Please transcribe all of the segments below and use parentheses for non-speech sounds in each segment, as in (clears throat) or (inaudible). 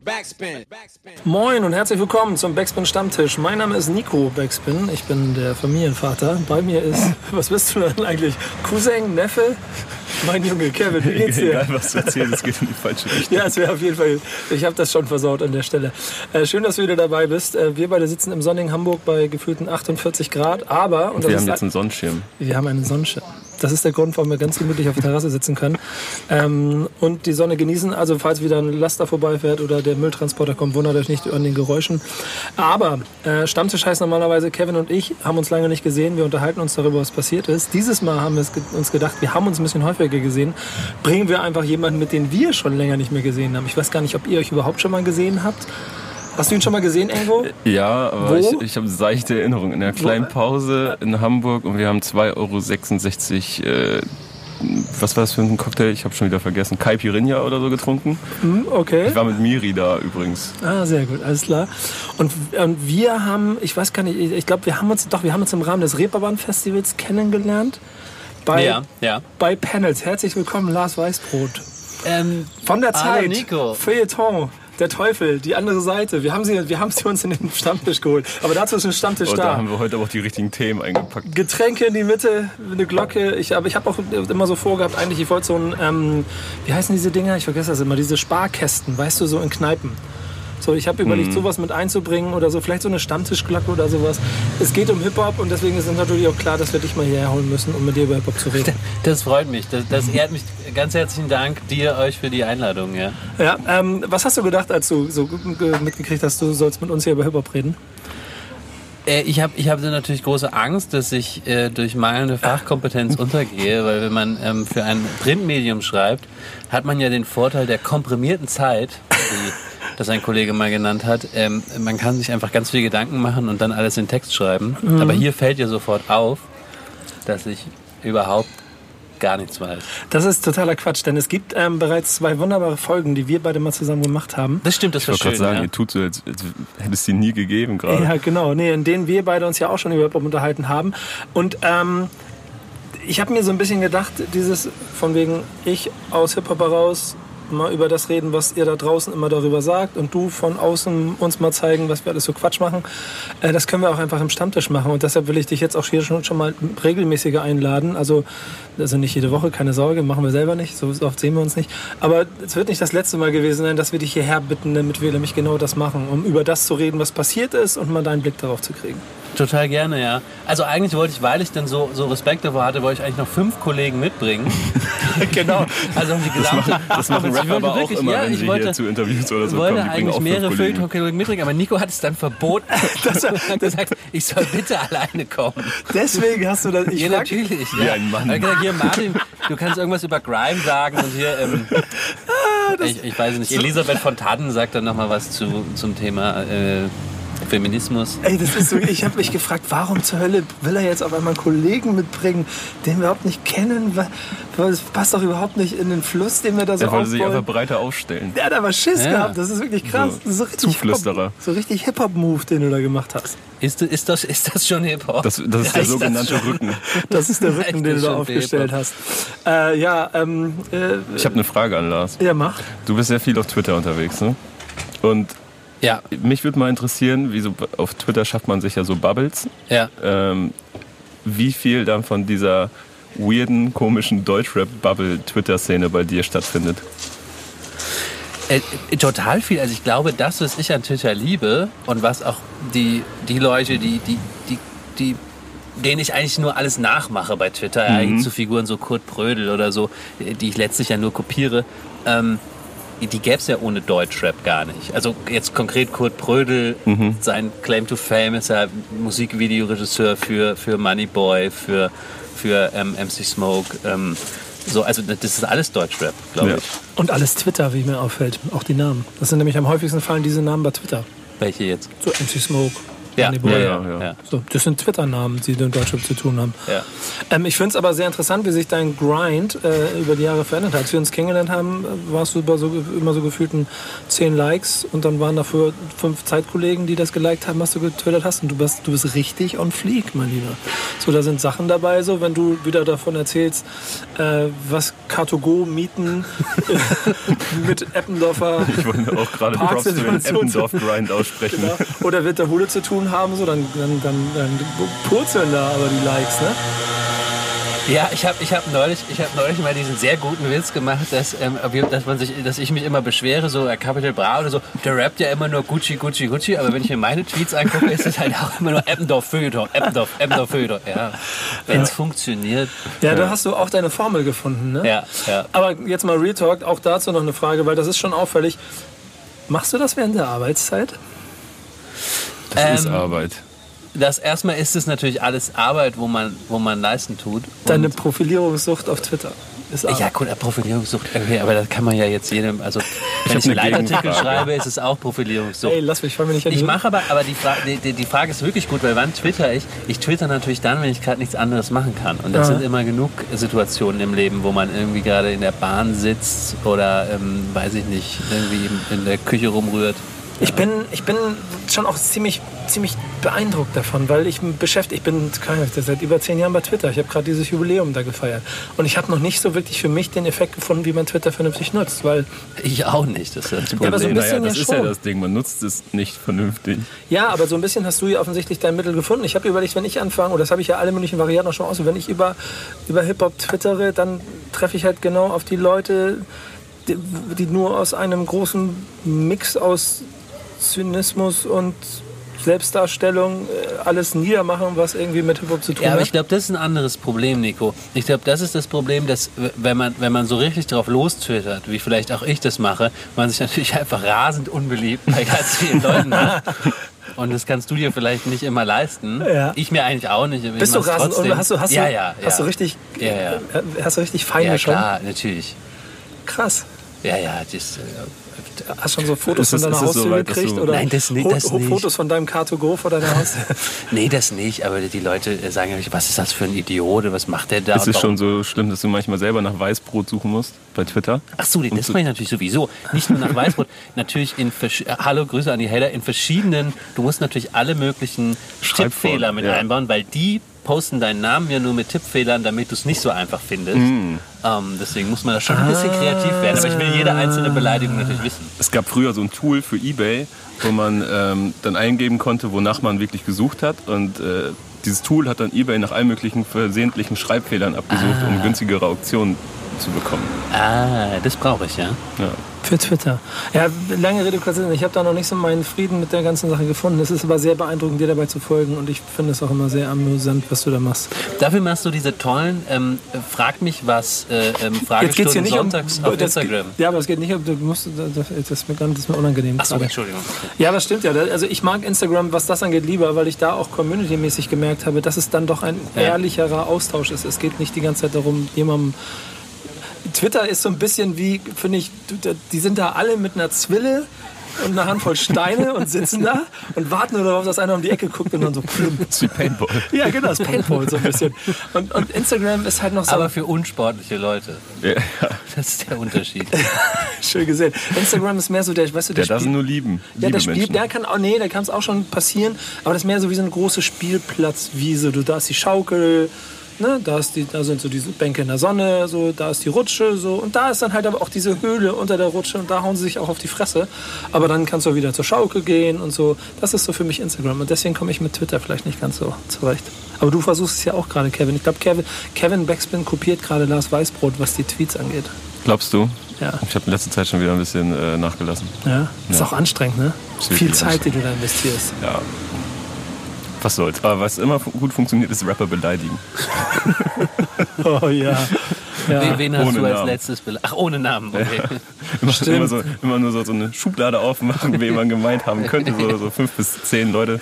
Backspin. Moin und herzlich willkommen zum Backspin Stammtisch. Mein Name ist Nico Backspin. Ich bin der Familienvater. Bei mir ist, (laughs) was bist du denn eigentlich? Cousin, Neffe? Mein Junge Kevin, wie geht's dir? Egal, was du erzählst, es geht in die falsche (laughs) Richtung. Ja, es wäre auf jeden Fall, ich habe das schon versaut an der Stelle. Äh, schön, dass du wieder dabei bist. Äh, wir beide sitzen im sonnigen Hamburg bei gefühlten 48 Grad, aber... Wir haben jetzt einen Sonnenschirm. Wir haben einen Sonnenschirm. Das ist der Grund, warum wir ganz gemütlich auf der Terrasse sitzen können ähm, und die Sonne genießen. Also falls wieder ein Laster vorbeifährt oder der Mülltransporter kommt, wundert euch nicht an den Geräuschen. Aber äh, Stammtisch heißt normalerweise, Kevin und ich haben uns lange nicht gesehen. Wir unterhalten uns darüber, was passiert ist. Dieses Mal haben wir uns gedacht, wir haben uns ein bisschen häufiger gesehen. Bringen wir einfach jemanden mit, den wir schon länger nicht mehr gesehen haben. Ich weiß gar nicht, ob ihr euch überhaupt schon mal gesehen habt. Hast du ihn schon mal gesehen irgendwo? Ja, aber Wo? ich, ich habe seichte Erinnerungen. In einer kleinen Pause in Hamburg und wir haben 2,66 Euro, äh, was war das für ein Cocktail? Ich habe schon wieder vergessen. Caipirinha oder so getrunken. Hm, okay. Ich war mit Miri da übrigens. Ah, sehr gut, alles klar. Und, und wir haben, ich weiß gar nicht, ich, ich glaube, wir haben uns doch, wir haben uns im Rahmen des Reeperbahn-Festivals kennengelernt. Bei, Ja, ja. bei Panels. Herzlich willkommen, Lars Weißbrot. Ähm, Von der Hallo, Zeit. Nico. Feuilleton. Der Teufel, die andere Seite. Wir haben sie, wir haben sie uns in den Stammtisch geholt. Aber dazu ist ein Stammtisch Und da da. haben wir heute aber auch die richtigen Themen eingepackt. Getränke in die Mitte, eine Glocke. Ich, aber ich habe auch immer so vorgehabt, eigentlich, ich wollte so ein, ähm, wie heißen diese Dinger? Ich vergesse das immer, diese Sparkästen, weißt du, so in Kneipen. So, ich habe überlegt, sowas mit einzubringen oder so, vielleicht so eine Stammtischglocke oder sowas. Es geht um Hip-Hop und deswegen ist es natürlich auch klar, dass wir dich mal hierher holen müssen, um mit dir über Hip-Hop zu reden. (laughs) das freut mich. Das, das ehrt mich. Ganz herzlichen Dank dir, euch für die Einladung. Ja. Ja, ähm, was hast du gedacht, als du so ge- mitgekriegt hast, du sollst mit uns hier über Hip-Hop reden? Äh, ich habe ich hab natürlich große Angst, dass ich äh, durch mangelnde Fachkompetenz (laughs) untergehe, weil wenn man ähm, für ein Printmedium schreibt, hat man ja den Vorteil der komprimierten Zeit, wie (laughs) das ein Kollege mal genannt hat. Ähm, man kann sich einfach ganz viel Gedanken machen und dann alles in Text schreiben. Aber hier fällt ja sofort auf, dass ich überhaupt gar nichts weiß. Das ist totaler Quatsch, denn es gibt ähm, bereits zwei wunderbare Folgen, die wir beide mal zusammen gemacht haben. Das stimmt, das Ich war wollte gerade schön. sagen, ja. ihr tut so, als, als hätte es die nie gegeben gerade. Ja, genau. Nee, in denen wir beide uns ja auch schon über Hip-Hop unterhalten haben. Und ähm, ich habe mir so ein bisschen gedacht, dieses von wegen ich aus Hip-Hop heraus mal über das reden, was ihr da draußen immer darüber sagt und du von außen uns mal zeigen, was wir alles so Quatsch machen. Äh, das können wir auch einfach im Stammtisch machen und deshalb will ich dich jetzt auch hier schon, schon mal regelmäßiger einladen. Also, also nicht jede Woche, keine Sorge, machen wir selber nicht, so oft sehen wir uns nicht. Aber es wird nicht das letzte Mal gewesen sein, dass wir dich hierher bitten, damit wir nämlich genau das machen, um über das zu reden, was passiert ist und mal deinen Blick darauf zu kriegen. Total gerne, ja. Also eigentlich wollte ich, weil ich dann so, so Respekt davor hatte, wollte ich eigentlich noch fünf Kollegen mitbringen. (laughs) genau. Also um die gesamte... Das machen Ich Rapper wollte aber auch wirklich- immer, ja, wenn ich sie wollte- hier zu Interviews oder so wollte kommen. Eigentlich auch mehrere Kollegen. Feuilleton-Kollegen mitbringen, aber Nico hat es dann verboten. (laughs) (laughs) Das- hat gesagt, ich soll bitte alleine kommen. Deswegen hast du das. Ich Ja, natürlich. Wie ja. ein Mann. Er hat gesagt, hier Martin, du kannst irgendwas über Grime sagen und hier, ähm, Ah, ich, ich weiß nicht, Elisabeth von Tannen sagt dann nochmal was zu, zum Thema äh, Feminismus. Ey, das ist so, ich habe mich gefragt, warum zur Hölle will er jetzt auf einmal einen Kollegen mitbringen, den wir überhaupt nicht kennen? Das passt doch überhaupt nicht in den Fluss, den wir da so Er wollte sich einfach breiter aufstellen. Der hat aber Schiss Ja. gehabt, das ist wirklich krass. So, das ist so richtig Zuflüsterer. Hip-Hop- So richtig Hip-Hop-Move, den du da gemacht hast. Ist, ist, das, ist das schon Hip-Hop? Das, das ist der sogenannte schon? Rücken. Das ist der (laughs) Rücken, das den du da aufgestellt hast. Äh, ja, ähm, äh, Ich habe eine Frage an Lars. ja, mach. Du bist sehr viel auf Twitter unterwegs, ne? Und Ja, mich würde mal interessieren, wieso auf Twitter schafft man sich ja so Bubbles. ja. Ähm, wie viel dann von dieser weirden, komischen Deutschrap-Bubble-Twitter-Szene bei dir stattfindet? Äh, total viel. Also ich glaube, das, was ich an Twitter liebe und was auch die, die Leute, die, die, die, die denen ich eigentlich nur alles nachmache bei Twitter, eigentlich zu Figuren so Kurt Brödel oder so, die ich letztlich ja nur kopiere, ähm, die gäbe es ja ohne Deutschrap gar nicht. Also jetzt konkret Kurt Brödel, sein Claim to Fame ist ja Musikvideoregisseur für, für Moneyboy, für, für ähm, MC Smoke. Ähm, so, also das ist alles Deutschrap, glaube Ja. ich. Und alles Twitter, wie mir auffällt. Auch die Namen. Das sind nämlich am häufigsten fallen diese Namen bei Twitter. Welche jetzt? So MC Smoke, Ja, Boy. ja, ja, ja. So, das sind Twitter-Namen, die in Deutschland zu tun haben. Ja. Ähm, ich finde es aber sehr interessant, wie sich dein Grind äh, über die Jahre verändert hat. Als wir uns kennengelernt haben, warst du über so, immer so gefühlten 10 Likes und dann waren dafür fünf Zeitkollegen, die das geliked haben, was du getwittert hast. Und du bist, du bist richtig on fleek, mein Lieber. So, da sind Sachen dabei, so wenn du wieder davon erzählst, äh, was Car2Go mieten (laughs) mit Eppendorfer Ich wollte auch gerade Props für den. Eppendorf-Grind aussprechen. Genau. Oder wird der Hulle zu tun haben, so dann, dann, dann, dann purzeln da aber die Likes, ne? Ja, ich habe ich hab neulich, ich hab neulich mal diesen sehr guten Witz gemacht, dass, ähm, dass, man sich, dass ich mich immer beschwere, so äh, Capital Bra oder so, der rappt ja immer nur Gucci, Gucci, Gucci, aber wenn ich mir meine Tweets angucke, ist es halt auch immer nur Eppendorf Feuilleton, Eppendorf, Eppendorf Feuilleton. Ja, wenn es funktioniert. Ja, da hast du auch deine Formel gefunden, ne? Ja, ja. Aber jetzt mal Real Talk, auch dazu noch eine Frage, weil das ist schon auffällig. Machst du das während der Arbeitszeit? Das ist Ähm, Arbeit. Das erstmal ist es natürlich alles Arbeit, wo man, wo man leisten tut. Deine Profilierungssucht auf Twitter ist Arbeit. Ja, gut, äh, Profilierungssucht, okay, aber das kann man ja jetzt jedem, also wenn ich hab einen eine Leitartikel schreibe, ist es auch Profilierungssucht. Ey, lass mich, fang mir nicht an. Ich mache aber, aber die, Fra die, die, die Frage ist wirklich gut, weil wann twitter ich? Ich twitter natürlich dann, wenn ich gerade nichts anderes machen kann. Und das Ja. sind immer genug Situationen im Leben, wo man irgendwie gerade in der Bahn sitzt oder, ähm, weiß ich nicht, irgendwie in der Küche rumrührt. Ich bin, ich bin schon auch ziemlich, ziemlich beeindruckt davon, weil ich beschäftigt, ich bin keine seit über zehn Jahren bei Twitter. Ich habe gerade dieses Jubiläum da gefeiert. Und ich habe noch nicht so wirklich für mich den Effekt gefunden, wie man Twitter vernünftig nutzt. Weil, Ich auch nicht, das ist das Ja, aber so ein Problem. naja, bisschen das ja ist ja das Ding. Man nutzt es nicht vernünftig. ja, aber so ein bisschen hast du ja offensichtlich dein Mittel gefunden. Ich habe überlegt, wenn ich anfange, oder das habe ich ja alle möglichen Varianten auch schon aus, wenn ich über, über Hip-Hop twittere, dann treffe ich halt genau auf die Leute, die, die nur aus einem großen Mix aus Zynismus und Selbstdarstellung äh, alles niedermachen, was irgendwie mit Hip-Hop zu tun Ja, aber hat. ich glaube, das ist ein anderes Problem, Nico. Ich glaube, das ist das Problem, dass wenn man, wenn man so richtig drauf lostwittert, wie vielleicht auch ich das mache, man sich (laughs) natürlich einfach rasend unbeliebt bei ganz vielen Leuten macht. (laughs) Und das kannst du dir vielleicht nicht immer leisten. Ja. Ich mir eigentlich auch nicht. aber ich Bist du rasend? Und hast du, hast ja, ja, hast ja. du richtig, Ja, ja. äh, hast du richtig feine Ja, schon? klar, natürlich. Krass. Ja, ja, das, äh, Hast du schon so Fotos Ist es- von deiner so Haustür dass gekriegt? Oder Nein, das nicht, das nicht. Fotos von deinem Car2Go vor deiner Haustür? (laughs) nee, das nicht. Aber die Leute äh, sagen ja, was ist das für ein Idiot? Was macht der da? Ist es schon so schlimm, dass du manchmal selber nach Weißbrot suchen musst bei Twitter? Ach so, das mache ich natürlich sowieso. Nicht nur nach Weißbrot, (laughs) natürlich in versch- äh, Hallo, Grüße an die Hater, in verschiedenen, du musst natürlich alle möglichen Schreibformen, Tippfehler mit ja. einbauen, weil die posten deinen Namen ja nur mit Tippfehlern, damit du es nicht so einfach findest. Mm. Ähm, deswegen muss man da schon ein bisschen kreativ werden. Aber ich will jede einzelne Beleidigung natürlich wissen. Es gab früher so ein Tool für Ebay, wo man ähm, dann eingeben konnte, wonach man wirklich gesucht hat. Und äh, dieses Tool hat dann Ebay nach allen möglichen versehentlichen Schreibfehlern abgesucht, um günstigere Auktionen zu bekommen. Ah, das brauche ich, ja. Ja. Für Twitter. Ja, lange Rede, kurzer Sinn. Ich habe da noch nicht so meinen Frieden mit der ganzen Sache gefunden. Es ist aber sehr beeindruckend, dir dabei zu folgen. Und ich finde es auch immer sehr amüsant, was du da machst. Dafür machst du diese tollen, ähm, frag mich was, äh, ähm, Fragestunden sonntags auf das, Instagram. Ja, aber es geht nicht um. Du musst, das, das, ist mir, das ist mir unangenehm. Ach so, gerade. Entschuldigung. Ja, das stimmt ja. Also ich mag Instagram, was das angeht, lieber, weil ich da auch community-mäßig gemerkt habe, dass es dann doch ein Ja. ehrlicherer Austausch ist. Es geht nicht die ganze Zeit darum, jemandem. Twitter ist so ein bisschen wie, finde ich, die sind da alle mit einer Zwille und einer Handvoll Steine und sitzen da und warten nur darauf, dass einer um die Ecke guckt und dann so plump. Das ist wie Paintball. Ja, genau, das Paintball so ein bisschen. Und, und Instagram ist halt noch so Aber für unsportliche Leute. Ja, Das ist der Unterschied. (laughs) schön gesehen. Instagram ist mehr so der, weißt du, der der darf Spiel- nur lieben. Ja, das Spiel, der kann auch, nee, da kann es auch schon passieren, aber das ist mehr so wie so eine große Spielplatzwiese. Du, da ist die Schaukel, ne, da, ist die, da sind so diese Bänke in der Sonne, so, da ist die Rutsche, so, und da ist dann halt aber auch diese Höhle unter der Rutsche und da hauen sie sich auch auf die Fresse. Aber dann kannst du wieder zur Schaukel gehen und so. Das ist so für mich Instagram und deswegen komme ich mit Twitter vielleicht nicht ganz so zurecht. Aber du versuchst es ja auch gerade, Kevin. Ich glaube, Kevin, Kevin Backspin kopiert gerade Lars Weißbrot, was die Tweets angeht. Glaubst du? Ja. Ich habe in letzter Zeit schon wieder ein bisschen äh, nachgelassen. Ja. Ist Ja. auch anstrengend, ne? Ist Viel Zeit, die du da investierst. Ja. Was soll's. Aber was immer gut funktioniert, ist Rapper beleidigen. (laughs) Oh ja. Ja. Wen, wen hast Ohne du als Namen. letztes beleidigt? Ach, ohne Namen, (laughs) okay. Immer, Stimmt. immer, so, immer nur so, so eine Schublade aufmachen, wen man gemeint haben könnte. So, so fünf bis zehn Leute.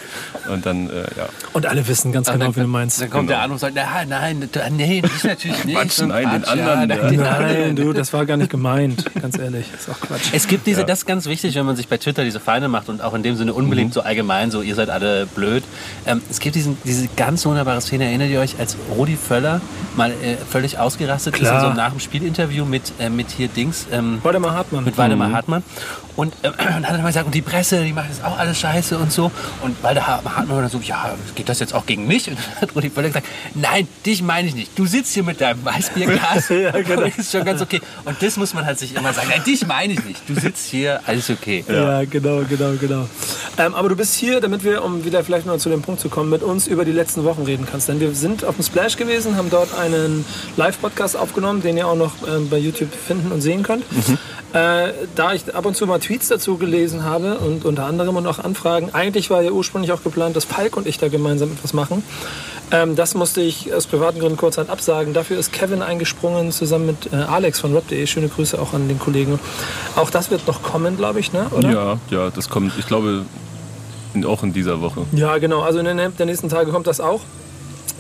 Und dann, äh, ja. Und alle wissen ganz genau, wie du meinst. Dann kommt der an und sagt, nein, nein, nee, ich natürlich (laughs) nicht. Quatsch, nein, den Quatsch, anderen, Ja, ja. nein, den Nein, du, das war gar nicht gemeint. Ganz ehrlich, ist auch Quatsch. Es gibt diese, Ja. das ist ganz wichtig, wenn man sich bei Twitter diese Feinde macht und auch in dem Sinne unbeliebt, Mhm. so allgemein, so ihr seid alle blöd. Ähm, es gibt diesen, diese ganz wunderbare Szene, erinnert ihr euch, als Rudi Völler mal äh, völlig ausgerastet ist, Klar. in so einem nach dem Spielinterview mit, äh, mit hier Dings, ähm, Waldemar Hartmann. mit Waldemar Hartmann. Und, äh, (clears throat) und hat dann mal gesagt, und die Presse, die macht das auch alles scheiße und so. Und Waldemar Hartmann war dann so, ja, geht das jetzt auch gegen mich? Und dann hat Rudi Völler gesagt, nein, dich meine ich nicht. Du sitzt hier mit deinem Weißbierglas. (laughs) Ja, genau. Das ist schon ganz okay. Und das muss man halt sich immer sagen, nein, dich meine ich nicht. Du sitzt hier, alles okay. Ja, genau, genau, genau. Ähm, aber du bist hier, damit wir, um wieder vielleicht noch zu dem Punkt zu kommen, mit uns über die letzten Wochen reden kannst. Denn wir sind auf dem Splash gewesen, haben dort einen Live-Podcast aufgenommen, den ihr auch noch ähm, bei YouTube finden und sehen könnt. Äh, da ich ab und zu mal Tweets dazu gelesen habe und unter anderem und auch Anfragen, eigentlich war ja ursprünglich auch geplant, dass Falk und ich da gemeinsam etwas machen. Ähm, das musste ich aus privaten Gründen kurzhand absagen. Dafür ist Kevin eingesprungen zusammen mit äh, Alex von rap.de. Schöne Grüße auch an den Kollegen. Auch das wird noch kommen, glaube ich, ne? oder? Ja, ja, das kommt, ich glaube, in, auch in dieser Woche. Ja, genau. Also in den der nächsten Tage kommt das auch.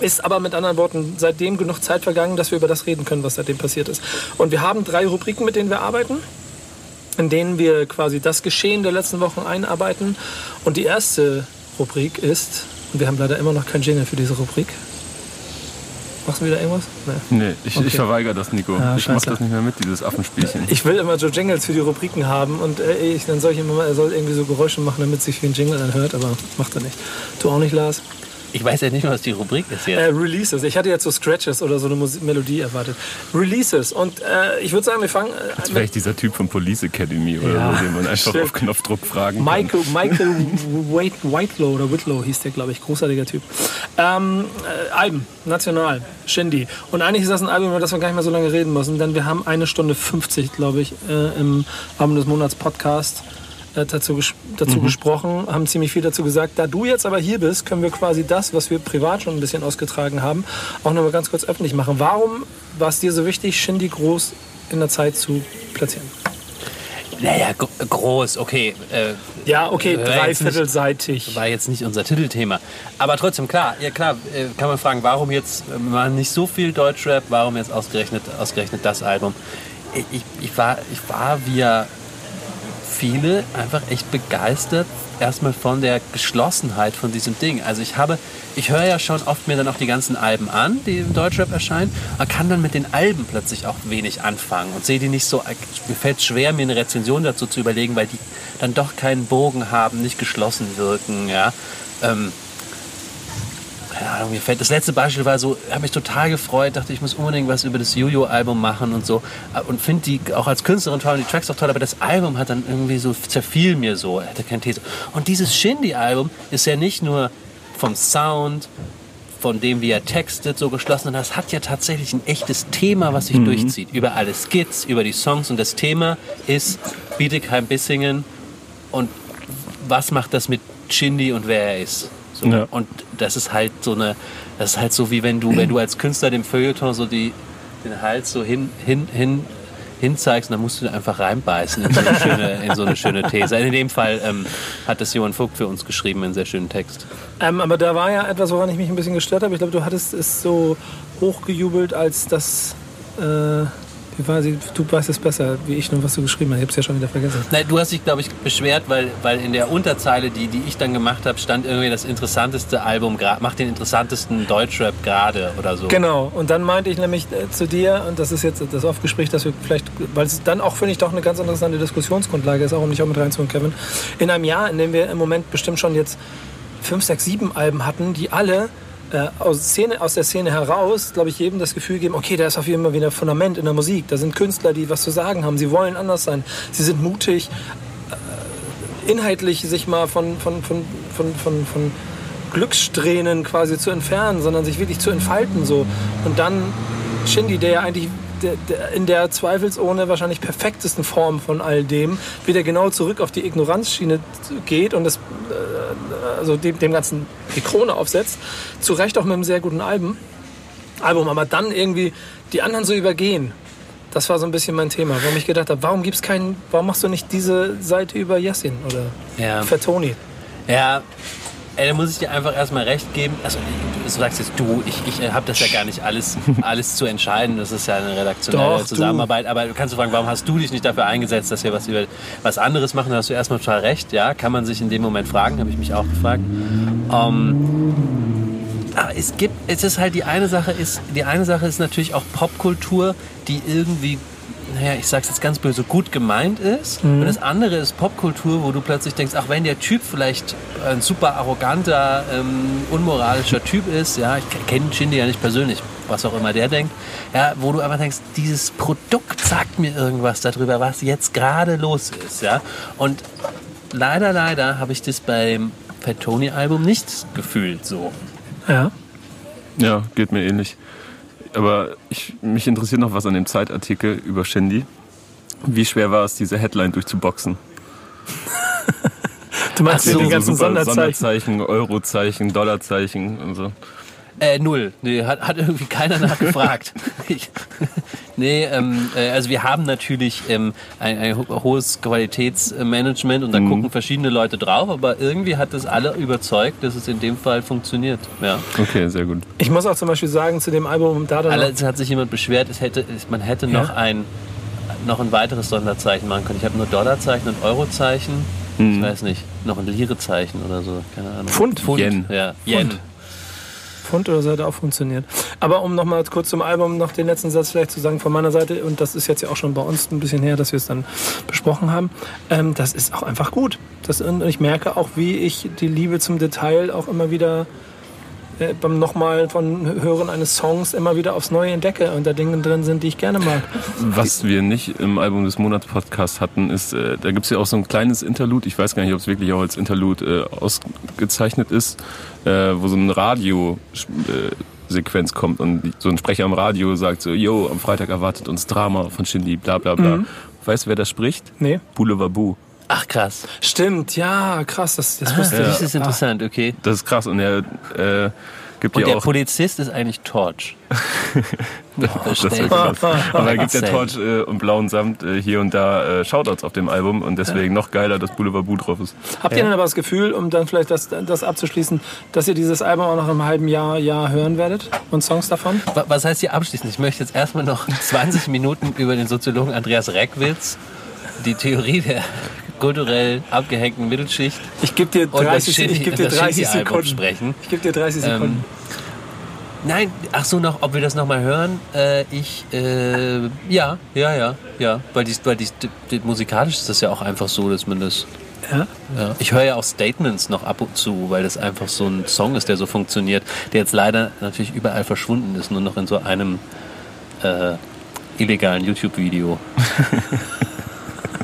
Ist aber mit anderen Worten seitdem genug Zeit vergangen, dass wir über das reden können, was seitdem passiert ist. Und wir haben drei Rubriken, mit denen wir arbeiten, in denen wir quasi das Geschehen der letzten Wochen einarbeiten. Und die erste Rubrik ist, und wir haben leider immer noch keinen Jingle für diese Rubrik. Machst du wieder irgendwas? Nee. Nee, ich, Okay. ich verweigere das, Nico. Ah, ich mach das nicht mehr mit, dieses Affenspielchen. Ich will immer so Jingles für die Rubriken haben und äh, ich, dann soll ich immer mal, er soll irgendwie so Geräusche machen, damit sich wie ein Jingle anhört, aber macht er nicht. Du auch nicht, Lars? Ich weiß ja nicht mehr, was die Rubrik ist jetzt. Äh, Releases. Ich hatte jetzt so Scratches oder so eine Musik Melodie erwartet. Releases. Und äh, ich würde sagen, wir fangen Jetzt äh, wäre mit ich dieser Typ von Police Academy oder Ja, so, den man einfach stimmt. auf Knopfdruck fragen kann. Michael, (laughs) Michael White, Whitelow oder Whitlow hieß der, glaube ich. Großartiger Typ. Ähm, äh, Alben, national, Shindy. Und eigentlich ist das ein Album, über das wir gar nicht mehr so lange reden müssen, denn wir haben eine Stunde 50, glaube ich, äh, im Album des Monats Podcast dazu, ges dazu gesprochen, haben ziemlich viel dazu gesagt. Da du jetzt aber hier bist, können wir quasi das, was wir privat schon ein bisschen ausgetragen haben, auch noch mal ganz kurz öffentlich machen. Warum war es dir so wichtig, Shindy groß in der Zeit zu platzieren? Naja, gro- groß, okay. Äh, Ja, okay, War dreiviertelseitig. war jetzt nicht unser Titelthema. Aber trotzdem, klar, ja klar, äh, kann man fragen, warum jetzt äh, mal nicht so viel Deutschrap, warum jetzt ausgerechnet, ausgerechnet das Album? Ich, ich, war, ich war wie ja viele einfach echt begeistert erstmal von der Geschlossenheit von diesem Ding. Also ich habe, ich höre ja schon oft mir dann auch die ganzen Alben an, die im Deutschrap erscheinen, aber kann dann mit den Alben plötzlich auch wenig anfangen und sehe die nicht so, mir fällt schwer, mir eine Rezension dazu zu überlegen, weil die dann doch keinen Bogen haben, nicht geschlossen wirken, ja. Ähm, keine Ahnung, mir fällt das letzte Beispiel war so, habe mich total gefreut, dachte ich muss unbedingt was über das Jojo-Album machen und so und finde die auch als Künstlerin toll und die Tracks auch toll, aber das Album hat dann irgendwie so zerfiel mir so, er hatte keine These. Und dieses Shindy-Album ist ja nicht nur vom Sound, von dem wie er textet, so geschlossen, sondern das hat ja tatsächlich ein echtes Thema, was sich durchzieht. Über alle Skits, über die Songs und das Thema ist Bietigheim-Bissingen und was macht das mit Shindy und wer er ist. So. Ja. Und das ist halt so eine, das ist halt so wie wenn du, wenn du als Künstler dem Feuilleton so die, den Hals so hin, hin, hin, hinzeigst, dann musst du einfach reinbeißen in so eine schöne, (laughs) in so eine schöne These. In dem Fall ähm, hat das Johann Vogt für uns geschrieben, einen sehr schönen Text. Ähm, aber da war ja etwas, woran ich mich ein bisschen gestört habe. Ich glaube, du hattest es so hochgejubelt, als das. Äh, sie? Du weißt es besser, wie ich nur, was du geschrieben hast. Ich habe es ja schon wieder vergessen. Nein, du hast dich, glaube ich, beschwert, weil, weil in der Unterzeile, die, die ich dann gemacht habe, stand irgendwie das interessanteste Album, macht den interessantesten Deutschrap gerade oder so. Genau. Und dann meinte ich nämlich äh, zu dir, und das ist jetzt das Aufgespräch, dass wir vielleicht, weil es dann auch, finde ich, doch eine ganz interessante Diskussionsgrundlage ist, auch um dich auch mit reinzuholen, Kevin. In einem Jahr, in dem wir im Moment bestimmt schon jetzt fünf, sechs, sieben Alben hatten, die alle äh, aus, Szene, aus der Szene heraus, glaube ich, jedem das Gefühl geben, okay, da ist auf jeden Fall wieder Fundament in der Musik. Da sind Künstler, die was zu sagen haben. Sie wollen anders sein. Sie sind mutig, äh, inhaltlich sich mal von, von, von, von, von, von Glückssträhnen quasi zu entfernen, sondern sich wirklich zu entfalten. So. Und dann Shindy, der ja eigentlich in der zweifelsohne wahrscheinlich perfektesten Form von all dem wieder genau zurück auf die Ignoranzschiene geht und das, äh, also dem, dem Ganzen die Krone aufsetzt. Zu Recht auch mit einem sehr guten Album. Album, aber dann irgendwie die anderen so übergehen. Das war so ein bisschen mein Thema, warum ich gedacht habe, warum gibt's keinen, warum machst du nicht diese Seite über Yassin oder Ja. Fatoni? Ja, ey, da muss ich dir einfach erstmal recht geben. Also, du sagst jetzt du, ich, ich habe das ja gar nicht alles, (laughs) alles zu entscheiden. Das ist ja eine redaktionelle Doch, du. Zusammenarbeit. Aber du kannst du fragen, warum hast du dich nicht dafür eingesetzt, dass wir was über was anderes machen? Da hast du erstmal total recht. Ja, kann man sich in dem Moment fragen, habe ich mich auch gefragt. Ähm, aber es gibt, es ist halt die eine Sache ist, die eine Sache ist natürlich auch Popkultur, die irgendwie, naja, ich sag's jetzt ganz böse, gut gemeint ist. Und das andere ist Popkultur, wo du plötzlich denkst, ach, wenn der Typ vielleicht ein super arroganter, ähm, unmoralischer Typ ist, ja, ich kenne Shindy ja nicht persönlich, was auch immer der denkt, ja, wo du einfach denkst, dieses Produkt sagt mir irgendwas darüber, was jetzt gerade los ist, ja. Und leider, leider habe ich das beim Fat Tony Album nicht gefühlt so. Ja. Ja, geht mir ähnlich. Aber ich, mich interessiert noch was an dem Zeitartikel über Shindy. Wie schwer war es, diese Headline durchzuboxen? Du meinst Ach so, den So ganzen super Sonderzeichen? Sonderzeichen, Eurozeichen, Dollarzeichen und so. Äh, null. Nee, hat, hat irgendwie keiner nachgefragt. (laughs) ich, nee, ähm, äh, also wir haben natürlich ähm, ein, ein ho- hohes Qualitätsmanagement und da gucken verschiedene Leute drauf, aber irgendwie hat das alle überzeugt, dass es in dem Fall funktioniert. Ja. Okay, sehr gut. Ich muss auch zum Beispiel sagen, zu dem Album, da dann Allerdings hat sich jemand beschwert, es hätte, es, man hätte noch, Ja? ein, noch ein weiteres Sonderzeichen machen können. Ich habe nur Dollarzeichen und Eurozeichen. Ich weiß nicht, noch ein Lirezeichen oder so, keine Ahnung. Pfund. Yen. Ja, Yen. Pfund. Pfund oder so hätte auch funktioniert. Aber um nochmal kurz zum Album noch den letzten Satz vielleicht zu sagen von meiner Seite, und das ist jetzt ja auch schon bei uns ein bisschen her, dass wir es dann besprochen haben, ähm, das ist auch einfach gut. Das, und ich merke auch, wie ich die Liebe zum Detail auch immer wieder beim nochmal von Hören eines Songs immer wieder aufs Neue entdecke und da Dinge drin sind, die ich gerne mag. Was wir nicht im Album des Monats Podcast hatten, ist, äh, da gibt es ja auch so ein kleines Interlude, ich weiß gar nicht, ob es wirklich auch als Interlude äh, ausgezeichnet ist, äh, wo so eine Radio-Sequenz kommt und so ein Sprecher am Radio sagt so, yo, am Freitag erwartet uns Drama von Shindy, bla bla bla. Weißt du, wer das spricht? Nee? Boulevard Boo. Ach krass. Stimmt, ja, krass, das, das wusste Ah, ich. das ist interessant, okay. Das ist krass und er äh, gibt Und ja der auch... Polizist ist eigentlich Torch. (laughs) Das ist Stell- krass. Aber er gibt ja Same. Torch äh, und blauen Samt äh, hier und da äh, Shoutouts auf dem Album und deswegen noch geiler, dass Boulevard Boo drauf ist. Habt ihr denn aber das Gefühl, um dann vielleicht das, das abzuschließen, dass ihr dieses Album auch noch im halben Jahr, Jahr hören werdet und Songs davon? Wa- Was heißt hier abschließend? Ich möchte jetzt erstmal noch 20 Minuten über den Soziologen Andreas Reckwitz, die Theorie der kulturell abgehängten Mittelschicht Ich gebe dir und das 30, Shindy- ich geb dir das 30 Shindy-Album Sekunden. sprechen. Ich gebe dir 30 Ähm, Sekunden. Nein, ach so noch, ob wir das nochmal hören? Äh, ich, äh, ja, ja, ja, ja, weil die, weil die, die, musikalisch ist das ja auch einfach so, dass man das ja? Ja. Ich höre ja auch Statements noch ab und zu, weil das einfach so ein Song ist, der so funktioniert, der jetzt leider natürlich überall verschwunden ist, nur noch in so einem äh, illegalen YouTube-Video. (laughs)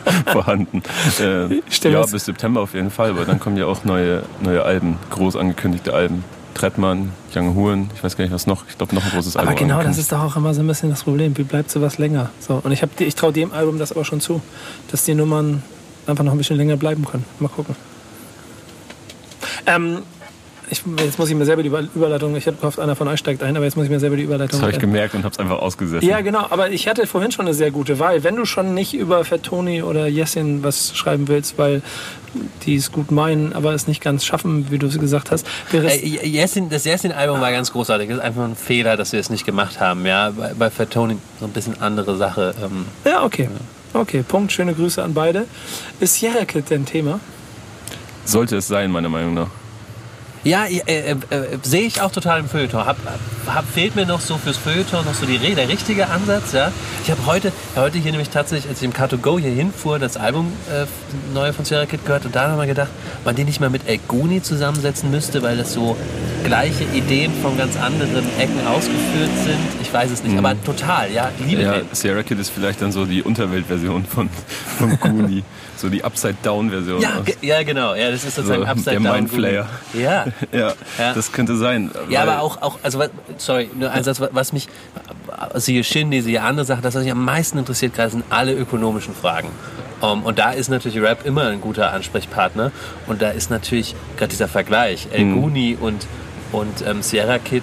(laughs) vorhanden. Äh, ja, bis September auf jeden Fall, aber dann kommen ja auch neue, neue Alben, groß angekündigte Alben. Trettmann, Young Huren, ich weiß gar nicht was noch. Ich glaube noch ein großes Album. Aber genau das ist doch auch immer so ein bisschen das Problem. Wie bleibt sowas länger? So, und ich, hab ich traue dem Album das aber schon zu, dass die Nummern einfach noch ein bisschen länger bleiben können. Mal gucken. Ähm, ich, jetzt muss ich mir selber die Über- Überleitung, ich hätte gehofft, einer von euch steigt ein, aber jetzt muss ich mir selber die Überleitung. Das habe ich äh, gemerkt und habe es einfach ausgesessen. Ja, genau. Aber ich hatte vorhin schon eine sehr gute Wahl. Wenn du schon nicht über Fat Tony oder Jessin was schreiben willst, weil die es gut meinen, aber es nicht ganz schaffen, wie du es gesagt hast. Äh, Jessin, das Jessin-Album war ganz großartig. Das ist einfach ein Fehler, dass wir es nicht gemacht haben. Ja, bei, bei Fat Tony so ein bisschen andere Sache. Ähm, ja, okay. Okay, Punkt. Schöne Grüße an beide. Ist Sierra Kid denn Thema? Sollte es sein, meiner Meinung nach. Ja, äh, äh, äh, sehe ich auch total im Feuilleton. Hab, hab, fehlt mir noch so fürs Feuilleton noch so die, der richtige Ansatz. Ja? Ich habe heute, heute hier nämlich tatsächlich, als ich im Car2Go hier hinfuhr, das Album äh, neue von Sierra Kid gehört und da nochmal gedacht, man den nicht mal mit El Guni zusammensetzen müsste, weil das so gleiche Ideen von ganz anderen Ecken ausgeführt sind. Ich weiß es nicht, aber total, ja, liebe Ja, den. Sierra Kid ist vielleicht dann so die Unterweltversion von, von Goonie. (laughs) so die Upside-Down-Version. Ja, ge- ja, genau. Ja, das ist sozusagen So, Upside der. Mindflayer. Ja. (laughs) ja, Ja. das könnte sein. Ja, aber auch, auch also sorry, nur ein Satz, was mich, siehe Shindy, siehe andere Sachen, das, was mich am meisten interessiert gerade, sind alle ökonomischen Fragen. Um, und da ist natürlich Rap immer ein guter Ansprechpartner. Und da ist natürlich gerade dieser Vergleich, El Guni und, und ähm, Sierra Kid.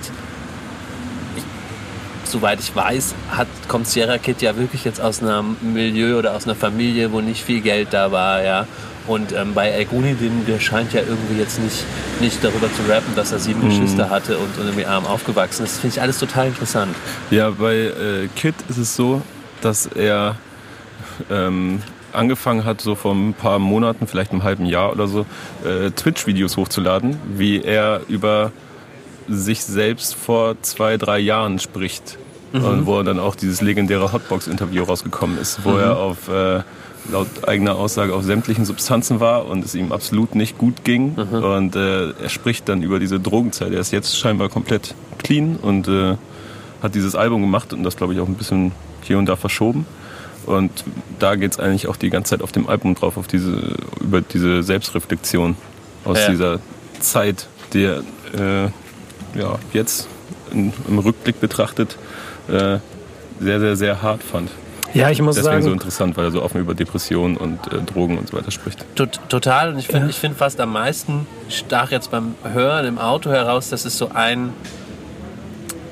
Soweit ich weiß, hat, kommt Sierra Kid ja wirklich jetzt aus einem Milieu oder aus einer Familie, wo nicht viel Geld da war, ja. Und ähm, bei El Gunidin, der scheint ja irgendwie jetzt nicht, nicht darüber zu rappen, dass er sieben Mhm. Geschwister hatte und, und irgendwie arm aufgewachsen ist. Das finde ich alles total interessant. Ja, bei äh, Kid ist es so, dass er ähm, angefangen hat, so vor ein paar Monaten, vielleicht einem halben Jahr oder so, äh, Twitch-Videos hochzuladen, wie er über sich selbst vor zwei, drei Jahren spricht. Und wo dann auch dieses legendäre Hotbox-Interview rausgekommen ist, wo er auf, äh, laut eigener Aussage auf sämtlichen Substanzen war und es ihm absolut nicht gut ging. Und äh, er spricht dann über diese Drogenzeit. Er ist jetzt scheinbar komplett clean und äh, hat dieses Album gemacht und das, glaube ich, auch ein bisschen hier und da verschoben. Und da geht es eigentlich auch die ganze Zeit auf dem Album drauf, auf diese, über diese Selbstreflexion aus Ja. dieser Zeit, die er äh, ja, jetzt in, im Rückblick betrachtet äh, sehr, sehr, sehr hart fand. Ja, ich muss Deswegen so sagen, interessant, weil er so offen über Depressionen und äh, Drogen und so weiter spricht. Tot, total. Und ich finde ich find fast am meisten stach jetzt beim Hören im Auto heraus, dass es so ein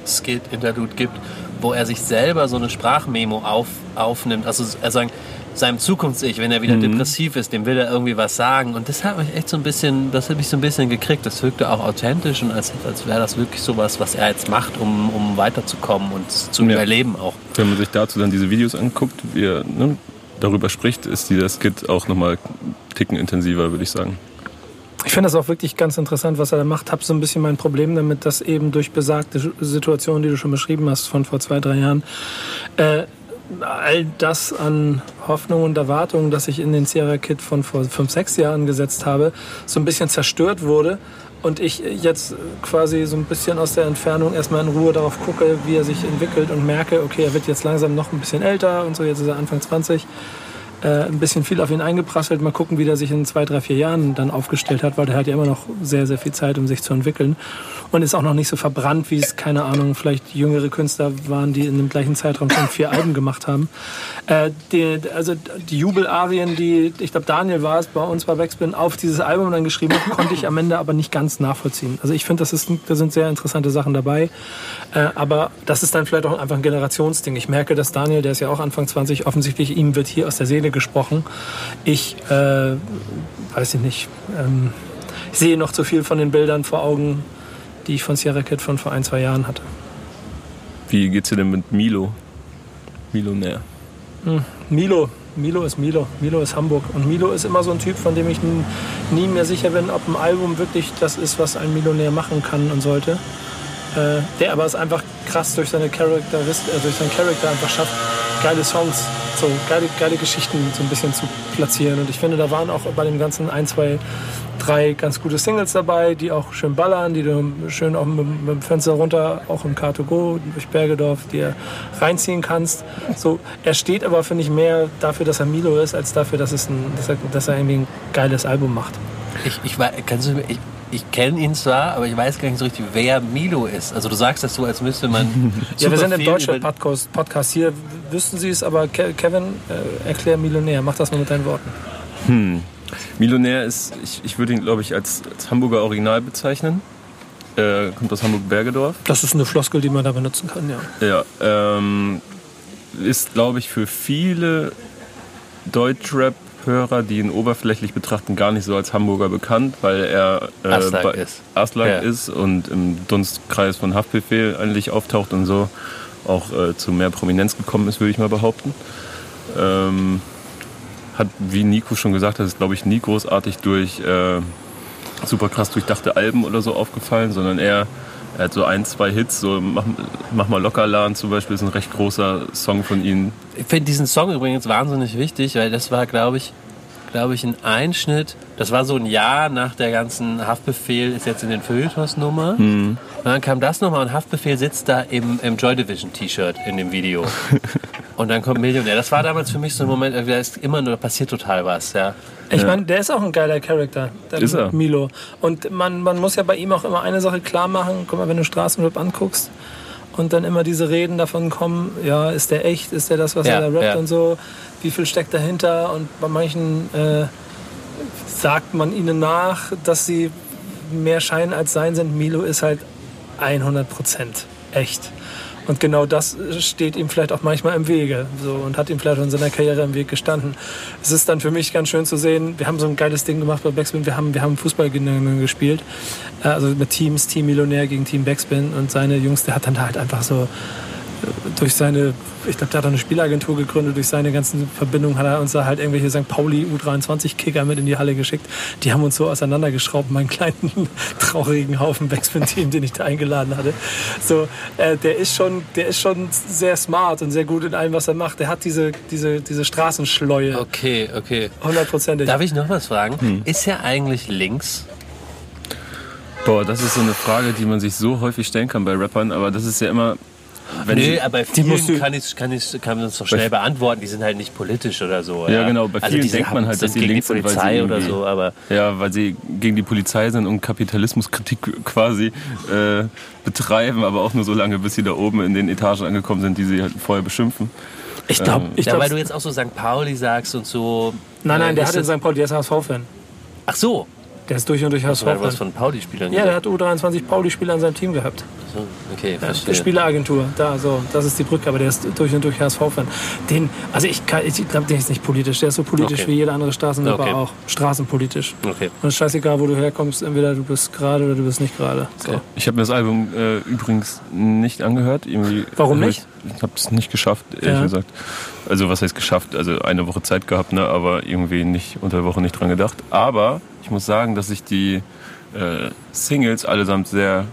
Skit-Interlude gibt, wo er sich selber so eine Sprachmemo auf, aufnimmt. Also er sagt, seinem Zukunfts-Ich, wenn er wieder depressiv ist, dem will er irgendwie was sagen. Und das hat mich echt so ein bisschen, das habe ich so ein bisschen gekriegt. Das wirkte auch authentisch und als, als wäre das wirklich sowas, was er jetzt macht, um, um weiterzukommen und zu Ja. überleben auch. Wenn man sich dazu dann diese Videos anguckt, wie er ne, darüber spricht, ist dieser Skit auch nochmal Ticken intensiver, würde ich sagen. ich finde das auch wirklich ganz interessant, was er da macht. Habe so ein bisschen mein Problem damit, dass eben durch besagte Situationen, die du schon beschrieben hast, von vor zwei, drei Jahren, äh, all das an Hoffnung und Erwartungen, das ich in den Sierra Kid von vor fünf, sechs Jahren gesetzt habe, so ein bisschen zerstört wurde. Und ich jetzt quasi so ein bisschen aus der Entfernung erstmal in Ruhe darauf gucke, wie er sich entwickelt und merke, okay, er wird jetzt langsam noch ein bisschen älter und so, jetzt ist er Anfang 20 äh, ein bisschen viel auf ihn eingeprasselt. Mal gucken, wie der sich in zwei, drei, vier Jahren dann aufgestellt hat, weil der hat ja immer noch sehr, sehr viel Zeit, um sich zu entwickeln. Und ist auch noch nicht so verbrannt, wie es, keine Ahnung, vielleicht jüngere Künstler waren, die in dem gleichen Zeitraum schon vier Alben gemacht haben. Äh, die, also die Jubelarien, die, ich glaube, Daniel war es, bei uns bei Backspin, auf dieses Album dann geschrieben hat, konnte ich am Ende aber nicht ganz nachvollziehen. Also ich finde, das ist, da sind sehr interessante Sachen dabei. Äh, aber das ist dann vielleicht auch einfach ein Generationsding. Ich merke, dass Daniel, der ist ja auch Anfang 20, offensichtlich ihm wird hier aus der Seele gesprochen. Ich äh, weiß ich nicht. Ähm, ich sehe noch zu viel von den Bildern vor Augen, die ich von Sierra Kid von vor ein, zwei Jahren hatte. Wie geht's dir denn mit Milo? Millionär. Milo. Milo ist Milo. Milo ist Hamburg. Und Milo ist immer so ein Typ, von dem ich nie mehr sicher bin, ob ein Album wirklich das ist, was ein Millionär machen kann und sollte. Äh, der aber es einfach krass durch seine Charakterist äh, durch seinen Charakter einfach schafft, geile Songs, so geile, geile Geschichten so ein bisschen zu platzieren. Und ich finde, da waren auch bei dem Ganzen ein, zwei, drei ganz gute Singles dabei, die auch schön ballern, die du schön auch mit, mit dem Fenster runter, auch im Car2Go durch Bergedorf, dir reinziehen kannst. So, er steht aber, finde ich, mehr dafür, dass er Milo ist, als dafür, dass, es ein, dass, er, dass er irgendwie ein geiles Album macht. Ich, ich, kannst du, ich, ich kenne ihn zwar, aber ich weiß gar nicht so richtig, wer Milo ist. Also du sagst das so, als müsste man. (laughs) Ja, wir sind im deutschen Podcast, Podcast hier, wüssten Sie es, aber Ke Kevin, äh, erklär Millionär, mach das mal mit deinen Worten. Millionär ist, ich, ich würde ihn, glaube ich, als, als Hamburger Original bezeichnen. Äh, kommt aus Hamburg-Bergedorf. Das ist eine Floskel, die man da benutzen kann, ja. Ja, ähm, ist, glaube ich, für viele Deutschrap-Hörer, die ihn oberflächlich betrachten, gar nicht so als Hamburger bekannt, weil er äh, Aslak bei- ist. Aslak Ja. ist und im Dunstkreis von Haftbefehl eigentlich auftaucht und so auch äh, zu mehr Prominenz gekommen ist, würde ich mal behaupten. Ähm, hat, wie Nico schon gesagt hat, ist, glaube ich, nie großartig durch äh, super krass durchdachte Alben oder so aufgefallen, sondern eher er hat so ein, zwei Hits, so Mach, mach mal locker Laden zum Beispiel, ist ein recht großer Song von ihm. Ich finde diesen Song übrigens wahnsinnig wichtig, weil das war, glaube ich, glaube ich, ein Einschnitt. Das war so ein Jahr nach der ganzen Haftbefehl ist jetzt in den Feuilletons-Nummer. Und dann kam das nochmal und Haftbefehl sitzt da im, im Joy Division T-Shirt in dem Video. (laughs) und dann kommt Millionär. Das war damals für mich so ein Moment, da ist immer nur, da passiert total was, ja. Ich meine, der ist auch ein geiler Charakter, der Ist er. Milo. Und man, man muss ja bei ihm auch immer eine Sache klar machen. Guck mal, wenn du Straßenrap anguckst und dann immer diese Reden davon kommen, ja, ist der echt, ist der das, was Ja, er da rappt ja. und so, wie viel steckt dahinter und bei manchen äh, sagt man ihnen nach, dass sie mehr Schein als Sein sind. Milo ist halt 100% echt. Und genau das steht ihm vielleicht auch manchmal im Wege so, und hat ihm vielleicht in seiner Karriere im Weg gestanden. Es ist dann für mich ganz schön zu sehen, wir haben so ein geiles Ding gemacht bei Backspin, wir haben, wir haben Fußball gespielt, äh, also mit Teams, Team Millionär gegen Team Backspin und seine Jungs, der hat dann halt einfach so durch seine, ich glaube, der hat eine Spielagentur gegründet, durch seine ganzen Verbindungen hat er uns da halt irgendwelche St. Pauli U23-Kicker mit in die Halle geschickt. Die haben uns so auseinandergeschraubt, meinen kleinen (laughs) traurigen Haufen Backspin-Team, den ich da eingeladen hatte. So, äh, der ist schon, der ist schon sehr smart und sehr gut in allem, was er macht. Der hat diese, diese, diese Straßenschleue. Okay, okay. Hundertprozentig. Darf ich noch was fragen? Hm. Ist er eigentlich links? Boah, das ist so eine Frage, die man sich so häufig stellen kann bei Rappern, aber das ist ja immer, wenn Nö, aber bei vielen kann, ich, kann, ich, kann man es doch schnell beantworten. Die sind halt nicht politisch oder so. Ja, ja genau. Bei also vielen also denkt man halt, dass sie links die Polizei sind, oder so. Aber ja, weil sie gegen die Polizei sind und Kapitalismuskritik (laughs) quasi äh, betreiben, aber auch nur so lange, bis sie da oben in den Etagen angekommen sind, die sie halt vorher beschimpfen. Ich glaube, ähm, ich ja, weil du jetzt auch so St. Pauli sagst und so. Nein, nein, der hat in St. Pauli, der ist HSV-Fan. Ach so. Der ist durch und durch HSV. was von Pauli-Spielern. Ja, der hat U23 Pauli-Spieler in seinem Team gehabt. So, okay, ja, verstehe. Spieleragentur, da, so, das ist die Brücke, aber der ist durch und durch HSV-Fan. Den, also ich, ich glaube, der ist nicht politisch, der ist so politisch okay. wie jeder andere Straßenrapper okay. auch. Straßenpolitisch. Okay. Und es ist scheißegal, wo du herkommst, entweder du bist gerade oder du bist nicht gerade. So. Okay. Ich habe mir das Album äh, übrigens nicht angehört. Irgendwie, Warum nicht? Ich, ich habe es nicht geschafft, ehrlich ja. gesagt. Also was heißt geschafft? Also eine Woche Zeit gehabt, ne? aber irgendwie nicht unter der Woche nicht dran gedacht. Aber ich muss sagen, dass ich die äh, Singles allesamt sehr,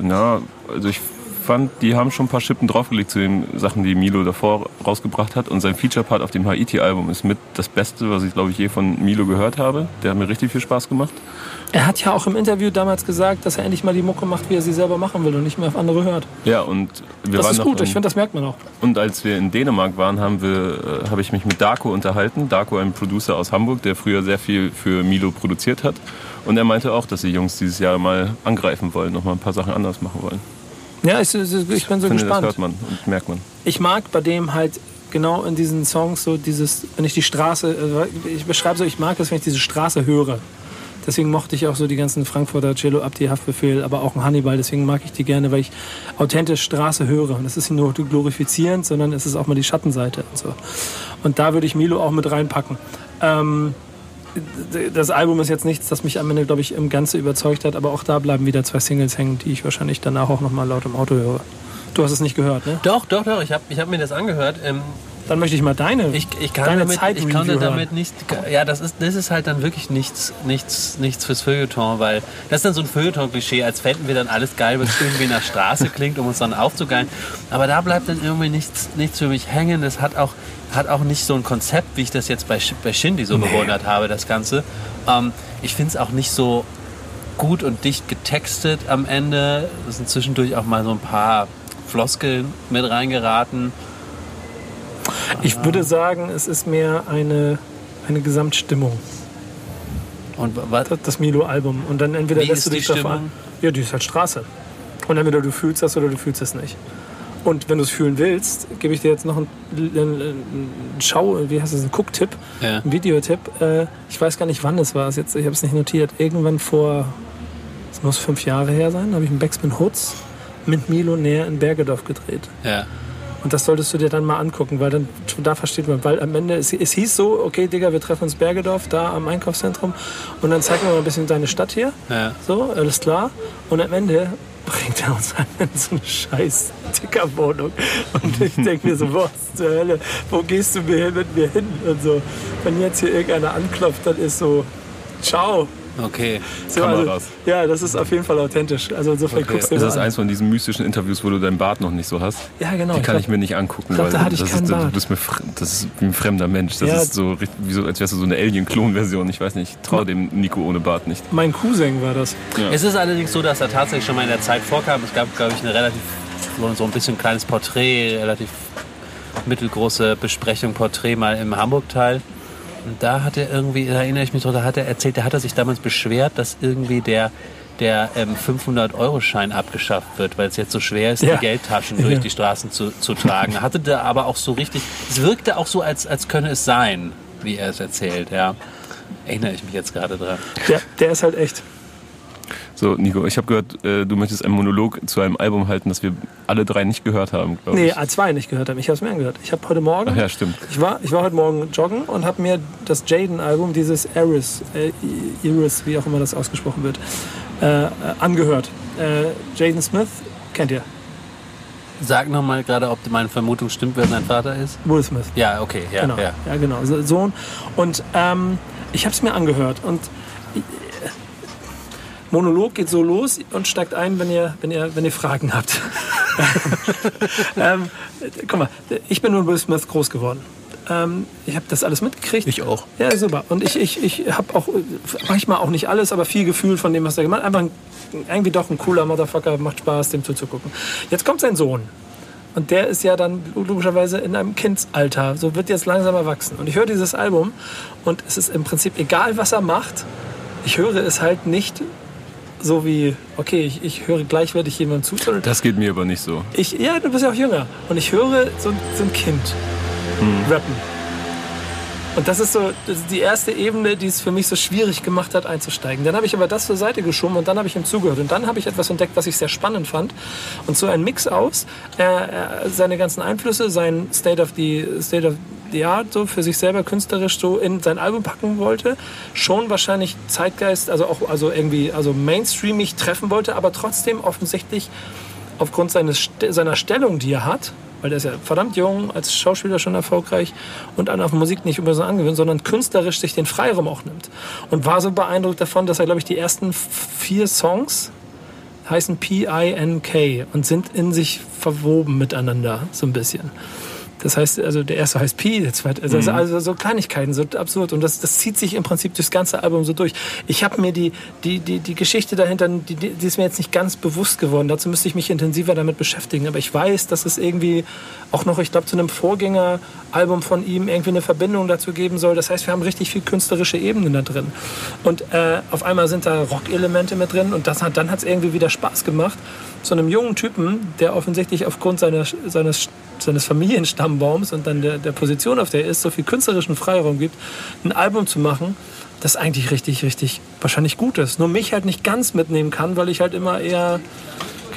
na, also ich fand, die haben schon ein paar Schippen draufgelegt zu den Sachen, die Milo davor rausgebracht hat. Und sein Feature-Part auf dem Haiti-Album ist mit das Beste, was ich, glaube ich, je von Milo gehört habe. Der hat mir richtig viel Spaß gemacht. Er hat ja auch im Interview damals gesagt, dass er endlich mal die Mucke macht, wie er sie selber machen will und nicht mehr auf andere hört. Ja, und wir das waren ist gut, in, ich finde, das merkt man auch. Und als wir in Dänemark waren, haben wir, äh, habe ich mich mit Darko unterhalten. Darko, ein Producer aus Hamburg, der früher sehr viel für Milo produziert hat. Und er meinte auch, dass die Jungs dieses Jahr mal angreifen wollen, noch mal ein paar Sachen anders machen wollen. Ja, ich, ich bin so finde, gespannt. Das hört man und merkt man. Ich mag bei dem halt genau in diesen Songs so dieses, wenn ich die Straße, äh, ich beschreibe so, ich mag es, wenn ich diese Straße höre. Deswegen mochte ich auch so die ganzen Frankfurter Cello Abdi Haftbefehl, aber auch ein Hannibal. Deswegen mag ich die gerne, weil ich authentisch Straße höre. Und das ist nicht nur glorifizierend, sondern es ist auch mal die Schattenseite und so. Und da würde ich Milo auch mit reinpacken. Ähm, das Album ist jetzt nichts, das mich am Ende, glaube ich, im Ganze überzeugt hat, aber auch da bleiben wieder zwei Singles hängen, die ich wahrscheinlich danach auch nochmal laut im Auto höre. Du hast es nicht gehört, ne? Doch, doch, doch. Ich habe ich hab mir das angehört. Ähm, dann möchte ich mal deine, ich, ich kann deine damit, Ich kann damit nicht. Ja, das ist, das ist halt dann wirklich nichts, nichts, nichts fürs Feuilleton, weil das ist dann so ein Feuilleton-Klischee, als fänden wir dann alles geil, was irgendwie nach Straße klingt, um uns dann aufzugeilen. Aber da bleibt dann irgendwie nichts, nichts für mich hängen. Das hat auch, hat auch nicht so ein Konzept, wie ich das jetzt bei, bei Shindy so nee. bewundert habe, das Ganze. Ähm, ich finde es auch nicht so gut und dicht getextet am Ende. Es sind zwischendurch auch mal so ein paar Floskeln mit reingeraten. Ich würde sagen, es ist mehr eine, eine Gesamtstimmung. Und was? Das, das Milo-Album. Und dann entweder Wie lässt du dich an. Ja, die ist halt Straße. Und entweder du fühlst das oder du fühlst es nicht. Und wenn du es fühlen willst, gebe ich dir jetzt noch einen, einen Schau, wie heißt das, einen Gucktipp, ja. einen Videotipp. Äh, ich weiß gar nicht, wann es war. Jetzt, ich habe es nicht notiert. Irgendwann vor, es muss fünf Jahre her sein, habe ich einen Backspin Hoods mit Milo näher in Bergedorf gedreht. Ja. Und das solltest du dir dann mal angucken, weil dann da versteht man, weil am Ende, es, es hieß so, okay, Digga, wir treffen uns Bergedorf, da am Einkaufszentrum und dann zeig mir mal ein bisschen deine Stadt hier. Ja. So, alles klar. Und am Ende bringt er uns (laughs) in so eine scheiß Tickerwohnung. Und ich denke mir so, was zur Hölle, wo gehst du mir mit mir hin? Und so, wenn jetzt hier irgendeiner anklopft, dann ist so, ciao. Okay. So, Kameras. Also, ja, das ist auf jeden Fall authentisch. Also insofern okay. guckst du Ist das an. eins von diesen mystischen Interviews, wo du deinen Bart noch nicht so hast? Ja, genau. Die kann ich, glaub, ich mir nicht angucken, glaub, weil da hatte ich das, keinen ist, Bart. du bist mir, das ist wie ein fremder Mensch. Das Ja. ist so, wie so, als wärst du so eine Alien-Klon-Version. Ich weiß nicht, ich traue dem Nico ohne Bart nicht. Mein Cousin war das. Ja. Es ist allerdings so, dass er tatsächlich schon mal in der Zeit vorkam. Es gab, glaube ich, eine relativ, so- so ein bisschen kleines Porträt, relativ mittelgroße Besprechung, Porträt mal im Hamburg-Teil. Und da hat er irgendwie, da erinnere ich mich dran, da hat er erzählt, da hat er sich damals beschwert, dass irgendwie der, der ähm, 500-Euro-Schein abgeschafft wird, weil es jetzt so schwer ist, Ja. die Geldtaschen durch Ja. die Straßen zu, zu tragen. Hatte da aber auch so richtig, es wirkte auch so, als, als könne es sein, wie er es erzählt, ja. Erinnere ich mich jetzt gerade dran. Ja, der ist halt echt. So, Nico, ich habe gehört, äh, du möchtest einen Monolog zu einem Album halten, das wir alle drei nicht gehört haben, glaube Nee, ich. A2 nicht gehört haben. Ich habe es mir angehört. Ich habe heute Morgen. Ach ja, stimmt. Ich war, ich war heute Morgen joggen und habe mir das Jaden-Album, dieses Eris, äh, Iris, wie auch immer das ausgesprochen wird, äh, äh, angehört. Äh, Jaden Smith, kennt ihr? Sag nochmal gerade, ob meine Vermutung stimmt, wer sein Vater ist. Will Smith. Ja, okay, ja, genau. ja. Ja, genau. So- Sohn. Und ähm, ich habe es mir angehört und äh, Monolog geht so los und steigt ein, wenn ihr, wenn ihr, wenn ihr Fragen habt. (laughs) ähm, guck mal, ich bin nur Will Smith groß geworden. Ähm, ich habe das alles mitgekriegt. Ich auch. Ja, super. Und ich, ich, ich habe auch manchmal auch nicht alles, aber viel Gefühl von dem, was er gemacht hat. Einfach ein, irgendwie doch ein cooler Motherfucker, macht Spaß, dem zuzugucken. Jetzt kommt sein Sohn. Und der ist ja dann logischerweise in einem Kindsalter, so wird jetzt langsam erwachsen. Und ich höre dieses Album und es ist im Prinzip egal, was er macht. Ich höre es halt nicht so wie, okay, ich, ich höre gleichwertig jemandem zu, Das geht mir aber nicht so. ich, ja, du bist ja auch jünger. Und ich höre so, ein- so ein Kind rappen. Und das ist so das ist die erste Ebene, die es für mich so schwierig gemacht hat, einzusteigen. Dann habe ich aber das zur Seite geschoben und dann habe ich ihm zugehört. Und dann habe ich etwas entdeckt, was ich sehr spannend fand. Und so ein Mix aus, äh, äh, seine ganzen Einflüsse, sein State of the, State of Art, so für sich selber künstlerisch so in sein Album packen wollte. Schon wahrscheinlich Zeitgeist, also auch also irgendwie also mainstreamig treffen wollte, aber trotzdem offensichtlich aufgrund seines, seiner Stellung, die er hat, weil der ist ja verdammt jung, als Schauspieler schon erfolgreich und an auf Musik nicht immer so angewöhnt, sondern künstlerisch sich den Freiraum auch nimmt. Und war so beeindruckt davon, dass er, glaube ich, die ersten vier Songs heißen P-I-N-K und sind in sich verwoben miteinander, so ein bisschen. Das heißt, also der erste heißt Pi, der zweite, also, also so Kleinigkeiten, so absurd. Und das, das zieht sich im Prinzip durchs ganze Album so durch. Ich habe mir die, die, die, die Geschichte dahinter, die, die die ist mir jetzt nicht ganz bewusst geworden. Dazu müsste ich mich intensiver damit beschäftigen. Aber ich weiß, dass es irgendwie auch noch, ich glaube, zu einem Vorgängeralbum von ihm irgendwie eine Verbindung dazu geben soll. Das heißt, wir haben richtig viel künstlerische Ebenen da drin. Und äh, auf einmal sind da Rock-Elemente mit drin und das hat, dann hat es irgendwie wieder Spaß gemacht, so einem jungen Typen, der offensichtlich aufgrund seiner, seines, seines Familienstammbaums und dann der, der Position, auf der er ist, so viel künstlerischen Freiraum gibt, ein Album zu machen, das eigentlich richtig, richtig wahrscheinlich gut ist. Nur mich halt nicht ganz mitnehmen kann, weil ich halt immer eher,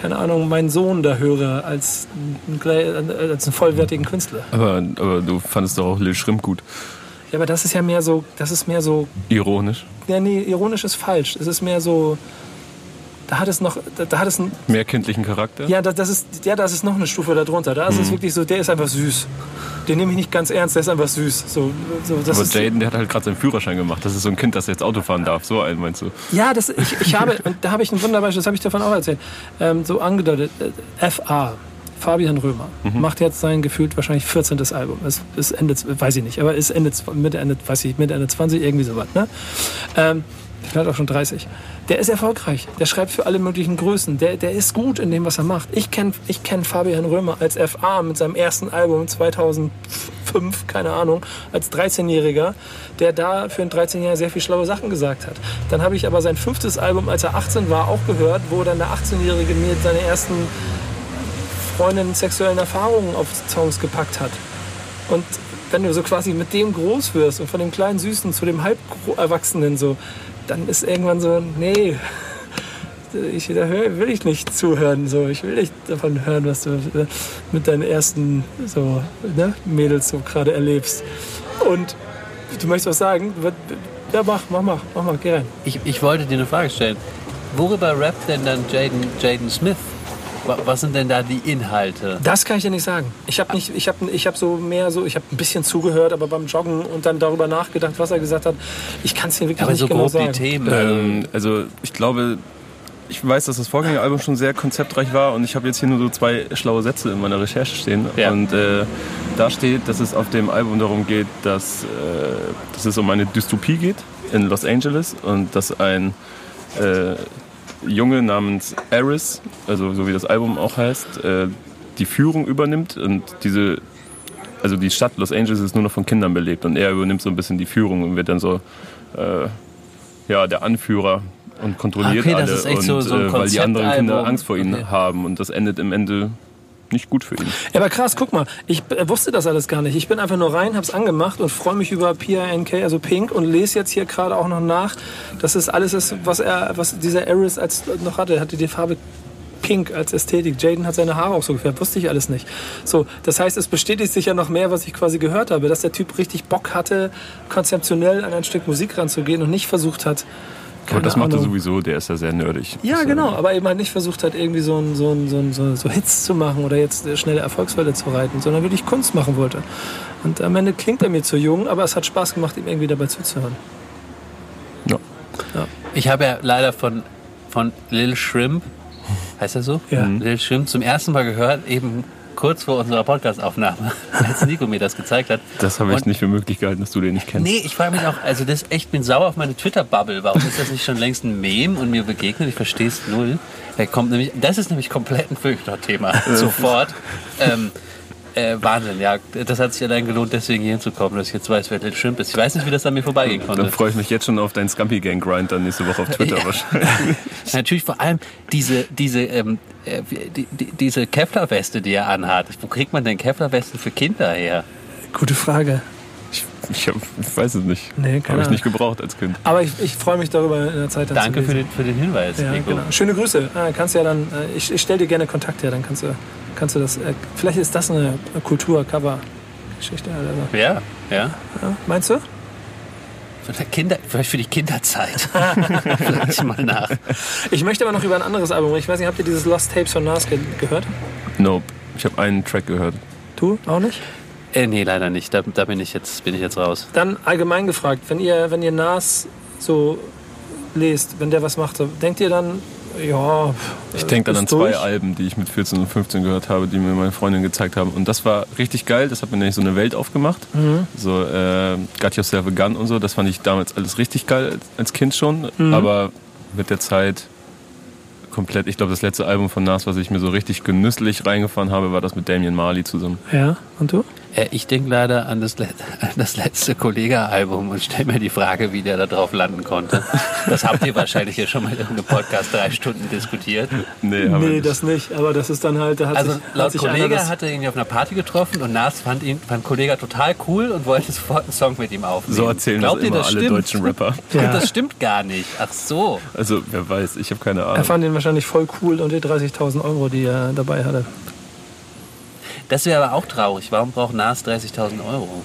keine Ahnung, meinen Sohn da höre als, einen, gle- als einen vollwertigen Künstler. Aber, aber du fandest doch auch Lil Schrimp gut. Ja, aber das ist ja mehr so, das ist mehr so Ironisch. Ja, nee, ironisch ist falsch. Es ist mehr so. Da hat es noch. Da, da hat es ein. Mehr kindlichen Charakter. Ja, das, das ist, ja, das ist noch eine Stufe darunter. Da ist es wirklich so, der ist einfach süß. Den nehme ich nicht ganz ernst, der ist einfach süß. So, so, das Aber Jaden, der hat halt gerade seinen Führerschein gemacht. Das ist so ein Kind, das jetzt Auto fahren darf. So einen meinst du? Ja, das, ich, ich habe, (laughs) und da habe ich ein Wunderbeispiel, das habe ich davon auch erzählt, ähm, so angedeutet. Äh, FA, Fabian Römer, macht jetzt sein gefühlt wahrscheinlich 14. Album. Es ist Ende, weiß ich nicht, aber ist Ende, Mitte, Ende, weiß ich, Mitte, Ende 20, irgendwie sowas. Ne? Ähm, vielleicht auch schon 30. Der ist erfolgreich. Der schreibt für alle möglichen Größen. Der, der ist gut in dem, was er macht. Ich kenne ich kenn Fabian Römer als FA mit seinem ersten Album 2005, keine Ahnung, als 13-Jähriger, der da für einen 13-Jähriger sehr viel schlaue Sachen gesagt hat. Dann habe ich aber sein fünftes Album, als er 18 war, auch gehört, wo dann der 18-Jährige mir seine ersten Freundinnen sexuellen Erfahrungen auf Songs gepackt hat. Und wenn du so quasi mit dem groß wirst und von dem kleinen Süßen zu dem Halberwachsenen so, dann ist irgendwann so, nee, ich, da will ich nicht zuhören. So. Ich will nicht davon hören, was du äh, mit deinen ersten so, ne, Mädels so gerade erlebst. Und du möchtest was sagen? Ja, mach, mach, mach, mach mal, geh rein. Ich, ich wollte dir eine Frage stellen. Worüber rappt denn dann Jaden Smith? Wa- Was sind denn da die Inhalte? Das kann ich dir nicht sagen. Ich habe nicht, ich habe, ich habe so mehr so, ich habe ein bisschen zugehört, aber beim Joggen und dann darüber nachgedacht, was er gesagt hat. Ich kann es dir wirklich Aber nicht so genau grob sagen. die Themen. Ähm, also ich glaube, ich weiß, dass das Vorgängeralbum schon sehr konzeptreich war und ich habe jetzt hier nur so zwei schlaue Sätze in meiner Recherche stehen. Ja. Und äh, da steht, dass es auf dem Album darum geht, dass, äh, dass es um eine Dystopie geht in Los Angeles und dass ein äh, Junge namens Eris, also so wie das Album auch heißt, äh, die Führung übernimmt und diese also die Stadt Los Angeles ist nur noch von Kindern belebt und er übernimmt so ein bisschen die Führung und wird dann so äh, ja der Anführer und kontrolliert Okay, das alle ist echt und so- so ein äh, weil die anderen Kinder. Angst vor ihm Okay. haben und das endet im Ende nicht gut für ihn. Ja, aber krass, guck mal, ich äh, wusste das alles gar nicht. Ich bin einfach nur rein, hab's angemacht und freue mich über PINK, also Pink, und lese jetzt hier gerade auch noch nach, dass es alles ist, was er, was dieser Eris als noch hatte. Er hatte die Farbe Pink als Ästhetik. Jaden hat seine Haare auch so gefärbt, wusste ich alles nicht. So, das heißt, es bestätigt sich ja noch mehr, was ich quasi gehört habe, dass der Typ richtig Bock hatte, konzeptionell an ein Stück Musik ranzugehen und nicht versucht hat. Aber das keine macht er Ahnung. sowieso, der ist ja sehr nerdig. Ja, Das, äh, genau, aber eben halt nicht versucht hat, irgendwie so, ein, so, ein, so, ein, so, so Hits zu machen oder jetzt eine schnelle Erfolgswelle zu reiten, sondern wirklich Kunst machen wollte. Und am Ende klingt er mir zu jung, aber es hat Spaß gemacht, ihm irgendwie dabei zuzuhören. Ja. Ich habe ja leider von, von Lil Shrimp, heißt er so? Ja. Mhm. Lil Shrimp zum ersten Mal gehört, eben kurz vor unserer Podcastaufnahme, (laughs) als Nico mir das gezeigt hat. Das habe ich Und- nicht für möglich gehalten, dass du den nicht kennst. Nee, ich frage mich auch, also das ist echt, bin sauer auf meine Twitter-Bubble. Warum ist das nicht schon längst ein Meme und mir begegnet? Ich verstehe es null. Da kommt nämlich, das ist nämlich komplett ein Fürchter-Thema. (laughs) Sofort. Ähm, äh, Wahnsinn, ja. Das hat sich allein gelohnt, deswegen hier hinzukommen, dass ich jetzt weiß, wer Little Shrimp ist. Ich weiß nicht, wie das an mir vorbeigehen Dann konnte. freue ich mich jetzt schon auf deinen Scumpy Gang Grind dann nächste Woche auf Twitter (laughs) Ja. wahrscheinlich. (laughs) Natürlich vor allem diese, diese, ähm, äh, die, die, diese Kevlar-Weste, die er anhat. Wo kriegt man denn Kevlar-Westen für Kinder her? Gute Frage. Ich, ich, hab, ich weiß es nicht. Nee, Habe ich nicht gebraucht als Kind. Aber ich, ich freue mich darüber in der Zeit dann Danke zu für den, für den Hinweis, Ja, Nico. genau. Schöne Grüße. Ah, kannst ja dann, äh, ich, ich stelle dir gerne Kontakt her, dann kannst du, kannst du das, äh, vielleicht ist das eine Kultur-Cover-Geschichte oder so. Ja, ja. Ja, meinst du? Für die Kinder, vielleicht für die Kinderzeit. (laughs) Ich mal nach. Ich möchte aber noch über ein anderes Album. Ich weiß nicht, habt ihr dieses Lost Tapes von Nas ge gehört? Nope. Ich habe einen Track gehört. Du auch nicht? Äh, nee, leider nicht. Da, da bin, ich jetzt, bin ich jetzt raus. Dann allgemein gefragt, wenn ihr, wenn ihr Nas so lest, wenn der was macht, denkt ihr dann, ja, Ich denke dann an zwei durch? Alben, die ich mit 14 und 15 gehört habe, die mir meine Freundin gezeigt haben. Und das war richtig geil. Das hat mir nämlich so eine Welt aufgemacht. Mhm. So äh, Got Yourself a Gun und so. Das fand ich damals alles richtig geil als, als Kind schon. Mhm. Aber mit der Zeit komplett. Ich glaube, das letzte Album von Nas, was ich mir so richtig genüsslich reingefahren habe, war das mit Damian Marley zusammen. Ja, und du? Äh, ich denke leider an das, an das letzte Kollega-Album und stelle mir die Frage, wie der da drauf landen konnte. Das habt ihr wahrscheinlich ja schon mal in einem Podcast drei Stunden diskutiert. Nee, aber Nee, das nicht. Aber das ist dann halt, da hat Also sich, hat laut hat er ihn auf einer Party getroffen und Nas fand ihn fand Kollega total cool und wollte sofort einen Song mit ihm aufnehmen. so erzählen Glaubt das ihr, immer das alle stimmt? deutschen Rapper. (laughs) Ja. Das stimmt gar nicht. Ach so. Also, wer weiß, ich habe keine er Ahnung. fand ihn wahrscheinlich voll cool und die 30.000 Euro, die er dabei hatte. Das wäre aber auch traurig. Warum braucht Nas 30.000 Euro?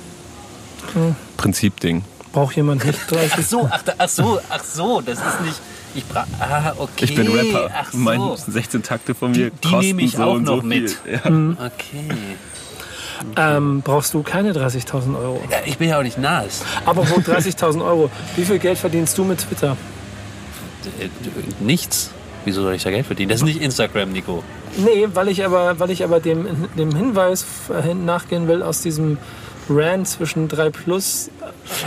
Prinzipding. Braucht jemand nicht 30? Ach so, ach, da- ach so, ach so. Das ist nicht. Ich bra ah, okay. Ich bin Rapper. Ach so. Mein 16 Takte von mir Die- die kosten nehme ich so auch so noch viel. mit. Ja. Okay. Ähm, brauchst du keine 30.000 Euro. Ja, ich bin ja auch nicht Nas. Aber wo 30.000 Euro? Wie viel Geld verdienst du mit Twitter? Äh, Nichts. Wieso soll ich da Geld verdienen? Das ist nicht Instagram, Nico. Nee, weil ich aber, weil ich aber dem, dem Hinweis nachgehen will aus diesem Rant zwischen 3 Plus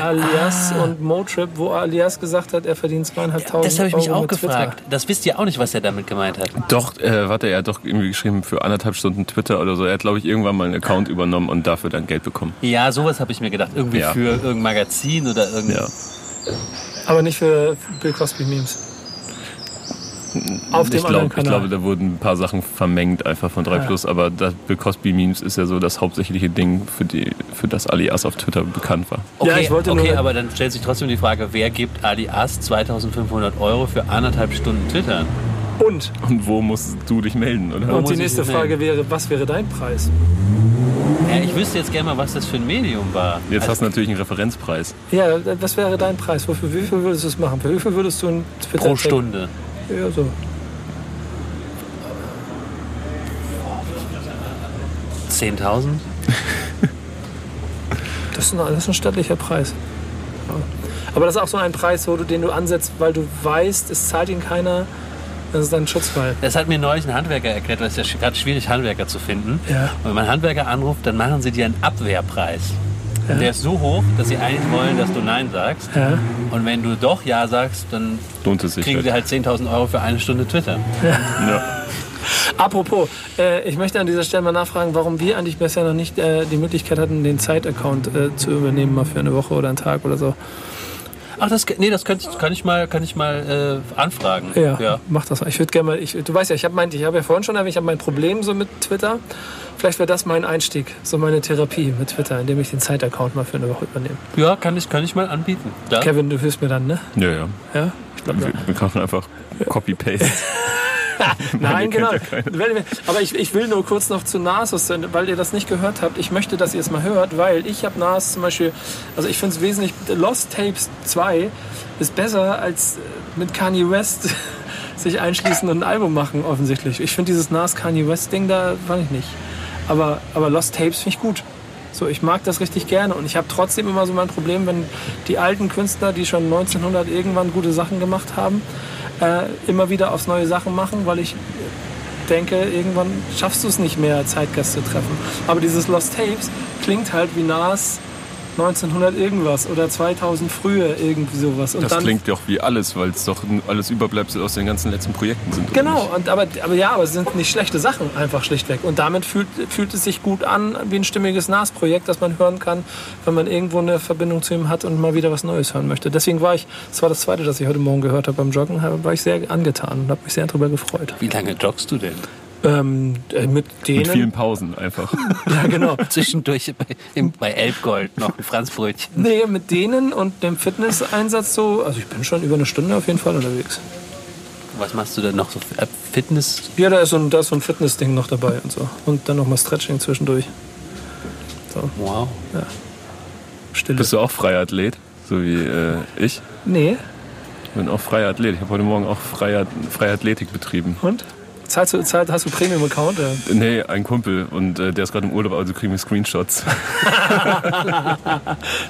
Alias Ah. und Motrip, wo Alias gesagt hat, er verdient zweieinhalbtausend Das habe ich mich Euro auch mit Twitter. gefragt. Das wisst ihr auch nicht, was er damit gemeint hat. Doch, äh, warte, er hat doch irgendwie geschrieben für anderthalb Stunden Twitter oder so. Er hat, glaube ich, irgendwann mal einen Account übernommen und dafür dann Geld bekommen. Ja, sowas habe ich mir gedacht. Irgendwie Ja. für irgendein Magazin oder irgendein. Ja. Aber nicht für Bill Cosby Memes. Auf dem ich, anderen glaub, ich glaube, da wurden ein paar Sachen vermengt einfach von 3 Ja. Plus, aber das Bill Cosby Memes ist ja so das hauptsächliche Ding, für, die, für das Alias auf Twitter bekannt war. Okay, Ja, ich wollte okay nur- aber dann stellt sich trotzdem die Frage, wer gibt Ali As 2500 Euro für anderthalb Stunden Twitter? Und, Und wo musst du dich melden, oder? und die nächste Frage wäre, was wäre dein Preis? Ja, ich wüsste jetzt gerne mal, was das für ein Medium war. Jetzt hast du natürlich einen Referenzpreis. Ja, was wäre dein Preis? Wofür, wie viel würdest du es machen? Für wie viel würdest du ein Twitter Pro Stunde. Ja, so. 10.000? (laughs) Das ist, ein, das ist ein stattlicher Preis. Ja. Aber das ist auch so ein Preis, wo du, den du ansetzt, weil du weißt, es zahlt ihn keiner. Das ist ein Schutzfall. Das hat mir neulich ein Handwerker erklärt, weil es ist ja gerade schwierig, Handwerker zu finden. Ja. Und wenn man Handwerker anruft, dann machen sie dir einen Abwehrpreis. Ja. Der ist so hoch, dass sie eigentlich wollen, dass du Nein sagst. Ja. Und wenn du doch Ja sagst, dann Lohnt es sich. kriegen sie Halt. halt 10.000 Euro für eine Stunde Twitter. Ja. (laughs) Apropos, äh, ich möchte an dieser Stelle mal nachfragen, warum wir eigentlich bisher noch nicht äh, die Möglichkeit hatten, den Zeit-Account äh, zu übernehmen, mal für eine Woche oder einen Tag oder so. Ach, das, nee, das kann, ich- kann ich mal, kann ich mal äh, anfragen. Ja, mach das mal. Ich würde gerne mal, ich, du weißt ja, ich habe habe ja vorhin schon erwähnt, ich habe mein Problem so mit Twitter. Vielleicht wäre das mein Einstieg, so meine Therapie mit Twitter, indem ich den Zeitaccount mal für eine Woche übernehme. Ja, kann ich, kann ich mal anbieten. Klar. Kevin, du hilfst mir dann, ne? Ja, ja. Ja? Ich glaube, Wir, wir machen einfach Copy-Paste. (laughs) (laughs) Nein, genau. Aber ich, ich will nur kurz noch zu Nas, weil ihr das nicht gehört habt. Ich möchte, dass ihr es mal hört, weil ich habe Nas zum Beispiel, also ich finde es wesentlich, Lost Tapes 2 ist besser als äh, mit Kanye West (laughs) sich einschließen und ein Album machen, offensichtlich. Ich finde dieses Nas Kanye West Ding da, fand ich nicht. Aber, aber Lost Tapes finde ich gut. So, ich mag das richtig gerne und ich habe trotzdem immer so mein Problem, wenn die alten Künstler, die schon 1900 irgendwann gute Sachen gemacht haben, äh, immer wieder aufs neue Sachen machen, weil ich denke, irgendwann schaffst du es nicht mehr, Zeitgast zu treffen. Aber dieses Lost Tapes klingt halt wie Nas 1900 irgendwas oder 2000 früher irgendwie sowas. Und Das dann, klingt doch wie alles, weil es doch alles Überbleibsel aus den ganzen letzten Projekten sind. Genau, und aber, aber ja, aber es sind nicht schlechte Sachen, einfach schlichtweg. Und damit fühlt, fühlt es sich gut an, wie ein stimmiges NAS-Projekt, das man hören kann, wenn man irgendwo eine Verbindung zu ihm hat und mal wieder was Neues hören möchte. Deswegen war ich, das war das zweite, das ich heute Morgen gehört habe beim Joggen, war ich sehr angetan und habe mich sehr darüber gefreut. Wie lange joggst du denn? Ähm, äh, mit denen. Mit vielen Pausen einfach. (laughs) ja, genau. (laughs) Zwischendurch bei, im, bei Elbgold noch ein Franzbrötchen. Nee, mit denen und dem Fitnesseinsatz so, also ich bin schon über eine Stunde auf jeden Fall unterwegs. Was machst du denn noch so? Äh, Fitness? Ja, da ist so ein, da ist so ein Fitnessding noch dabei und so. Und dann nochmal Stretching zwischendurch. Wow. Stille. Bist du auch Freiathlet? So wie äh, ich? Nee. Ich bin auch Freiathlet. Ich habe heute Morgen auch Freia Freiathletik betrieben. Und? Zahlst du, zahlst, hast du Premium-Account? Ja. Nee, ein Kumpel und äh, der ist gerade im Urlaub, also kriegen wir Screenshots. (laughs)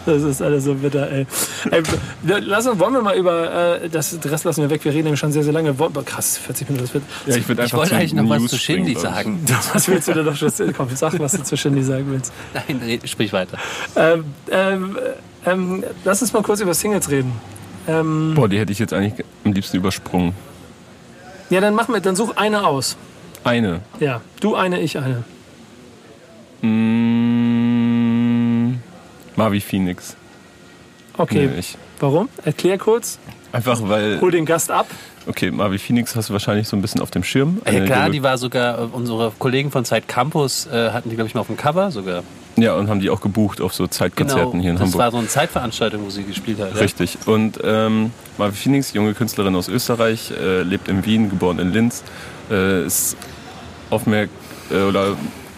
Das ist alles so bitter, ey. ey lass uns, wollen wir mal über, äh, das, Rest lassen wir weg, wir reden nämlich schon sehr, sehr lange. Krass, 40 Minuten, das wird... Ja, ich würde Ich wollte eigentlich noch was zu Shindy sagen. (laughs) Was willst du denn noch? schon- Komm, sag, was du zu Shindy sagen willst. Nein, red- sprich weiter. Ähm, ähm, ähm, lass uns mal kurz über Singles reden. Ähm, Boah, die hätte ich jetzt eigentlich am liebsten übersprungen. Ja, dann mach mir, dann such eine aus. Eine. Ja, du eine, ich eine. Mm, Marvi Phoenix. Okay, Nee, ich. warum? Erklär kurz. Einfach weil, Hol den Gast ab. okay, Marvi Phoenix hast du wahrscheinlich so ein bisschen auf dem Schirm. Ja klar, die war sogar, äh, unsere Kollegen von Zeit Campus äh, hatten die, glaube ich, mal auf dem Cover sogar. Ja, und haben die auch gebucht auf so Zeitkonzerten hier in das Hamburg. war so eine Zeitveranstaltung, wo sie gespielt hat. Ja? Richtig. Und ähm, Marvi Phoenix, junge Künstlerin aus Österreich, äh, lebt in Wien, geboren in Linz, äh, ist aufmerk äh, oder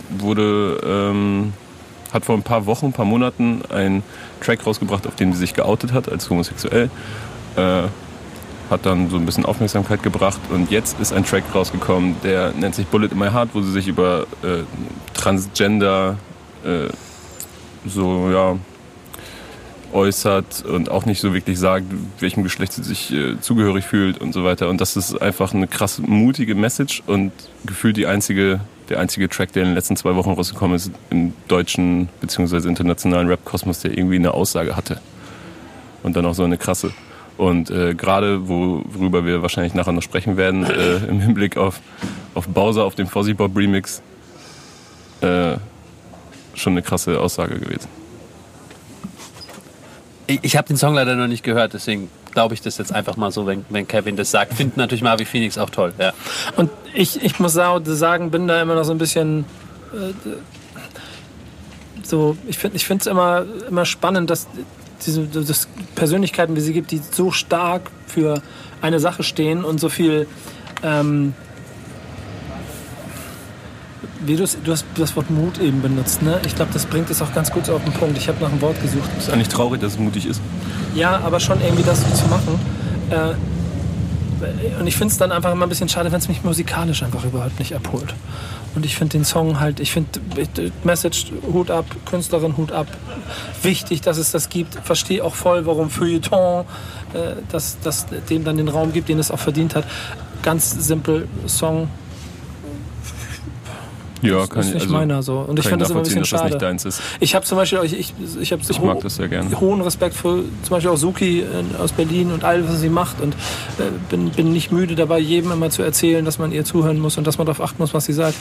wurde ähm, hat vor ein paar Wochen, ein paar Monaten einen Track rausgebracht, auf dem sie sich geoutet hat als homosexuell. Äh, hat dann so ein bisschen Aufmerksamkeit gebracht und jetzt ist ein Track rausgekommen, der nennt sich Bullet in My Heart, wo sie sich über äh, Transgender äh, so ja äußert und auch nicht so wirklich sagt, welchem Geschlecht sie sich äh, zugehörig fühlt und so weiter. Und das ist einfach eine krass mutige Message und gefühlt die einzige, der einzige Track, der in den letzten zwei Wochen rausgekommen ist im deutschen bzw. internationalen Rap-Kosmos, der irgendwie eine Aussage hatte. Und dann auch so eine krasse. Und äh, gerade, worüber wir wahrscheinlich nachher noch sprechen werden, äh, im Hinblick auf, auf Bowser, auf dem Fozzy Bob Remix, äh, schon eine krasse Aussage gewesen. Ich, ich habe den Song leider noch nicht gehört, deswegen glaube ich das jetzt einfach mal so, wenn, wenn Kevin das sagt. Finde natürlich Marvi Phoenix auch toll. Ja. Und ich, ich muss sagen, bin da immer noch so ein bisschen. Äh, so, ich finde ich es immer, immer spannend, dass diese dass Persönlichkeiten, wie sie gibt, die so stark für eine Sache stehen und so viel. Ähm, wie du hast das Wort Mut eben benutzt, ne? Ich glaube, das bringt es auch ganz gut auf den Punkt. Ich habe nach einem Wort gesucht. Ist eigentlich traurig, dass es mutig ist. Ja, aber schon irgendwie das so zu machen. Äh, und ich finde es dann einfach immer ein bisschen schade, wenn es mich musikalisch einfach überhaupt nicht abholt. Und ich finde den Song halt, ich finde Message Hut ab, Künstlerin Hut ab. Wichtig, dass es das gibt. Verstehe auch voll, warum Feuilleton äh, das, das dem dann den Raum gibt, den es auch verdient hat. Ganz simpel Song. Ja, das kann ist ich- nicht also meiner so. Und ich kann finde das immer ein bisschen dass das schade. nicht deins ist. Ich habe zum Beispiel, ich, ich, ich habe Ich mag das sehr gerne. hohen Respekt für zum Beispiel auch Suki aus Berlin und all, was sie macht. Und äh, bin, bin nicht müde dabei, jedem immer zu erzählen, dass man ihr zuhören muss und dass man darauf achten muss, was sie sagt.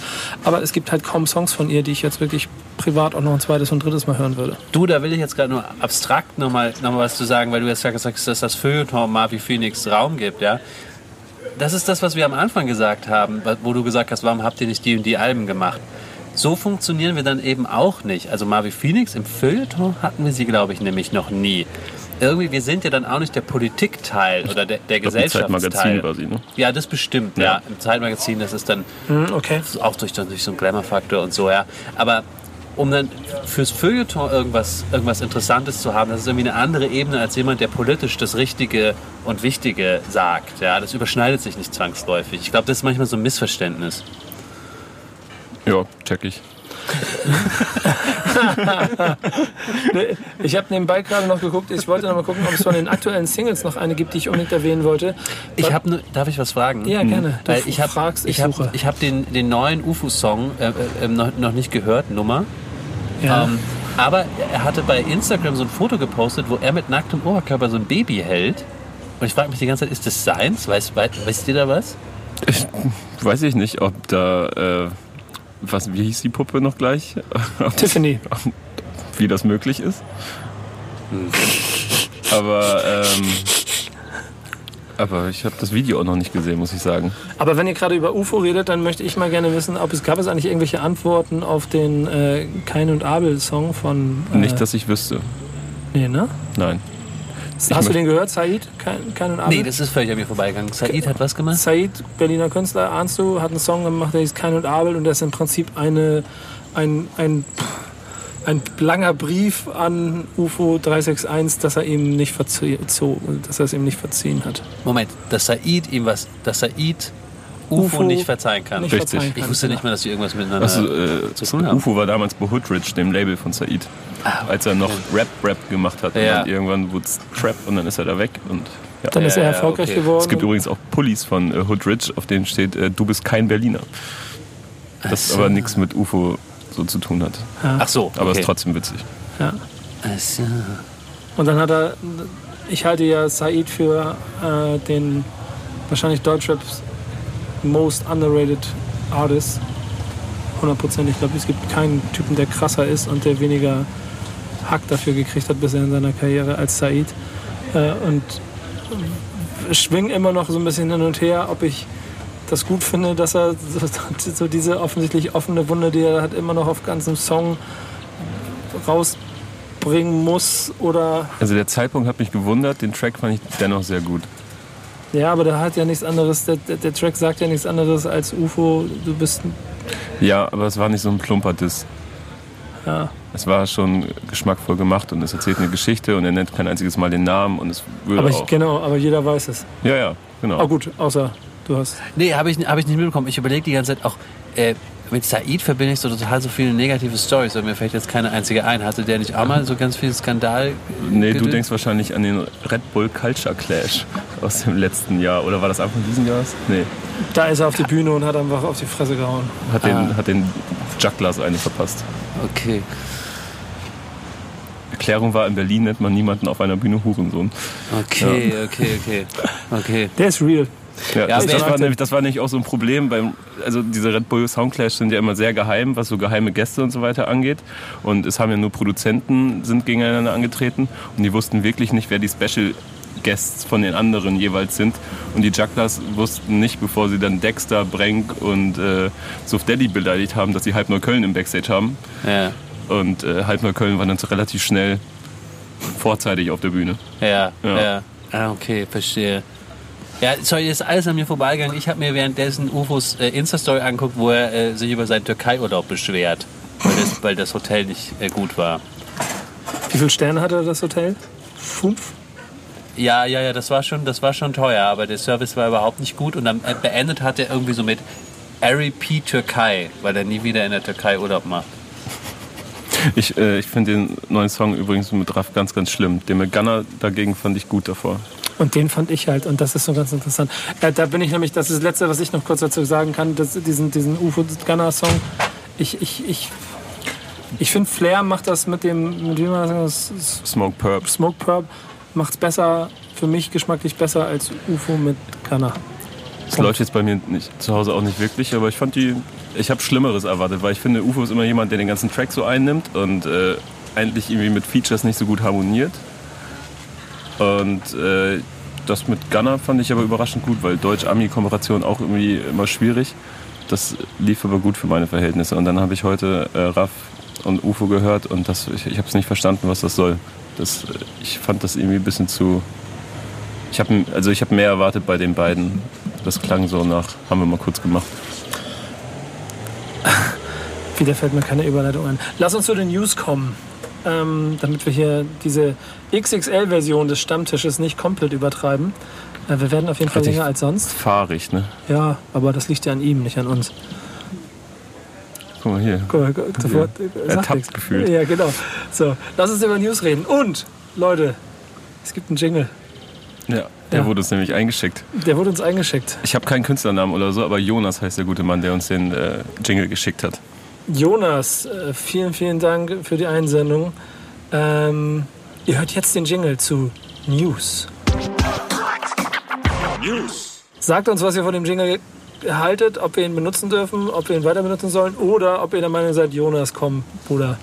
Aber es gibt halt kaum Songs von ihr, die ich jetzt wirklich privat auch noch ein zweites und drittes Mal hören würde. Du, da will ich jetzt gerade nur abstrakt nochmal noch mal was zu sagen, weil du jetzt gesagt hast, dass das Feuilleton Marvi Phoenix Raum gibt, ja. Das ist das, was wir am Anfang gesagt haben, wo du gesagt hast, warum habt ihr nicht die und die Alben gemacht? So funktionieren wir dann eben auch nicht. Also Marvi Phoenix im Feuilleton hatten wir sie, glaube ich, nämlich noch nie. Irgendwie, wir sind ja dann auch nicht der Politikteil oder der, der glaub, im Gesellschaftsteil. Zeitmagazin sie, ne? Ja, das bestimmt, ja. Ja. Im Zeitmagazin, das ist dann Hm, okay. auch durch, durch so einen Glamour-Faktor und so, ja. Aber um dann fürs Feuilleton irgendwas, irgendwas Interessantes zu haben, das ist irgendwie eine andere Ebene als jemand, der politisch das Richtige und Wichtige sagt. Ja, das überschneidet sich nicht zwangsläufig. Ich glaube, das ist manchmal so ein Missverständnis. Ja, check ich. (laughs) Ich habe nebenbei gerade noch geguckt, ich wollte noch mal gucken, ob es von den aktuellen Singles noch eine gibt, die ich unbedingt erwähnen wollte. Ich habe nur, darf ich was fragen? Ja, gerne. Du Weil ich habe fragst, ich ich hab, suche. ich hab den, den neuen UFO-Song äh, äh, noch, noch nicht gehört, Nummer. Ja. Ähm, aber er hatte bei Instagram so ein Foto gepostet, wo er mit nacktem Oberkörper so ein Baby hält. Und ich frage mich die ganze Zeit, ist das seins? Weißt, weißt, weißt ihr da was? Weiß ich nicht, ob da, äh, was, wie hieß die Puppe noch gleich? (laughs) Tiffany. wie das möglich ist. Aber, ähm, aber ich habe das Video auch noch nicht gesehen, muss ich sagen. Aber wenn ihr gerade über UFO redet, dann möchte ich mal gerne wissen, ob es gab es eigentlich irgendwelche Antworten auf den äh, Kain und Abel Song von. Äh, Nicht, dass ich wüsste. Nee, ne? Nein. Hast du den gehört, Said? Kain und Abel? Nee, das ist völlig an mir vorbeigegangen. Said hat was gemacht? Said, Berliner Künstler, ahnst du, hat einen Song gemacht, der hieß Kain und Abel und der ist im Prinzip eine, ein, ein, ein langer Brief an UFO 361, dass er ihm nicht verzie so, dass er es ihm nicht verziehen hat. Moment, dass Said ihm was, dass Said UFO, UFO nicht verzeihen kann. Nicht Richtig. verzeihen kann. Ich wusste nicht mal, dass die irgendwas miteinander Also, äh, zu tun haben. UFO war damals bei Hoodridge, dem Label von Said. Ah, Als er noch Rap-Rap gemacht hat. Ja. Und dann irgendwann wurde es Trap und dann ist er da weg. Und, ja. Dann ist er ja, erfolgreich okay. geworden. Es gibt übrigens auch Pullis von äh, Hoodridge, auf denen steht, äh, du bist kein Berliner. Das so. aber nichts mit UFO so zu tun hat. Ach so, Aber okay. ist trotzdem witzig. ja. Ach so. Und dann hat er, ich halte ja Said für äh, den wahrscheinlich Deutschraps most underrated Artist. 100%. Ich glaube, es gibt keinen Typen, der krasser ist und der weniger Hack dafür gekriegt hat bisher in seiner Karriere als Said. Äh, und schwing immer noch so ein bisschen hin und her, ob ich das gut finde, dass er so, so diese offensichtlich offene Wunde, die er hat, immer noch auf ganzem Song rausbringen muss oder Also der Zeitpunkt hat mich gewundert, den Track fand ich dennoch sehr gut. Ja, aber der hat ja nichts anderes, der, der, der Track sagt ja nichts anderes als UFO, du bist, ein- Ja, aber es war nicht so ein plumper Diss. ja. Es war schon geschmackvoll gemacht und es erzählt eine Geschichte und er nennt kein einziges Mal den Namen und es würde Aber ich, auch. genau, aber jeder weiß es. Ja, ja, genau. Oh gut, außer du hast. Nee, habe ich, hab ich nicht mitbekommen. Ich überlege die ganze Zeit auch, äh, mit Said verbinde ich so total so viele negative Stories, aber mir fällt jetzt keine einzige ein. Hatte der nicht auch mal so ganz viel Skandal? Nee, du gedöns? denkst wahrscheinlich an den Red Bull Culture Clash aus dem letzten Jahr. Oder war das Anfang dieses Jahres? Nee. Da ist er auf die Bühne und hat einfach auf die Fresse gehauen. Hat den, Ah. hat den Jugglas eine verpasst. Okay. Erklärung war, in Berlin nennt man niemanden auf einer Bühne Hurensohn. Okay, okay, okay. Okay. Der ist real. Ja, das, aber das, ich- war nämlich, das war nämlich auch so ein Problem. Beim, also diese Red Bull Soundclash sind ja immer sehr geheim, was so geheime Gäste und so weiter angeht. Und es haben ja nur Produzenten sind gegeneinander angetreten und die wussten wirklich nicht, wer die Special Guests von den anderen jeweils sind. Und die Jugglers wussten nicht, bevor sie dann Dexter, Brenk und äh, Suf Daddy beleidigt haben, dass sie halb Neukölln im Backstage haben. Ja. Und äh, halb Neukölln war dann so relativ schnell vorzeitig auf der Bühne. Ja, ja. Ja. Ah, okay, verstehe. Ja, sorry, das ist alles an mir vorbeigegangen. Ich habe mir währenddessen Ufos äh, Insta-Story angeguckt, wo er äh, sich über seinen Türkei-Urlaub beschwert, weil das, weil das Hotel nicht äh, gut war. Wie viele Sterne hatte das Hotel? Fünf? Ja, ja, ja, das war schon, das war schon teuer, aber der Service war überhaupt nicht gut und dann äh, beendet hat er irgendwie so mit R.E.P. Türkei, weil er nie wieder in der Türkei Urlaub macht. Ich, äh, ich finde den neuen Song übrigens mit Raff ganz, ganz schlimm. Den mit Gunner dagegen fand ich gut davor. Und den fand ich halt, und das ist so ganz interessant. Äh, da bin ich nämlich, das ist das Letzte, was ich noch kurz dazu sagen kann, dass diesen, diesen UFO Gunner Song. ich, ich, ich, ich finde, Flair macht das mit dem, mit wie man das, Smoke Purp. Smoke Purp macht es besser, für mich geschmacklich besser als UFO mit Gunner. Das läuft jetzt bei mir nicht, zu Hause auch nicht wirklich, aber ich fand die, ich habe Schlimmeres erwartet, weil ich finde, UFO ist immer jemand, der den ganzen Track so einnimmt und äh, eigentlich irgendwie mit Features nicht so gut harmoniert. Und äh, das mit Gunner fand ich aber überraschend gut, weil Deutsch-Ami-Kooperation auch irgendwie immer schwierig. Das lief aber gut für meine Verhältnisse. Und dann habe ich heute äh, Raff und UFO gehört und das, ich, ich habe es nicht verstanden, was das soll. Das, ich fand das irgendwie ein bisschen zu. Ich habe also hab mehr erwartet bei den beiden. Das klang so nach, haben wir mal kurz gemacht. Wieder fällt mir keine Überleitung ein. Lass uns zu den News kommen, ähm, damit wir hier diese XXL-Version des Stammtisches nicht komplett übertreiben. Äh, wir werden auf jeden Fall Relativ länger als sonst. Fahrig, ne? Ja, aber das liegt ja an ihm, nicht an uns. Guck mal hier. Guck mal, guck, sofort, sag Ertappt gefühlt. Ja, genau. So, lass uns über News reden. Und, Leute, es gibt einen Jingle. Ja, der Ja. wurde uns nämlich eingeschickt. Der wurde uns eingeschickt. Ich habe keinen Künstlernamen oder so, aber Jonas heißt der gute Mann, der uns den äh, Jingle geschickt hat. Jonas, äh, vielen, vielen Dank für die Einsendung. Ähm, ihr hört jetzt den Jingle zu News. Sagt uns, was ihr von dem Jingle haltet, ob wir ihn benutzen dürfen, ob wir ihn weiter benutzen sollen oder ob ihr der Meinung seid, Jonas, komm, Bruder.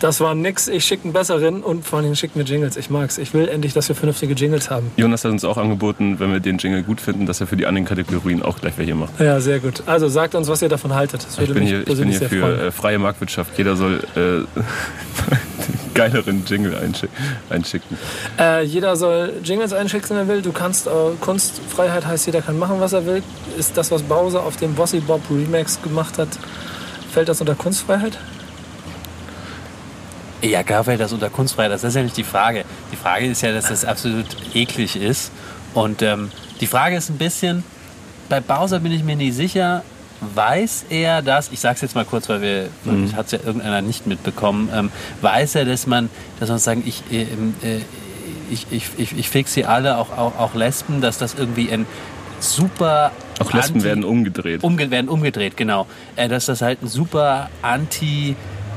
Das war nix, ich schicke einen besseren und vor allem schickt mir Jingles. Ich mag's. Ich will endlich, dass wir vernünftige Jingles haben. Jonas hat uns auch angeboten, wenn wir den Jingle gut finden, dass er für die anderen Kategorien auch gleich welche macht. Ja, sehr gut. Also sagt uns, was ihr davon haltet. Das würde Ich bin mich hier, ich bin hier sehr für freuen. äh, freie Marktwirtschaft. Jeder soll äh, (laughs) geileren Jingle einschick einschicken. Äh, jeder soll Jingles einschicken, wenn er will. Du kannst, äh, Kunstfreiheit heißt, jeder kann machen, was er will. Ist das, was Bowser auf dem Bossy Bob Remix gemacht hat, fällt das unter Kunstfreiheit? Ja, klar fällt das unter Kunstfreiheit. Das ist ja nicht die Frage. Die Frage ist ja, dass das absolut eklig ist. Und ähm, die Frage ist ein bisschen, bei Bowser bin ich mir nicht sicher, weiß er das, ich sag's jetzt mal kurz, weil wir, mhm. hat es ja irgendeiner nicht mitbekommen, ähm, weiß er, dass man, dass man sagen, ich, äh, äh, ich, ich, ich, ich fix sie alle, auch, auch, auch Lesben, dass das irgendwie ein super Auch Lesben anti- werden umgedreht. Umge werden umgedreht, genau. Äh, dass das halt ein super anti,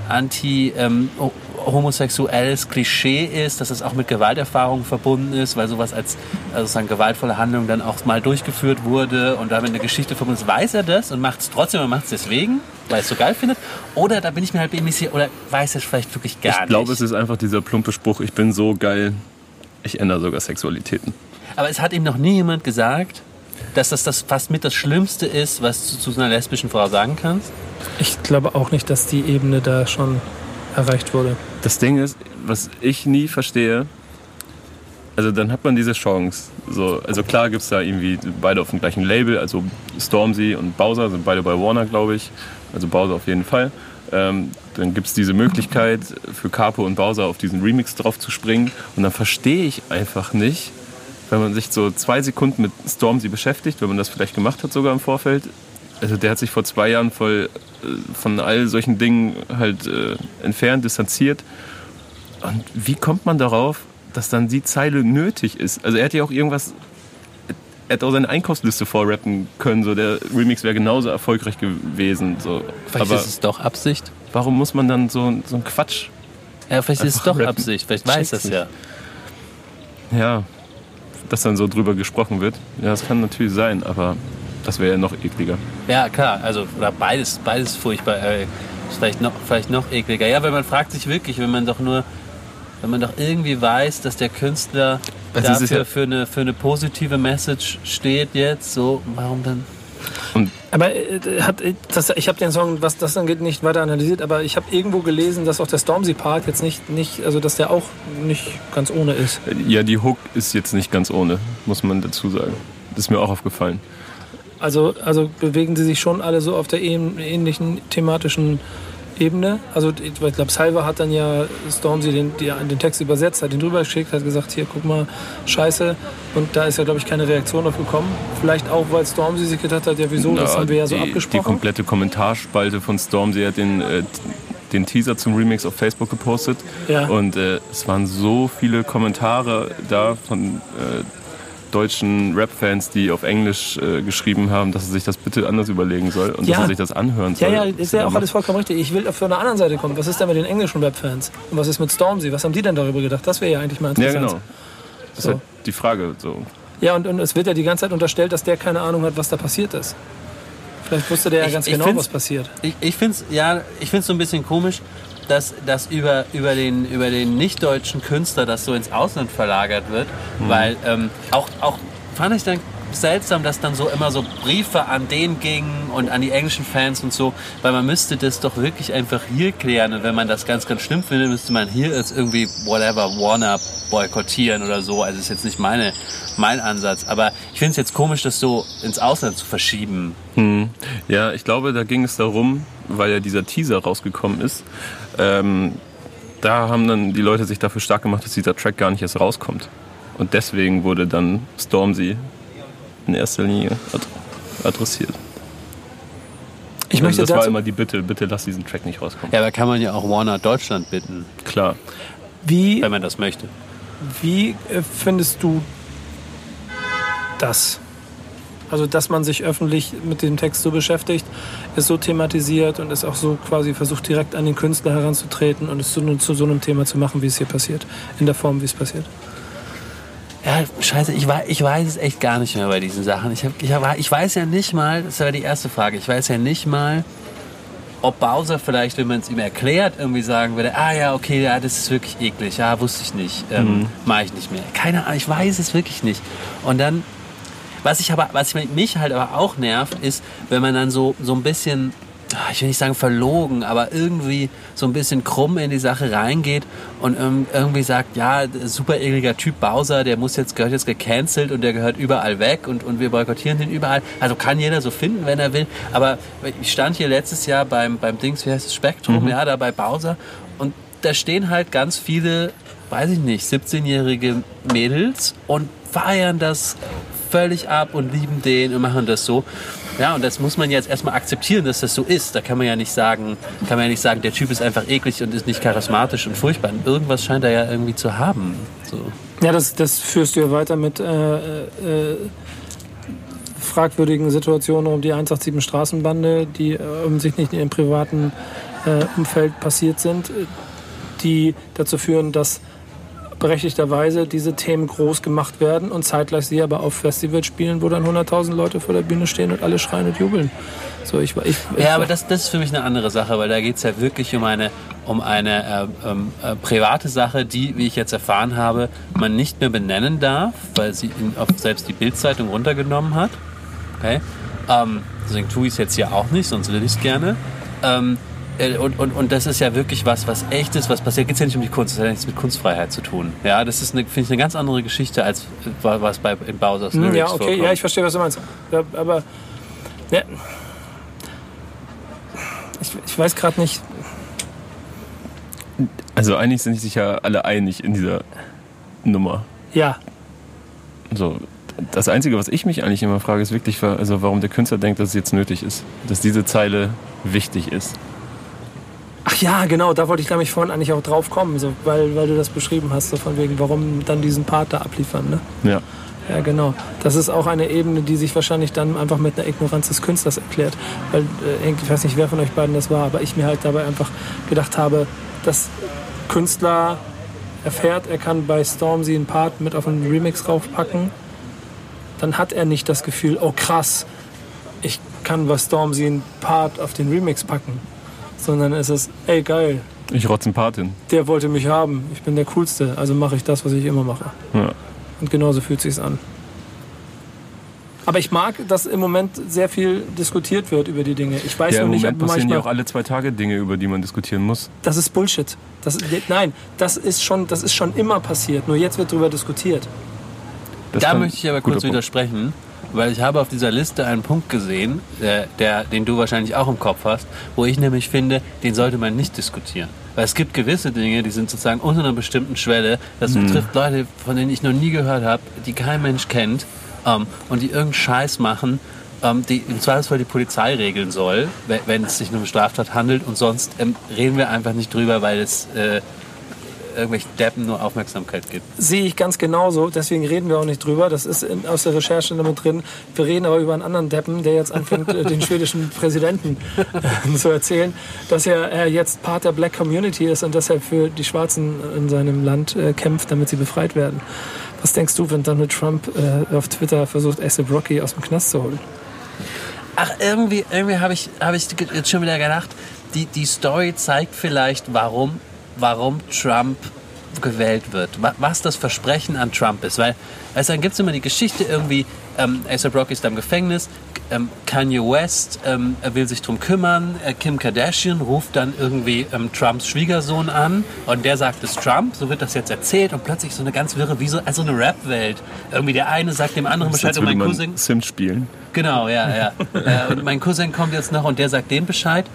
anti ähm, homosexuelles Klischee ist, dass das auch mit Gewalterfahrung verbunden ist, weil sowas als also sozusagen gewaltvolle Handlung dann auch mal durchgeführt wurde und damit eine Geschichte verbunden ist. Weiß er das und macht es trotzdem und macht es deswegen, weil er es so geil findet? Oder da bin ich mir halt irgendwie sicher, oder weiß er es vielleicht wirklich gar ich nicht? glaube, es ist einfach dieser plumpe Spruch, ich bin so geil, ich ändere sogar Sexualitäten. Aber es hat ihm noch nie jemand gesagt, dass das, das fast mit das Schlimmste ist, was du zu so einer lesbischen Frau sagen kannst. Ich glaube auch nicht, dass die Ebene da schon erreicht wurde. Das Ding ist, was ich nie verstehe, also dann hat man diese Chance. So, also klar gibt es da irgendwie beide auf dem gleichen Label, also Stormzy und Bowser sind beide bei Warner, glaube ich. Also Bowser auf jeden Fall. Ähm, dann gibt es diese Möglichkeit für Capo und Bowser auf diesen Remix drauf zu springen. Und dann verstehe ich einfach nicht, wenn man sich so zwei Sekunden mit Stormzy beschäftigt, wenn man das vielleicht gemacht hat sogar im Vorfeld. Also der hat sich vor zwei Jahren voll von all solchen Dingen halt äh, entfernt, distanziert. Und wie kommt man darauf, dass dann die Zeile nötig ist? Also er hätte ja auch irgendwas, er hätte auch seine Einkaufsliste vorrappen können, so der Remix wäre genauso erfolgreich gewesen. So. Vielleicht Aber ist es doch Absicht. warum muss man dann so, so einen Quatsch? Ja, vielleicht ist es doch rappen. Absicht. Vielleicht weiß das nicht. ja. Ja, dass dann so drüber gesprochen wird. Ja, das kann natürlich sein, aber das wäre ja noch ekliger. Ja, klar, also oder beides, beides furchtbar. Äh, vielleicht noch, vielleicht noch ekliger. Ja, weil man fragt sich wirklich, wenn man doch nur, wenn man doch irgendwie weiß, dass der Künstler Das dafür ja- für, eine, für eine positive Message steht jetzt, so, warum dann? Aber äh, hat, äh, das, ich habe den Song, was das angeht, nicht weiter analysiert, aber ich habe irgendwo gelesen, dass auch der Stormzy-Part jetzt nicht, nicht, also dass der auch nicht ganz ohne ist. Ja, die Hook ist jetzt nicht ganz ohne, muss man dazu sagen. Das ist mir auch aufgefallen. Also, also bewegen sie sich schon alle so auf der ähn- ähnlichen thematischen Ebene. Also ich glaube, Salva hat dann ja Stormzy den, die, den Text übersetzt, hat ihn drüber geschickt, hat gesagt, hier, guck mal, scheiße. Und da ist ja, glaube ich, keine Reaktion drauf gekommen. Vielleicht auch, weil Stormzy sich gedacht hat, ja wieso, das Na, haben wir ja so die, Die abgesprochen. komplette Kommentarspalte von Stormzy hat den, äh, den Teaser zum Remix auf Facebook gepostet. Ja. Und äh, es waren so viele Kommentare da von äh, deutschen Rap-Fans, die auf Englisch äh, geschrieben haben, dass er sich das bitte anders überlegen soll und Ja. dass er sich das anhören soll. Ja, ja, ist ja auch alles vollkommen richtig. Ich will von der anderen Seite kommen. Was ist denn mit den englischen Rap-Fans? Und was ist mit Stormzy? Was haben die denn darüber gedacht? Das wäre ja eigentlich mal Ja, interessant. genau. Das So. ist halt die Frage. So. Ja, und, und es wird ja die ganze Zeit unterstellt, dass der keine Ahnung hat, was da passiert ist. Vielleicht wusste der ja ganz ich genau, was passiert. Ich, ich finde es ja, ich find's so ein bisschen komisch, dass, dass über, über den, über den nicht-deutschen Künstler das so ins Ausland verlagert wird. Weil ähm, auch, auch fand ich dann seltsam, dass dann so immer so Briefe an den gingen und an die englischen Fans und so, weil man müsste das doch wirklich einfach hier klären und wenn man das ganz, ganz schlimm findet, müsste man hier jetzt irgendwie whatever Warner boykottieren oder so. Also ist jetzt nicht meine, mein Ansatz, aber ich finde es jetzt komisch, das so ins Ausland zu verschieben. Ja, ich glaube, da ging es darum, weil ja dieser Teaser rausgekommen ist. Ähm, da haben dann die Leute sich dafür stark gemacht, dass dieser Track gar nicht erst rauskommt. Und deswegen wurde dann Stormzy in erster Linie ad adressiert. Ich möchte das war immer die Bitte, bitte lass diesen Track nicht rauskommen. Ja, aber kann man ja auch Warner Deutschland bitten, Klar. wie, wenn man das möchte. wie äh, findest du das? Also, dass man sich öffentlich mit dem Text so beschäftigt, es so thematisiert und es auch so quasi versucht, direkt an den Künstler heranzutreten und es zu, zu so einem Thema zu machen, wie es hier passiert. In der Form, wie es passiert. Ja, scheiße, ich weiß, ich weiß es echt gar nicht mehr bei diesen Sachen. Ich, hab, ich, hab, ich weiß ja nicht mal, das war die erste Frage, ich weiß ja nicht mal, ob Bowser vielleicht, wenn man es ihm erklärt, irgendwie sagen würde, ah ja, okay, ja, das ist wirklich eklig, ja, wusste ich nicht, ähm, mache ich nicht mehr. Keine Ahnung, ich weiß es wirklich nicht. Und dann, was ich aber, was mich halt aber auch nervt, ist, wenn man dann so, so ein bisschen, ah, ich will nicht sagen verlogen, aber irgendwie so ein bisschen krumm in die Sache reingeht und irgendwie sagt, ja, super ekliger Typ Bowser, der muss jetzt, gehört jetzt gecancelt und der gehört überall weg und, und wir boykottieren den überall. Also kann jeder so finden, wenn er will. Aber ich stand hier letztes Jahr beim, beim Dings, wie heißt es, Spektrum, ja, da bei Bowser und da stehen halt ganz viele, weiß ich nicht, 17-jährige Mädels und feiern das völlig ab und lieben den und machen das so. Ja, und das muss man jetzt erstmal akzeptieren, dass das so ist. Da kann man ja nicht sagen, kann man ja nicht sagen, der Typ ist einfach eklig und ist nicht charismatisch und furchtbar. Irgendwas scheint er ja irgendwie zu haben. So. Ja, das, das führst du ja weiter mit äh, äh, fragwürdigen Situationen um die 187 Straßenbande, die äh, offensichtlich nicht in ihrem privaten äh, Umfeld passiert sind, äh, die dazu führen, dass berechtigterweise diese Themen groß gemacht werden und zeitgleich sie aber auf Festivals spielen, wo dann 100.000 Leute vor der Bühne stehen und alle schreien und jubeln. So, ich, ich, ich, Ja, aber das, das ist für mich eine andere Sache, weil da geht es ja wirklich um eine, um eine äh, ähm, äh, private Sache, die, wie ich jetzt erfahren habe, man nicht mehr benennen darf, weil sie in, auf selbst die Bildzeitung runtergenommen hat. Okay? Ähm, deswegen tue ich es jetzt hier auch nicht, sonst will ich es gerne. Ähm, äh, und, und, und das ist ja wirklich was, was echt ist, was passiert. Geht ja nicht um die Kunst, das hat ja nichts mit Kunstfreiheit zu tun. Ja, das ist, eine- finde ich, eine ganz andere Geschichte, als äh, was bei in Bowser's Hm, Lyrics ja, okay, vorkommt. ja, ich verstehe, was du meinst. Ja, aber ja, ich, ich weiß gerade nicht, Also eigentlich sind sich ja alle einig in dieser Nummer. ja, So, das Einzige, was ich mich eigentlich immer frage, ist wirklich, also warum der Künstler denkt, dass es jetzt nötig ist. Dass diese Zeile wichtig ist. Ach ja, genau, da wollte ich nämlich vorhin eigentlich auch drauf kommen, so, weil, weil du das beschrieben hast, so von wegen, warum dann diesen Part da abliefern. Ne? Ja. Ja, genau. Das ist auch eine Ebene, die sich wahrscheinlich dann einfach mit einer Ignoranz des Künstlers erklärt. Weil, äh, ich weiß nicht, wer von euch beiden das war, aber ich mir halt dabei einfach gedacht habe, dass Künstler erfährt, er kann bei Stormzy einen Part mit auf einen Remix raufpacken, dann hat er nicht das Gefühl, oh krass, ich kann bei Stormzy einen Part auf den Remix packen. Sondern es ist, ey geil, Ich rotze einen Part hin. der wollte mich haben, ich bin der Coolste, also mache ich das, was ich immer mache. Ja. Und genauso fühlt sich's an. Aber ich mag, dass im Moment sehr viel diskutiert wird über die Dinge. Ich weiß Ja, nur nicht, Moment ob passieren ja auch alle zwei Tage Dinge, über die man diskutieren muss. das ist Bullshit. Das, nein, das ist, schon, das ist schon immer passiert. Nur jetzt wird darüber diskutiert. Das Da möchte ich aber kurz Punkt. widersprechen, weil ich habe auf dieser Liste einen Punkt gesehen, der, der, den du wahrscheinlich auch im Kopf hast, wo ich nämlich finde, den sollte man nicht diskutieren. Weil es gibt gewisse Dinge, die sind sozusagen unter einer bestimmten Schwelle. Das Mhm. betrifft Leute, von denen ich noch nie gehört habe, die kein Mensch kennt ähm, und die irgendeinen Scheiß machen, ähm, die im Zweifelsfall die Polizei regeln soll, we- wenn es sich um eine Straftat handelt. Und sonst ähm, reden wir einfach nicht drüber, weil es äh, irgendwelchen Deppen nur Aufmerksamkeit gibt. Sehe ich ganz genauso, deswegen reden wir auch nicht drüber. Das ist in, aus der Recherche damit drin. Wir reden aber über einen anderen Deppen, der jetzt anfängt, äh, den schwedischen Präsidenten äh, zu erzählen, dass er äh, jetzt Part der Black Community ist und deshalb für die Schwarzen in seinem Land äh, kämpft, damit sie befreit werden. Was denkst du, wenn Donald Trump äh, auf Twitter versucht, ASAP Rocky aus dem Knast zu holen? Ach, irgendwie, irgendwie habe ich, hab ich jetzt schon wieder gedacht, die, die Story zeigt vielleicht, warum, warum Trump gewählt wird. Wa- Was das Versprechen an Trump ist. Weil, also dann gibt es immer die Geschichte irgendwie, ähm, A$AP Rocky ist da im Gefängnis, ähm, Kanye West ähm, er will sich drum kümmern, äh, Kim Kardashian ruft dann irgendwie ähm, Trumps Schwiegersohn an und der sagt, es ist Trump, so wird das jetzt erzählt und plötzlich so eine ganz wirre, wie so also eine Rap-Welt. Irgendwie der eine sagt dem anderen Bescheid und mein Cousin... Sims spielen. Genau, ja, ja. (laughs) äh, und mein Cousin kommt jetzt noch und der sagt dem Bescheid.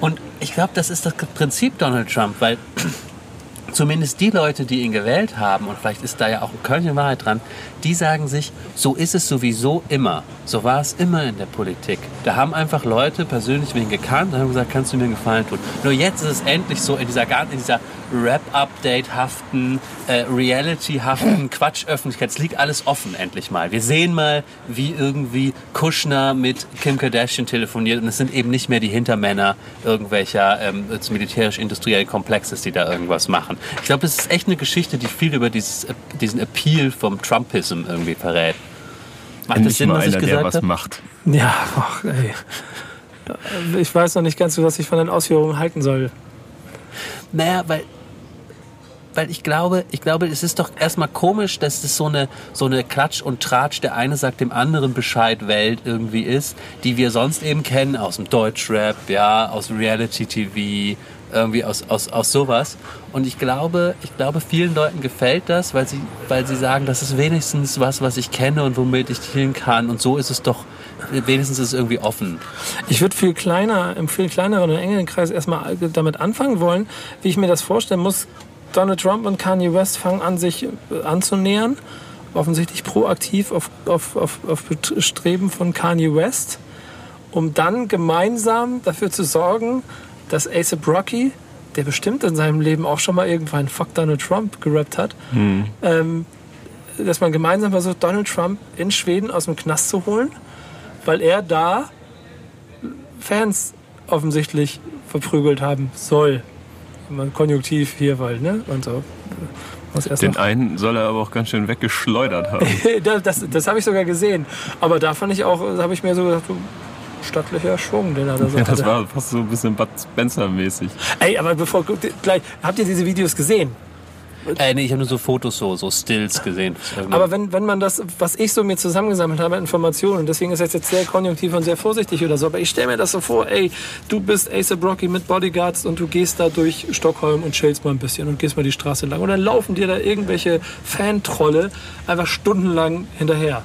Und ich glaube, das ist das Prinzip Donald Trump, weil (clears throat) zumindest die Leute, die ihn gewählt haben, und vielleicht ist da ja auch ein Körnchen Wahrheit dran, die sagen sich, so ist es sowieso immer. So war es immer in der Politik. Da haben einfach Leute persönlich wen gekannt und haben gesagt, kannst du mir einen Gefallen tun. Nur jetzt ist es endlich so in dieser, in dieser Rap-Update-haften, äh, Reality-haften (clears throat) Quatsch-Öffentlichkeit. Es liegt alles offen endlich mal. Wir sehen mal, wie irgendwie Kushner mit Kim Kardashian telefoniert und es sind eben nicht mehr die Hintermänner irgendwelcher ähm, militärisch-industriellen Komplexes, die da irgendwas machen. Ich glaube, es ist echt eine Geschichte, die viel über dieses, äh, diesen Appeal vom Trumpism irgendwie verrät. Macht das Endlich Sinn, mal was ich einer, der was habe? macht. Ja, ach, ey. Ich weiß noch nicht ganz, was ich von den Ausführungen halten soll. Naja, weil, weil ich glaube, ich glaube, es ist doch erstmal komisch, dass es so eine, so eine Klatsch und Tratsch, der eine sagt dem anderen Bescheid Welt irgendwie ist, die wir sonst eben kennen aus dem Deutschrap, ja, aus Reality TV, irgendwie aus, aus, aus sowas. Und ich glaube, ich glaube, vielen Leuten gefällt das, weil sie, weil sie sagen, das ist wenigstens was, was ich kenne und womit ich hin kann. Und so ist es doch, wenigstens ist es irgendwie offen. Ich würde viel kleiner, im viel kleineren und engeren Kreis erstmal damit anfangen wollen, wie ich mir das vorstellen muss. Donald Trump und Kanye West fangen an, sich äh, anzunähern. Offensichtlich proaktiv auf, auf, auf, auf Bestreben von Kanye West, um dann gemeinsam dafür zu sorgen, dass ASAP Rocky, der bestimmt in seinem Leben auch schon mal irgendwann Fuck Donald Trump gerappt hat, ähm, dass man gemeinsam versucht, Donald Trump in Schweden aus dem Knast zu holen, weil er da Fans offensichtlich verprügelt haben soll. Man konjunktiv hier, weil, ne? Und so. Den noch- einen soll er aber auch ganz schön weggeschleudert haben. (laughs) das das, das habe ich sogar gesehen. Aber da fand ich auch, habe ich mir so gedacht, du, stattlicher Schwung, den er da so Ja, das hatte. war fast so ein bisschen Bud Spencer-mäßig. Ey, aber bevor, guck, gleich, habt ihr diese Videos gesehen? Äh, nee, ich habe nur so Fotos, so, so Stills gesehen. Aber wenn, wenn man das, was ich so mir zusammengesammelt habe, Informationen, und deswegen ist das jetzt sehr konjunktiv und sehr vorsichtig oder so, aber ich stelle mir das so vor, ey, du bist A$AP Rocky mit Bodyguards und du gehst da durch Stockholm und chillst mal ein bisschen und gehst mal die Straße lang und dann laufen dir da irgendwelche Fantrolle einfach stundenlang hinterher.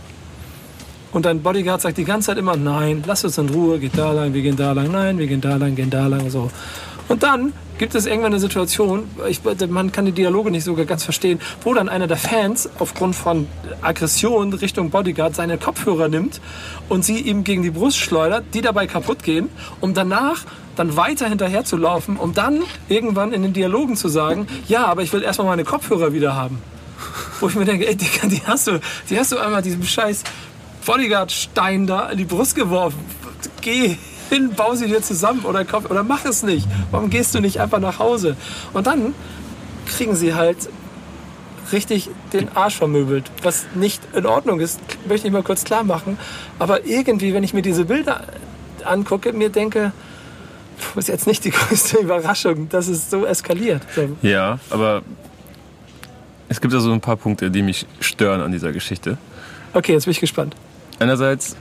Und dein Bodyguard sagt die ganze Zeit immer, nein, lass uns in Ruhe, geht da lang, wir gehen da lang, nein, wir gehen da lang, gehen da lang, so. Und dann gibt es irgendwann eine Situation, ich, man kann die Dialoge nicht sogar ganz verstehen, wo dann einer der Fans aufgrund von Aggression Richtung Bodyguard seine Kopfhörer nimmt und sie ihm gegen die Brust schleudert, die dabei kaputt gehen, um danach dann weiter hinterher zu laufen, um dann irgendwann in den Dialogen zu sagen, ja, aber ich will erstmal meine Kopfhörer wieder haben. Wo ich mir denke, ey, Digga, die hast du, die hast du einmal diesem scheiß Bodyguard-Stein da in die Brust geworfen. Geh hin, bau sie dir zusammen oder, kauf, oder mach es nicht. Warum gehst du nicht einfach nach Hause? Und dann kriegen sie halt richtig den Arsch vermöbelt, was nicht in Ordnung ist, möchte ich mal kurz klar machen. Aber irgendwie, wenn ich mir diese Bilder angucke, mir denke, ist jetzt nicht die (laughs) größte Überraschung, dass es so eskaliert. Ja, aber es gibt ja so ein paar Punkte, die mich stören an dieser Geschichte. Okay, jetzt bin ich gespannt. Einerseits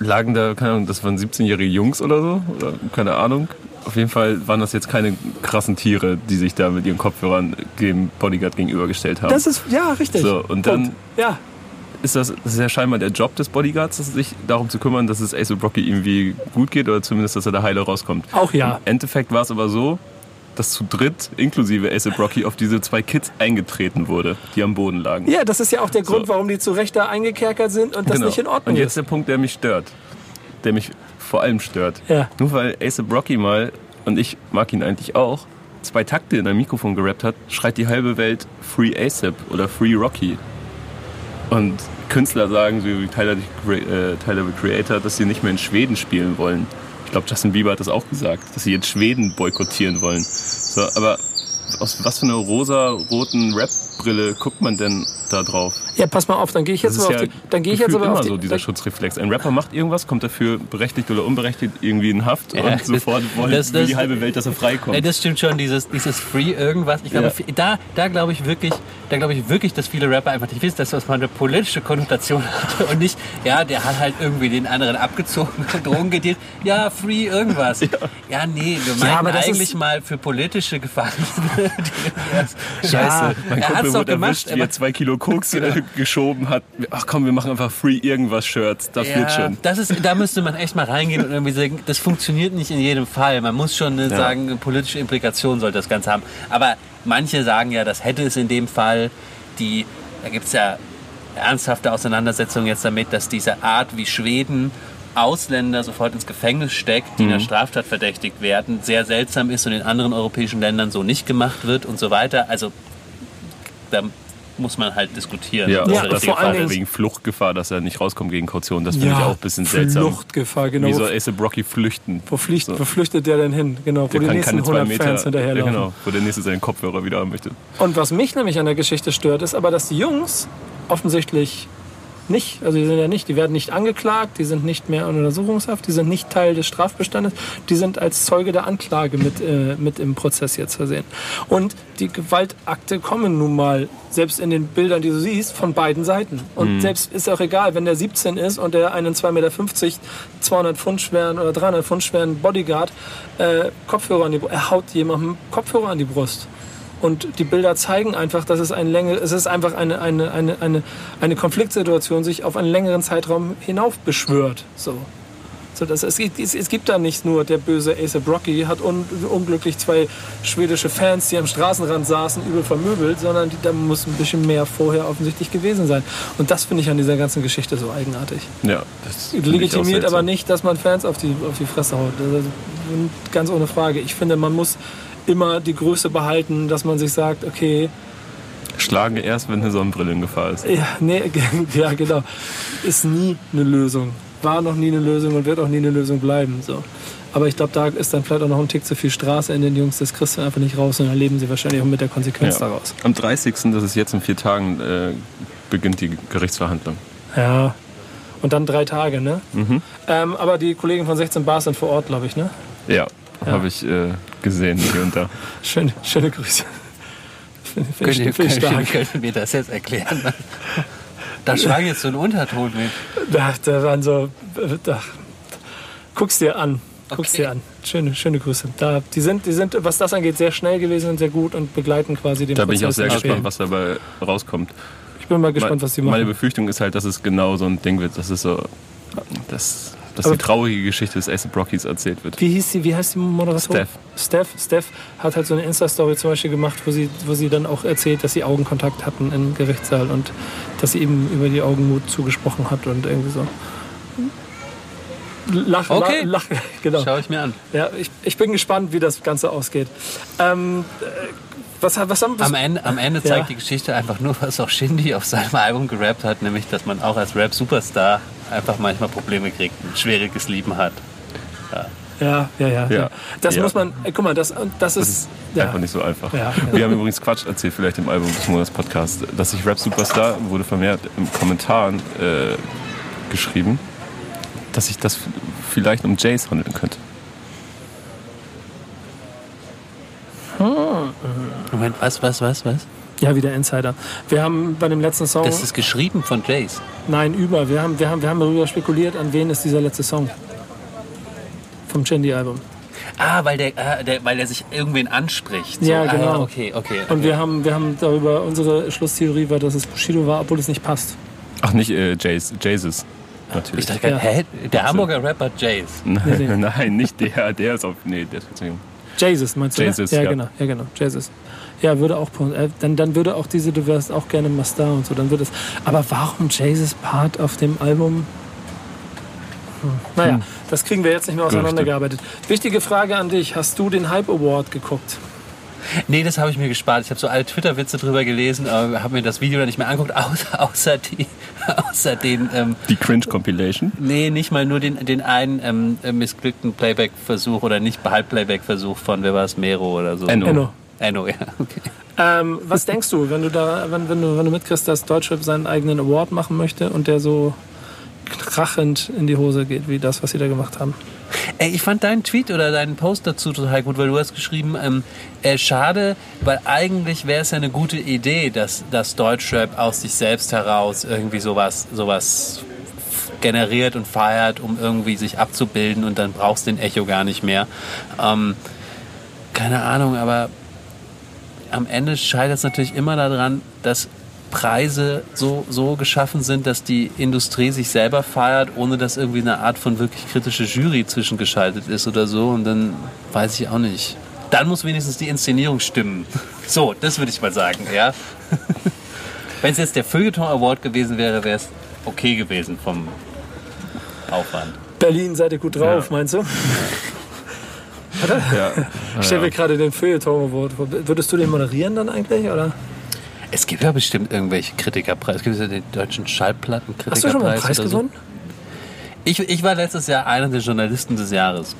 lagen da, keine Ahnung, das waren 17-jährige Jungs oder so, oder keine Ahnung. Auf jeden Fall waren das jetzt keine krassen Tiere, die sich da mit ihren Kopfhörern dem Bodyguard gegenübergestellt haben. Das ist, ja, richtig. So, und dann- Punkt. Ja, ist das, das ist ja scheinbar der Job des Bodyguards, sich darum zu kümmern, dass es Ace Rocky irgendwie gut geht oder zumindest, dass er da heile rauskommt. auch ja. Im Endeffekt war es aber so, dass zu dritt, inklusive Ace Rocky, auf diese zwei Kids eingetreten wurde, die am Boden lagen. Ja, das ist ja auch der Grund, So. warum die zu Recht da eingekerkert sind und das Genau. nicht in Ordnung Und jetzt ist. der Punkt, der mich stört. Der mich vor allem stört. Ja. Nur weil Ace Rocky mal, und ich mag ihn eigentlich auch, zwei Takte in ein Mikrofon gerappt hat, schreit die halbe Welt Free ASAP oder Free Rocky. Und Künstler sagen, so wie Tyler, äh, Tyler the Creator, dass sie nicht mehr in Schweden spielen wollen. Ich glaube, Justin Bieber hat das auch gesagt, dass sie jetzt Schweden boykottieren wollen. So, aber aus was für einer rosa-roten Rap-Brille guckt man denn da drauf? Ja, pass mal auf, dann gehe ich Das jetzt ist aber ja auf die, dann gehe ich jetzt aber immer auf die, so dieser Schutzreflex. Ein Rapper macht irgendwas, kommt dafür berechtigt oder unberechtigt irgendwie in Haft Ja, und sofort wollen das- will das- die halbe Welt, dass er freikommt. Ja, das stimmt schon, dieses, dieses Free irgendwas. Ich glaube, Ja. da, da glaube ich wirklich, da glaube ich wirklich, dass viele Rapper einfach nicht wissen, dass das mal eine politische Konnotation (laughs) hatte und nicht, ja, der hat halt irgendwie den anderen abgezogen, Drogen gedealt, ja, Free irgendwas. Ja, nee, wir meinen eigentlich mal für politische Gefangene. (laughs) erst- Scheiße, Ja, mein Kumpel doch wurde gemacht, erwischt, wie er zwei Kilo Koks (laughs) äh, geschoben hat. Ach komm, wir machen einfach Free irgendwas Shirts, das wird Ja, schon. das ist, da müsste man echt mal reingehen und irgendwie sagen, das funktioniert nicht in jedem Fall. Man muss schon eine, Ja. sagen, eine politische Implikation sollte das Ganze haben. Aber manche sagen ja, das hätte es in dem Fall. Die, da gibt es ja ernsthafte Auseinandersetzungen jetzt damit, dass diese Art, wie Schweden Ausländer sofort ins Gefängnis steckt, die Mhm. einer Straftat verdächtigt werden, sehr seltsam ist und in anderen europäischen Ländern so nicht gemacht wird und so weiter. Also da muss man halt diskutieren. Ja, das Ja, vor das Dingen- ist. wegen Fluchtgefahr, dass er nicht rauskommt gegen Kaution. Das finde ich auch ein bisschen seltsam. Fluchtgefahr, genau. Wie soll Ace Brocky flüchten? wo, flücht, So. wo flüchtet der denn hin? Genau, wo Der die kann nächsten keine zwei 100 Meter, Fans ja, hinterherlaufen. genau, wo der nächste seinen Kopfhörer wieder haben möchte. Und was mich nämlich an der Geschichte stört, ist aber, dass die Jungs offensichtlich nicht, also die sind ja nicht, die werden nicht angeklagt, die sind nicht mehr in Untersuchungshaft, die sind nicht Teil des Strafbestandes, die sind als Zeuge der Anklage mit, äh, mit im Prozess jetzt versehen. Und die Gewaltakte kommen nun mal, selbst in den Bildern, die du siehst, von beiden Seiten. Und selbst ist auch egal, wenn der 17 ist und der einen 2,50 Meter, 200 Pfund schweren oder 300 Pfund schweren Bodyguard äh, Kopfhörer an die Brust, er haut jemandem Kopfhörer an die Brust. Und die Bilder zeigen einfach, dass es eine Länge, es ist einfach eine, eine, eine, eine, eine Konfliktsituation sich auf einen längeren Zeitraum hinauf beschwört. So. So, das, es, gibt- es, es gibt da nicht nur der böse Ace Brocky hat un, unglücklich zwei schwedische Fans, die am Straßenrand saßen, übel vermöbelt, sondern die, da muss ein bisschen mehr vorher offensichtlich gewesen sein. Und das finde ich an dieser ganzen Geschichte so eigenartig. Ja, das Legitimiert aber nicht, dass man Fans auf die, auf die Fresse haut. Das ist ganz ohne Frage. Ich finde, man muss immer die Größe behalten, dass man sich sagt, okay, Schlagen erst, wenn eine Sonnenbrille in Gefahr ist. ja, nee, (laughs) ja genau, ist nie eine Lösung. War noch nie eine Lösung und wird auch nie eine Lösung bleiben. So. Aber ich glaube, da ist dann vielleicht auch noch ein Tick zu viel Straße in den Jungs. Das kriegst du einfach nicht raus und dann leben sie wahrscheinlich auch mit der Konsequenz Ja. daraus. Am 30. das ist jetzt in vier Tagen, äh, beginnt die Gerichtsverhandlung. Ja. Und dann drei Tage, ne? Mhm. Ähm, aber die Kollegen von 16 Bars sind vor Ort, glaube ich, ne? Ja, Ja. habe ich äh, gesehen hier und da. Schöne, schöne Grüße. Finde find Könnt ihr, könnt, ihr mir das jetzt erklären? (laughs) Da schwang jetzt so ein Unterton mit. Da, da waren so. Da, guck's dir an. Guck's Okay. dir an. Schöne, schöne Grüße. Da, die, sind, die sind, was das angeht, sehr schnell gewesen und sehr gut und begleiten quasi den Da bin ich auch Prozess sehr gespannt, schön. was dabei rauskommt. Ich bin mal gespannt, was die Meine machen. Befürchtung ist halt, dass es genau so ein Ding wird, dass es so, dass, dass Aber- die traurige Geschichte des Ace Brockies erzählt wird. Wie hieß die, wie heißt die Moderatorin? Steph. Steph. Steph hat halt so eine Insta-Story zum Beispiel gemacht, wo sie, wo sie dann auch erzählt, dass sie Augenkontakt hatten im Gerichtssaal und dass sie ihm über die Augenmut zugesprochen hat und irgendwie so. Lach, Okay. lach, lach, genau. Schau ich mir an. Ja, ich, ich bin gespannt, wie das Ganze ausgeht. Ähm, äh, was, was haben was, Am Ende, am Ende Ja. zeigt die Geschichte einfach nur, was auch Shindy auf seinem Album gerappt hat, nämlich, dass man auch als Rap-Superstar einfach manchmal Probleme kriegt, ein schwieriges Leben hat. Ja, ja, ja. Ja. Das Ja. muss man, äh, guck mal, das, das ist. Das ist ja. einfach nicht so einfach. Ja, ja. Wir haben übrigens Quatsch erzählt, vielleicht im Album des Monats Podcast, dass ich Rap Superstar wurde vermehrt im Kommentaren äh, geschrieben, dass sich das vielleicht um Jays handeln könnte. Moment, was, was, was, was? Ja, wieder Insider. Wir haben bei dem letzten Song. Das ist geschrieben von Jace. Nein, über. Wir haben, wir, haben, wir haben darüber spekuliert, an wen ist dieser letzte Song. Vom Chandy-Album. Ah, weil der, ah, der, weil der sich irgendwen anspricht. Ja, ah, genau. okay, okay. Und okay. wir haben, wir haben darüber, unsere Schlusstheorie war, dass es Bushido war, obwohl es nicht passt. Ach, nicht äh, Jays, Jesus. Natürlich. ich dachte, gerade, Ja. hä? Der Hamburger Rapper Jace. Nein, Nee, nee. (laughs) nein, nicht der. Der ist auf. Nee, der ist Beziehung. Jesus, meinst du? Jesus, ne? ja, ja. genau, ja, genau. Jesus. Ja, würde auch, äh, dann, dann würde auch diese, du wärst auch gerne mal Star und so, dann würde es. Aber warum Jesus Part auf dem Album? Hm. Naja, das kriegen wir jetzt nicht mehr auseinandergearbeitet. Wichtige Frage an dich: Hast du den Hype Award geguckt? Nee, das habe ich mir gespart. Ich habe so alle Twitter-Witze drüber gelesen, aber habe mir das Video dann nicht mehr angeguckt, außer, (laughs) außer, die, außer den. Ähm, Die Cringe-Compilation. nee, nicht mal nur den, den einen ähm, äh, missglückten Playback-Versuch oder nicht Halb-Playback-Versuch von, wer war es, Mero oder so. Enno. Enno. Enno, (laughs) ja, okay. Ähm, was denkst du, wenn du da, wenn, wenn du, wenn du mitkriegst, dass Deutschrap seinen eigenen Award machen möchte und der so krachend in die Hose geht, wie das, was sie da gemacht haben? Ey, ich fand deinen Tweet oder deinen Post dazu total gut, weil du hast geschrieben, ähm, äh, schade, weil eigentlich wäre es ja eine gute Idee, dass, dass Deutschrap aus sich selbst heraus irgendwie sowas, sowas generiert und feiert, um irgendwie sich abzubilden und dann brauchst du den Echo gar nicht mehr. Ähm, keine Ahnung, aber am Ende scheitert es natürlich immer daran, dass Preise so, so geschaffen sind, dass die Industrie sich selber feiert, ohne dass irgendwie eine Art von wirklich kritische Jury zwischengeschaltet ist oder so. Und dann weiß ich auch nicht. Dann muss wenigstens die Inszenierung stimmen. (laughs) So, das würde ich mal sagen, ja. (laughs) Wenn es jetzt der Feuilleton Award gewesen wäre, wäre es okay gewesen vom Aufwand. Berlin, seid ihr gut drauf, Ja. meinst du? Ja. (laughs) Ich stelle mir gerade den Feuilleton Award vor. Würdest du den moderieren dann eigentlich, oder? Es gibt ja bestimmt irgendwelche Kritikerpreise. Es gibt ja den deutschen Schallplattenkritikerpreis. Hast du schon mal einen Preis so. gewonnen? Ich, ich war letztes Jahr einer der Journalisten des Jahres.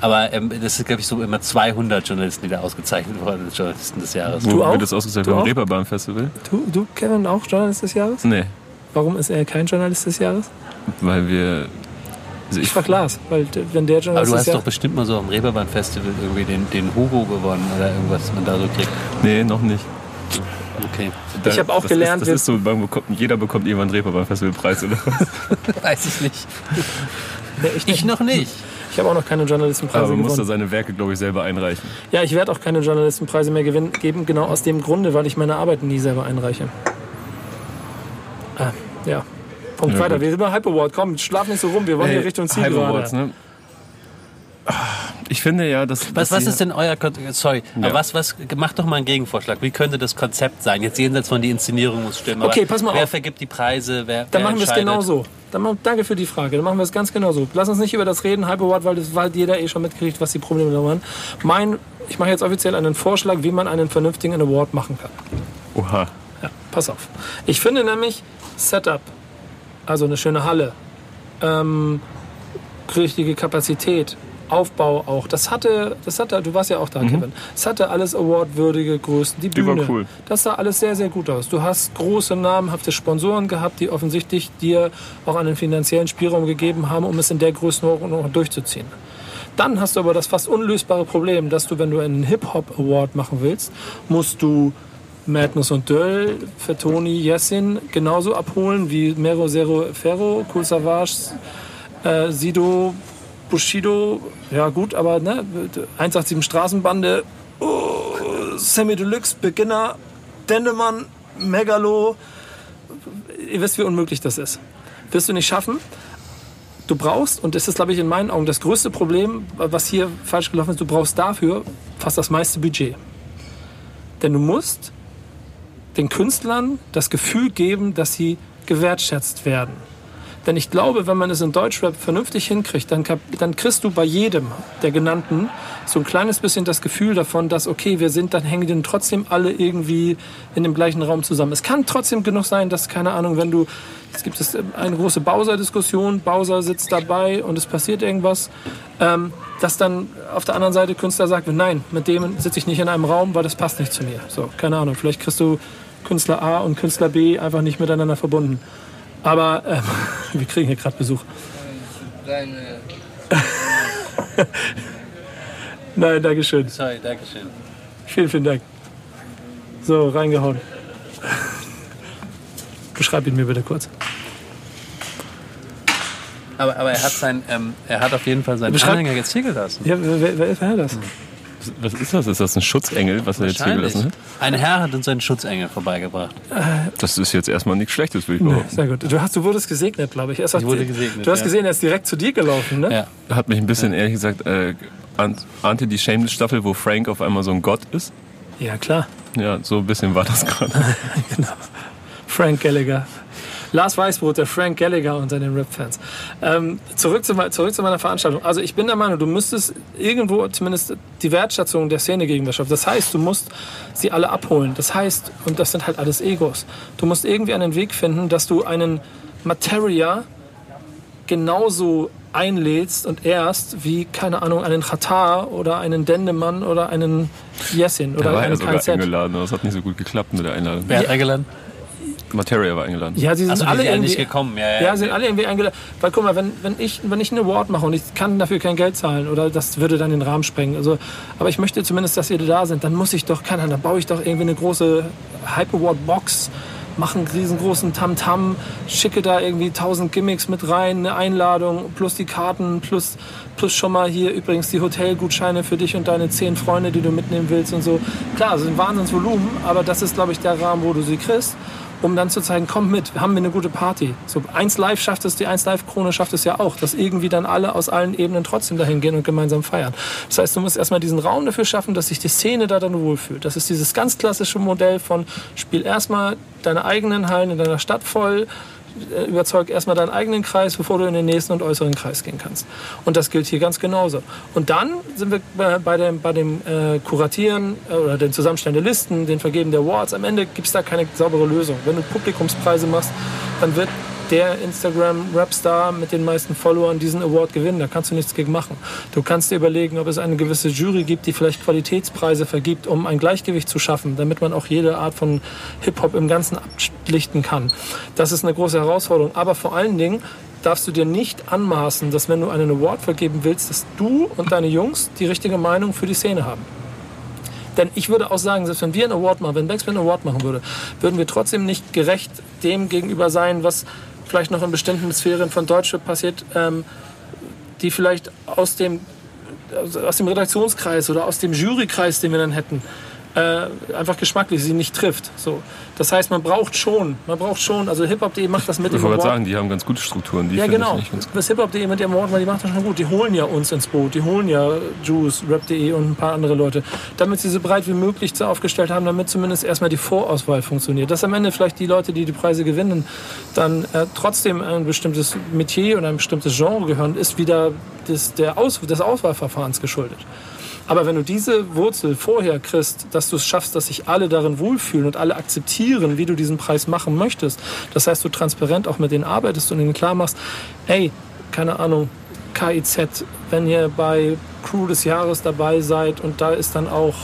Aber ähm, das ist, glaube ich, so immer 200 Journalisten, die da ausgezeichnet wurden Journalisten des Jahres. Wo Du auch? wird das ausgezeichnet? Du Beim auch? Reeperbahn Festival? Du, du, Kevin, auch Journalist des Jahres? Nee, Warum ist er kein Journalist des Jahres? weil wir. Also Ich ich, frag Lars, weil wenn der Aber Journalist du des hast doch bestimmt mal so am Reeperbahn-Festival irgendwie den, den Hugo gewonnen oder irgendwas, was man da so kriegt. nee, noch nicht. Okay. Da- Ich hab auch das gelernt, Ist, das ist so, man bekommt, jeder bekommt irgendwann einen Reeperbahn-Festivalpreis oder was. (laughs) Weiß ich nicht. Nee, ich Ich noch nicht. Ich habe auch noch keine Journalistenpreise Aber man muss da seine Werke, glaube ich, selber einreichen. Ja, ich werde auch keine Journalistenpreise mehr gewinnen, geben, genau aus dem Grunde, weil ich meine Arbeiten nie selber einreiche. Ah, ja. Punkt Ja, weiter. gut. Wir sind bei Hype Award. Komm, schlaf nicht so rum. Wir wollen hier Richtung Ziel Hype gerade. Awards, ne? Ich finde ja, dass. Was, dass was ist denn euer Kon Sorry, Ja. aber was, was, macht doch mal einen Gegenvorschlag. Wie könnte das Konzept sein? Jetzt jenseits von die Inszenierung muss stimmen. Okay, aber pass mal wer auf. vergibt die Preise? Wer, Dann wer machen wir es genau so. Dann danke für die Frage. Dann machen wir es ganz genau so. Lass uns nicht über das reden, Hype Award, weil das weil jeder eh schon mitkriegt, was die Probleme da waren. Mein, ich mache jetzt offiziell einen Vorschlag, wie man einen vernünftigen Award machen kann. Oha. Ja, pass auf. Ich finde nämlich Setup, also eine schöne Halle, ähm, richtige Kapazität, Aufbau auch. Das hatte, das hatte, du warst ja auch da, Kevin. Es hatte alles awardwürdige Größen. Die Die war Bühne, cool. das sah alles sehr, sehr gut aus. Du hast große namenhafte Sponsoren gehabt, die offensichtlich dir auch einen finanziellen Spielraum gegeben haben, um es in der Größenordnung durchzuziehen. Dann hast du aber das fast unlösbare Problem, dass du, wenn du einen Hip-Hop-Award machen willst, musst du Madness und Döll für Toni Jessin genauso abholen wie Mero Zero Ferro, Cool Savage, äh, Sido, Bushido, ja gut, aber ne, 187 Straßenbande, oh, Sammy Deluxe, Beginner, Dendemann, Megalo, ihr wisst, wie unmöglich das ist. Wirst du nicht schaffen. Du brauchst, und das ist, glaube ich, in meinen Augen das größte Problem, was hier falsch gelaufen ist, du brauchst dafür fast das meiste Budget. Denn du musst den Künstlern das Gefühl geben, dass sie gewertschätzt werden. Denn ich glaube, wenn man es in Deutschrap vernünftig hinkriegt, dann, dann kriegst du bei jedem der genannten so ein kleines bisschen das Gefühl davon, dass, okay, wir sind, dann hängen die trotzdem alle irgendwie in dem gleichen Raum zusammen. Es kann trotzdem genug sein, dass, keine Ahnung, wenn du, es gibt es eine große Bowser-Diskussion, Bowser sitzt dabei und es passiert irgendwas, ähm, dass dann auf der anderen Seite Künstler sagt, nein, mit dem sitze ich nicht in einem Raum, weil das passt nicht zu mir. So, keine Ahnung, vielleicht kriegst du Künstler A und Künstler B einfach nicht miteinander verbunden. Aber ähm, (laughs) wir kriegen hier gerade Besuch. Nein, Dankeschön. Sorry, danke schön. Vielen, vielen Dank. So, reingehauen. Beschreib ihn mir bitte kurz. Aber, aber er hat sein, ähm, er hat auf jeden Fall seinen Beschreib- Anhänger jetzt hier gelassen. Ja, wer, wer, wer, wer das? Was ist das? Ist das ein Schutzengel, was er jetzt hier gelassen hat? Ein Herr hat uns seinen Schutzengel vorbeigebracht. Das ist jetzt erstmal nichts Schlechtes, würde ich Nee, behaupten. sehr gut. Du, hast, du wurdest gesegnet, glaube ich. Erst Ich hat- wurde gesegnet, Du hast ja. gesehen, er ist direkt zu dir gelaufen, ne? Ja. Hat mich ein bisschen, ehrlich gesagt, äh, ahnt- ahnte die Shameless-Staffel, wo Frank auf einmal so ein Gott ist. Ja, klar. Ja, so ein bisschen war das gerade. (laughs) Frank Gallagher. Lars Weißbrot, der Frank Gallagher unter den Rap-Fans. Ähm, zurück, zu, zurück zu meiner Veranstaltung. Also ich bin der Meinung, du müsstest irgendwo zumindest die Wertschätzung der Szene gegenüber schaffen. Das heißt, du musst sie alle abholen. Das heißt, und das sind halt alles Egos, du musst irgendwie einen Weg finden, dass du einen Materia genauso einlädst und erst wie, keine Ahnung, einen Katar oder einen Dendemann oder einen Jessin Der oder war ja einen sogar KZ. eingeladen, aber es hat nicht so gut geklappt mit der Einladung. Wer hat eingeladen? Materia war eingeladen. Ja, sie sind die alle sind ja irgendwie nicht gekommen. Ja, ja. Ja, sind alle irgendwie eingeladen. Weil guck mal, wenn, wenn, ich, wenn ich einen Award mache und ich kann dafür kein Geld zahlen oder das würde dann den Rahmen sprengen. Also, aber ich möchte zumindest, dass ihr da sind. Dann muss ich doch, keine Ahnung, dann baue ich doch irgendwie eine große Hype Award Box, mache einen riesengroßen Tamtam, schicke da irgendwie tausend Gimmicks mit rein, eine Einladung plus die Karten plus, plus schon mal hier übrigens die Hotelgutscheine für dich und deine zehn Freunde, die du mitnehmen willst und so. Klar, es ist ein Wahnsinnsvolumen, aber das ist, glaube ich, der Rahmen, wo du sie kriegst um dann zu zeigen, komm mit, wir haben wir eine gute Party. So 1 Live schafft es, die 1 Live Krone schafft es ja auch, dass irgendwie dann alle aus allen Ebenen trotzdem dahin gehen und gemeinsam feiern. Das heißt, du musst erstmal diesen Raum dafür schaffen, dass sich die Szene da dann wohlfühlt. Das ist dieses ganz klassische Modell von spiel erstmal deine eigenen Hallen in deiner Stadt voll, überzeug erstmal deinen eigenen Kreis, bevor du in den nächsten und äußeren Kreis gehen kannst. Und das gilt hier ganz genauso. Und dann sind wir bei, bei dem, bei dem äh, Kuratieren äh, oder den Zusammenstellen der Listen, den Vergeben der Awards. Am Ende gibt es da keine saubere Lösung. Wenn du Publikumspreise machst, dann wird der Instagram-Rapstar mit den meisten Followern diesen Award gewinnen. Da kannst du nichts gegen machen. Du kannst dir überlegen, ob es eine gewisse Jury gibt, die vielleicht Qualitätspreise vergibt, um ein Gleichgewicht zu schaffen, damit man auch jede Art von Hip-Hop im Ganzen abschlichten kann. Das ist eine große Herausforderung. Aber vor allen Dingen darfst du dir nicht anmaßen, dass wenn du einen Award vergeben willst, dass du und deine Jungs die richtige Meinung für die Szene haben. Denn ich würde auch sagen, selbst wenn wir einen Award machen, wenn Backspin einen Award machen würde, würden wir trotzdem nicht gerecht dem gegenüber sein, was vielleicht noch in bestimmten Sphären von Deutschland passiert, ähm, die vielleicht aus dem, aus dem Redaktionskreis oder aus dem Jurykreis, den wir dann hätten, äh, einfach geschmacklich sie nicht trifft. So. Das heißt, man braucht schon, man braucht schon, also Hip-Hop.de macht das mit Ich dem Award. sagen, die haben ganz gute Strukturen. Die Ja, genau. Ich Das Hip-Hop.de mit dem Award, weil die macht das schon gut. Die holen ja uns ins Boot. Die holen ja Juice, Rap.de und ein paar andere Leute. Damit sie so breit wie möglich aufgestellt haben, damit zumindest erstmal die Vorauswahl funktioniert. Dass am Ende vielleicht die Leute, die die Preise gewinnen, dann äh, trotzdem ein bestimmtes Metier und ein bestimmtes Genre gehören, ist wieder des, der Aus, des Auswahlverfahrens geschuldet. Aber wenn du diese Wurzel vorher kriegst, dass du es schaffst, dass sich alle darin wohlfühlen und alle akzeptieren, wie du diesen Preis machen möchtest, das heißt, du transparent auch mit denen arbeitest und ihnen klar machst, ey, keine Ahnung, KIZ, wenn ihr bei Crew des Jahres dabei seid und da ist dann auch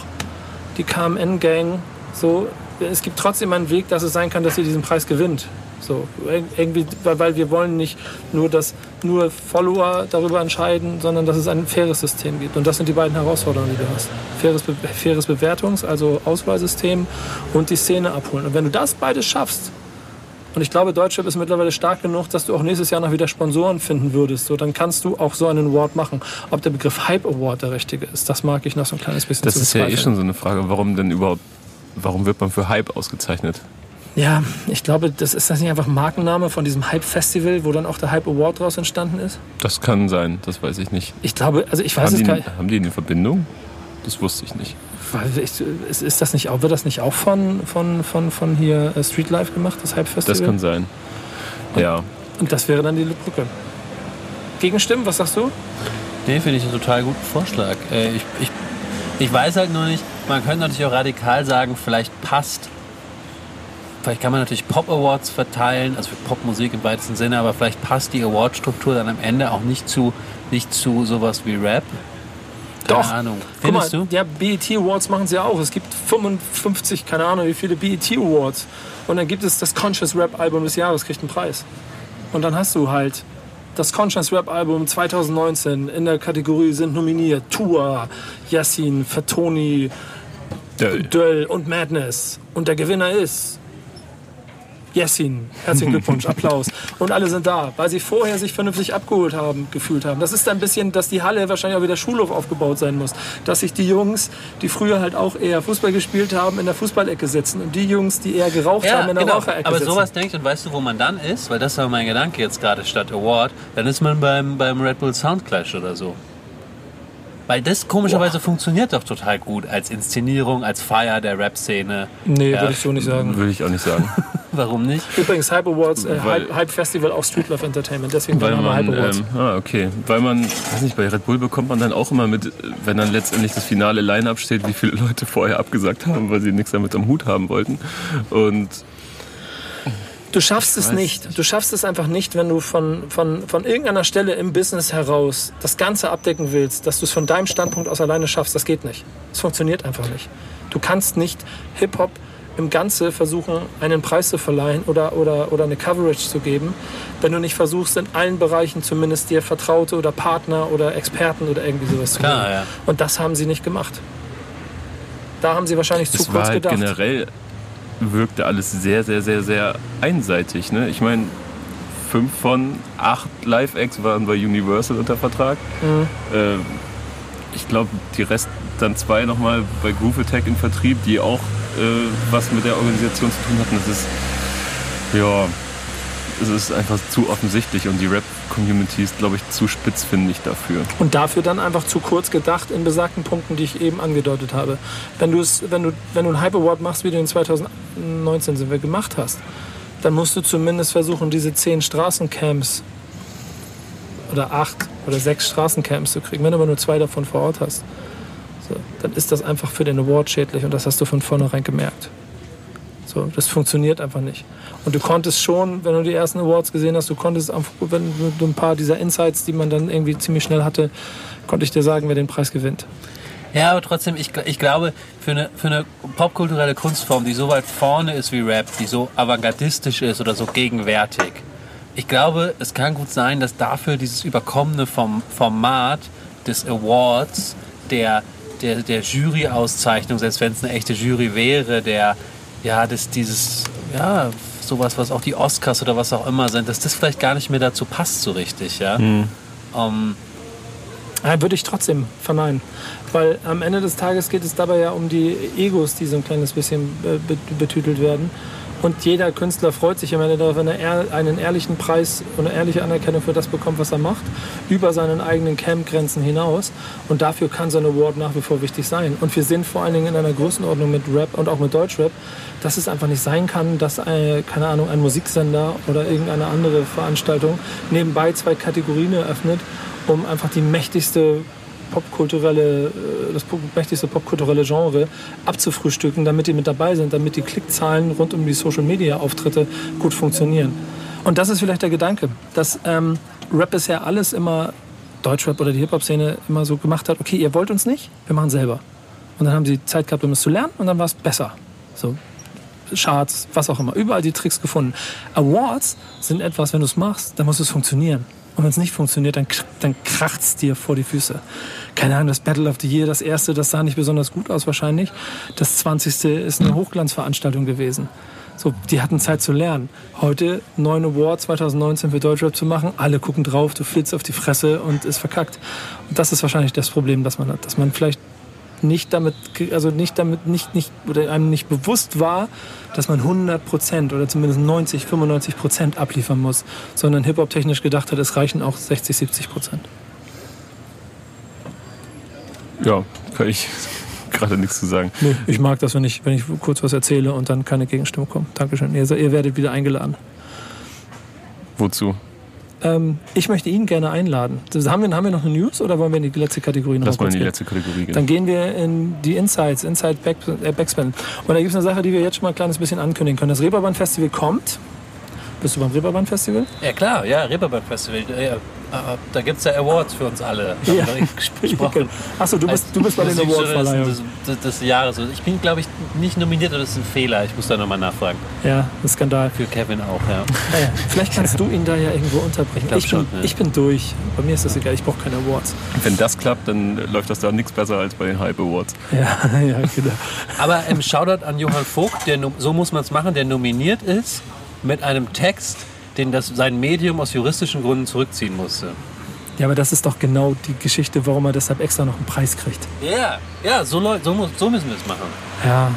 die KMN-Gang, so, es gibt trotzdem einen Weg, dass es sein kann, dass ihr diesen Preis gewinnt. So, ir- irgendwie, weil, wir wollen nicht nur, dass nur Follower darüber entscheiden, sondern dass es ein faires System gibt. Und das sind die beiden Herausforderungen, die du hast. Faires, Be faires Bewertungs-, also Auswahlsystem und die Szene abholen. Und wenn du das beides schaffst, und ich glaube, Deutschrap ist mittlerweile stark genug, dass du auch nächstes Jahr noch wieder Sponsoren finden würdest. So, dann kannst du auch so einen Award machen. Ob der Begriff Hype Award der richtige ist, das mag ich noch so ein kleines bisschen Das ist ja eh schon so eine Frage, warum denn überhaupt, warum wird man für Hype ausgezeichnet? Ja, ich glaube, das ist das nicht einfach ein Markenname von diesem Hype-Festival, wo dann auch der Hype Award daraus entstanden ist? Das kann sein, das weiß ich nicht. Ich glaube, also ich weiß Haben es die, gar nicht. haben die eine Verbindung? Das wusste ich nicht. Weil ich, ist, ist das nicht auch, wird das nicht auch von, von, von, von hier äh, Street Life gemacht, das Hype-Festival? Das kann sein. Ja, Und das wäre dann die Brücke. Gegenstimmen, was sagst du? Den finde ich einen total guten Vorschlag. Äh, ich, ich, ich weiß halt nur nicht, man könnte natürlich auch radikal sagen, vielleicht passt. Vielleicht kann man natürlich Pop-Awards verteilen, also für Popmusik im weitesten Sinne, aber vielleicht passt die Award-Struktur dann am Ende auch nicht zu, nicht zu sowas wie Rap. Keine Doch. Ahnung. Guck mal, Findest du? ja, BET Awards machen sie ja auch. Es gibt 55, keine Ahnung, wie viele BET Awards. Und dann gibt es das Conscious Rap Album des Jahres, kriegt einen Preis. Und dann hast du halt das Conscious Rap Album 2019 in der Kategorie sind nominiert Tua, Yassin, Fatoni, Döll. Döll und Madness. Und der Gewinner ist Yassin. Herzlichen Glückwunsch, Applaus. Und alle sind da, weil sie vorher sich vernünftig abgeholt haben, gefühlt haben. Das ist ein bisschen, dass die Halle wahrscheinlich auch wieder Schulhof aufgebaut sein muss. Dass sich die Jungs, die früher halt auch eher Fußball gespielt haben, in der Fußballecke sitzen. Und die Jungs, die eher geraucht Ja, haben, in der genau. Raucherecke Aber sitzen. sowas denkt und weißt du, wo man dann ist? Weil das war mein Gedanke jetzt gerade statt Award. Dann ist man beim, beim Red Bull Soundclash oder so. Weil das komischerweise funktioniert doch total gut als Inszenierung, als Feier der Rap-Szene. Nee, Ja. würde ich so nicht sagen. Würde ich auch nicht sagen. (laughs) warum nicht? Übrigens, Hype Awards, äh, Weil- Hype, Hype Festival auch Street Love Entertainment. Deswegen Weil der Name man, Hype Awards. ähm, ah, okay. Weil man, weiß nicht, bei Red Bull bekommt man dann auch immer mit, wenn dann letztendlich das finale Line-Up steht, wie viele (laughs) Leute vorher abgesagt haben, weil sie nichts damit am Hut haben wollten. Und Du schaffst es nicht. Du schaffst es einfach nicht, wenn du von, von, von irgendeiner Stelle im Business heraus das Ganze abdecken willst, dass du es von deinem Standpunkt aus alleine schaffst. Das geht nicht. Es funktioniert einfach nicht. Du kannst nicht Hip-Hop im Ganze versuchen, einen Preis zu verleihen oder, oder, oder eine Coverage zu geben, wenn du nicht versuchst, in allen Bereichen zumindest dir Vertraute oder Partner oder Experten oder irgendwie sowas zu Klar, geben. ja. Und das haben sie nicht gemacht. Da haben sie wahrscheinlich zu es war kurz halt gedacht. generell, wirkte alles sehr, sehr, sehr, sehr einseitig. Ne? Ich meine, fünf von acht Live-Acts waren bei Universal unter Vertrag. Mhm. Äh, ich glaube, die Rest dann zwei nochmal bei Groove Attack in Vertrieb, die auch äh, was mit der Organisation zu tun hatten. Das ist, ja, es ist einfach zu offensichtlich und die Rap-Community ist, glaube ich, zu spitzfindig dafür. Und dafür dann einfach zu kurz gedacht in besagten Punkten, die ich eben angedeutet habe. Wenn, wenn, du, wenn du einen Hype Award machst, wie du ihn 2019 sind wir gemacht hast, dann musst du zumindest versuchen, diese zehn Straßencamps oder acht oder sechs Straßencamps zu kriegen. Wenn du aber nur zwei davon vor Ort hast, so, dann ist das einfach für den Award schädlich und das hast du von vornherein gemerkt. So, das funktioniert einfach nicht. Und du konntest schon, wenn du die ersten Awards gesehen hast, du konntest, wenn du ein paar dieser Insights, die man dann irgendwie ziemlich schnell hatte, konnte ich dir sagen, wer den Preis gewinnt. Ja, aber trotzdem, ich, ich glaube, für eine, für eine popkulturelle Kunstform, die so weit vorne ist wie Rap, die so avantgardistisch ist oder so gegenwärtig, ich glaube, es kann gut sein, dass dafür dieses überkommene vom Format des Awards, der, der, der Jury-Auszeichnung, selbst wenn es eine echte Jury wäre, der, ja, das, dieses, ja, sowas, was auch die Oscars oder was auch immer sind, dass das vielleicht gar nicht mehr dazu passt so richtig, ja. Ähm, Ja, würde ich trotzdem verneinen. Weil am Ende des Tages geht es dabei ja um die Egos, die so ein kleines bisschen be- betütelt werden. Und jeder Künstler freut sich am Ende darauf, wenn er einen ehrlichen Preis und eine ehrliche Anerkennung für das bekommt, was er macht, über seinen eigenen Camp-Grenzen hinaus. Und dafür kann so ein Award nach wie vor wichtig sein. Und wir sind vor allen Dingen in einer Größenordnung mit Rap und auch mit Deutschrap, dass es einfach nicht sein kann, dass, äh, keine Ahnung, ein Musiksender oder irgendeine andere Veranstaltung nebenbei zwei Kategorien eröffnet, um einfach die mächtigste popkulturelle, äh, das mächtigste popkulturelle Genre abzufrühstücken, damit die mit dabei sind, damit die Klickzahlen rund um die Social Media Auftritte gut funktionieren. Und das ist vielleicht der Gedanke, dass ähm, Rap bisher alles immer, Deutschrap oder die Hip-Hop-Szene immer so gemacht hat, okay, ihr wollt uns nicht, wir machen selber. Und dann haben sie Zeit gehabt, um es zu lernen und dann war es besser. So, Charts, was auch immer, überall die Tricks gefunden. Awards sind etwas, wenn du es machst, dann muss es funktionieren. Und wenn es nicht funktioniert, dann, dann kracht es dir vor die Füße. Keine Ahnung, das Battle of the Year, das erste, das sah nicht besonders gut aus wahrscheinlich. Das 20. ist eine Hochglanzveranstaltung gewesen. So, die hatten Zeit zu lernen. Heute neun Award 2019 für Deutschrap zu machen, alle gucken drauf, du fliegst auf die Fresse und ist verkackt. Und das ist wahrscheinlich das Problem, das man hat, dass man vielleicht nicht damit, also nicht damit, nicht, nicht, oder einem nicht bewusst war, dass man 100 Prozent oder zumindest 90, 95 Prozent abliefern muss, sondern Hip-Hop technisch gedacht hat, es reichen auch 60, 70 Prozent. Ja, kann ich (laughs) gerade nichts zu sagen. Nee, ich mag das, wenn ich, wenn ich kurz was erzähle und dann keine Gegenstimme kommt. Dankeschön. Ihr, ihr werdet wieder eingeladen. Wozu? Ähm, ich möchte ihn gerne einladen. Das, haben, wir, haben wir noch eine News oder wollen wir in die letzte Kategorie noch Lass mal in die gehen? letzte Kategorie gehen. Dann gehen wir in die Insights, Inside Back, äh, Backspin. Und da gibt es eine Sache, die wir jetzt schon mal ein kleines bisschen ankündigen können. Das Reeperbahn Festival kommt. Bist du beim Reeperbahn Festival? Ja klar, ja, Reeperbahn Festival. Ja, da gibt es ja Awards für uns alle. Ja. (laughs) gesprochen. Achso, du bist, du bist bei den Awardverleihungen. des, des, Jahres. Ich bin, glaube ich, nicht nominiert, aber das ist ein Fehler. Ich muss da nochmal nachfragen. Ja, ein Skandal. Für Kevin auch, ja. Ja, ja. Vielleicht kannst du ihn da ja irgendwo unterbringen. glaub Ich, bin, schon, ja. ich bin durch. Bei mir ist das egal. Ich brauche keine Awards. Wenn das klappt, dann läuft das da nichts besser als bei den Hype Awards. Ja, (laughs) ja, genau. Aber ähm, Shoutout an Johann Vogt, der, so muss man es machen, der nominiert ist mit einem Text, den das, sein Medium aus juristischen Gründen zurückziehen musste. Ja, aber das ist doch genau die Geschichte, warum er deshalb extra noch einen Preis kriegt. Ja, ja, so, so, so müssen wir es machen. Ja.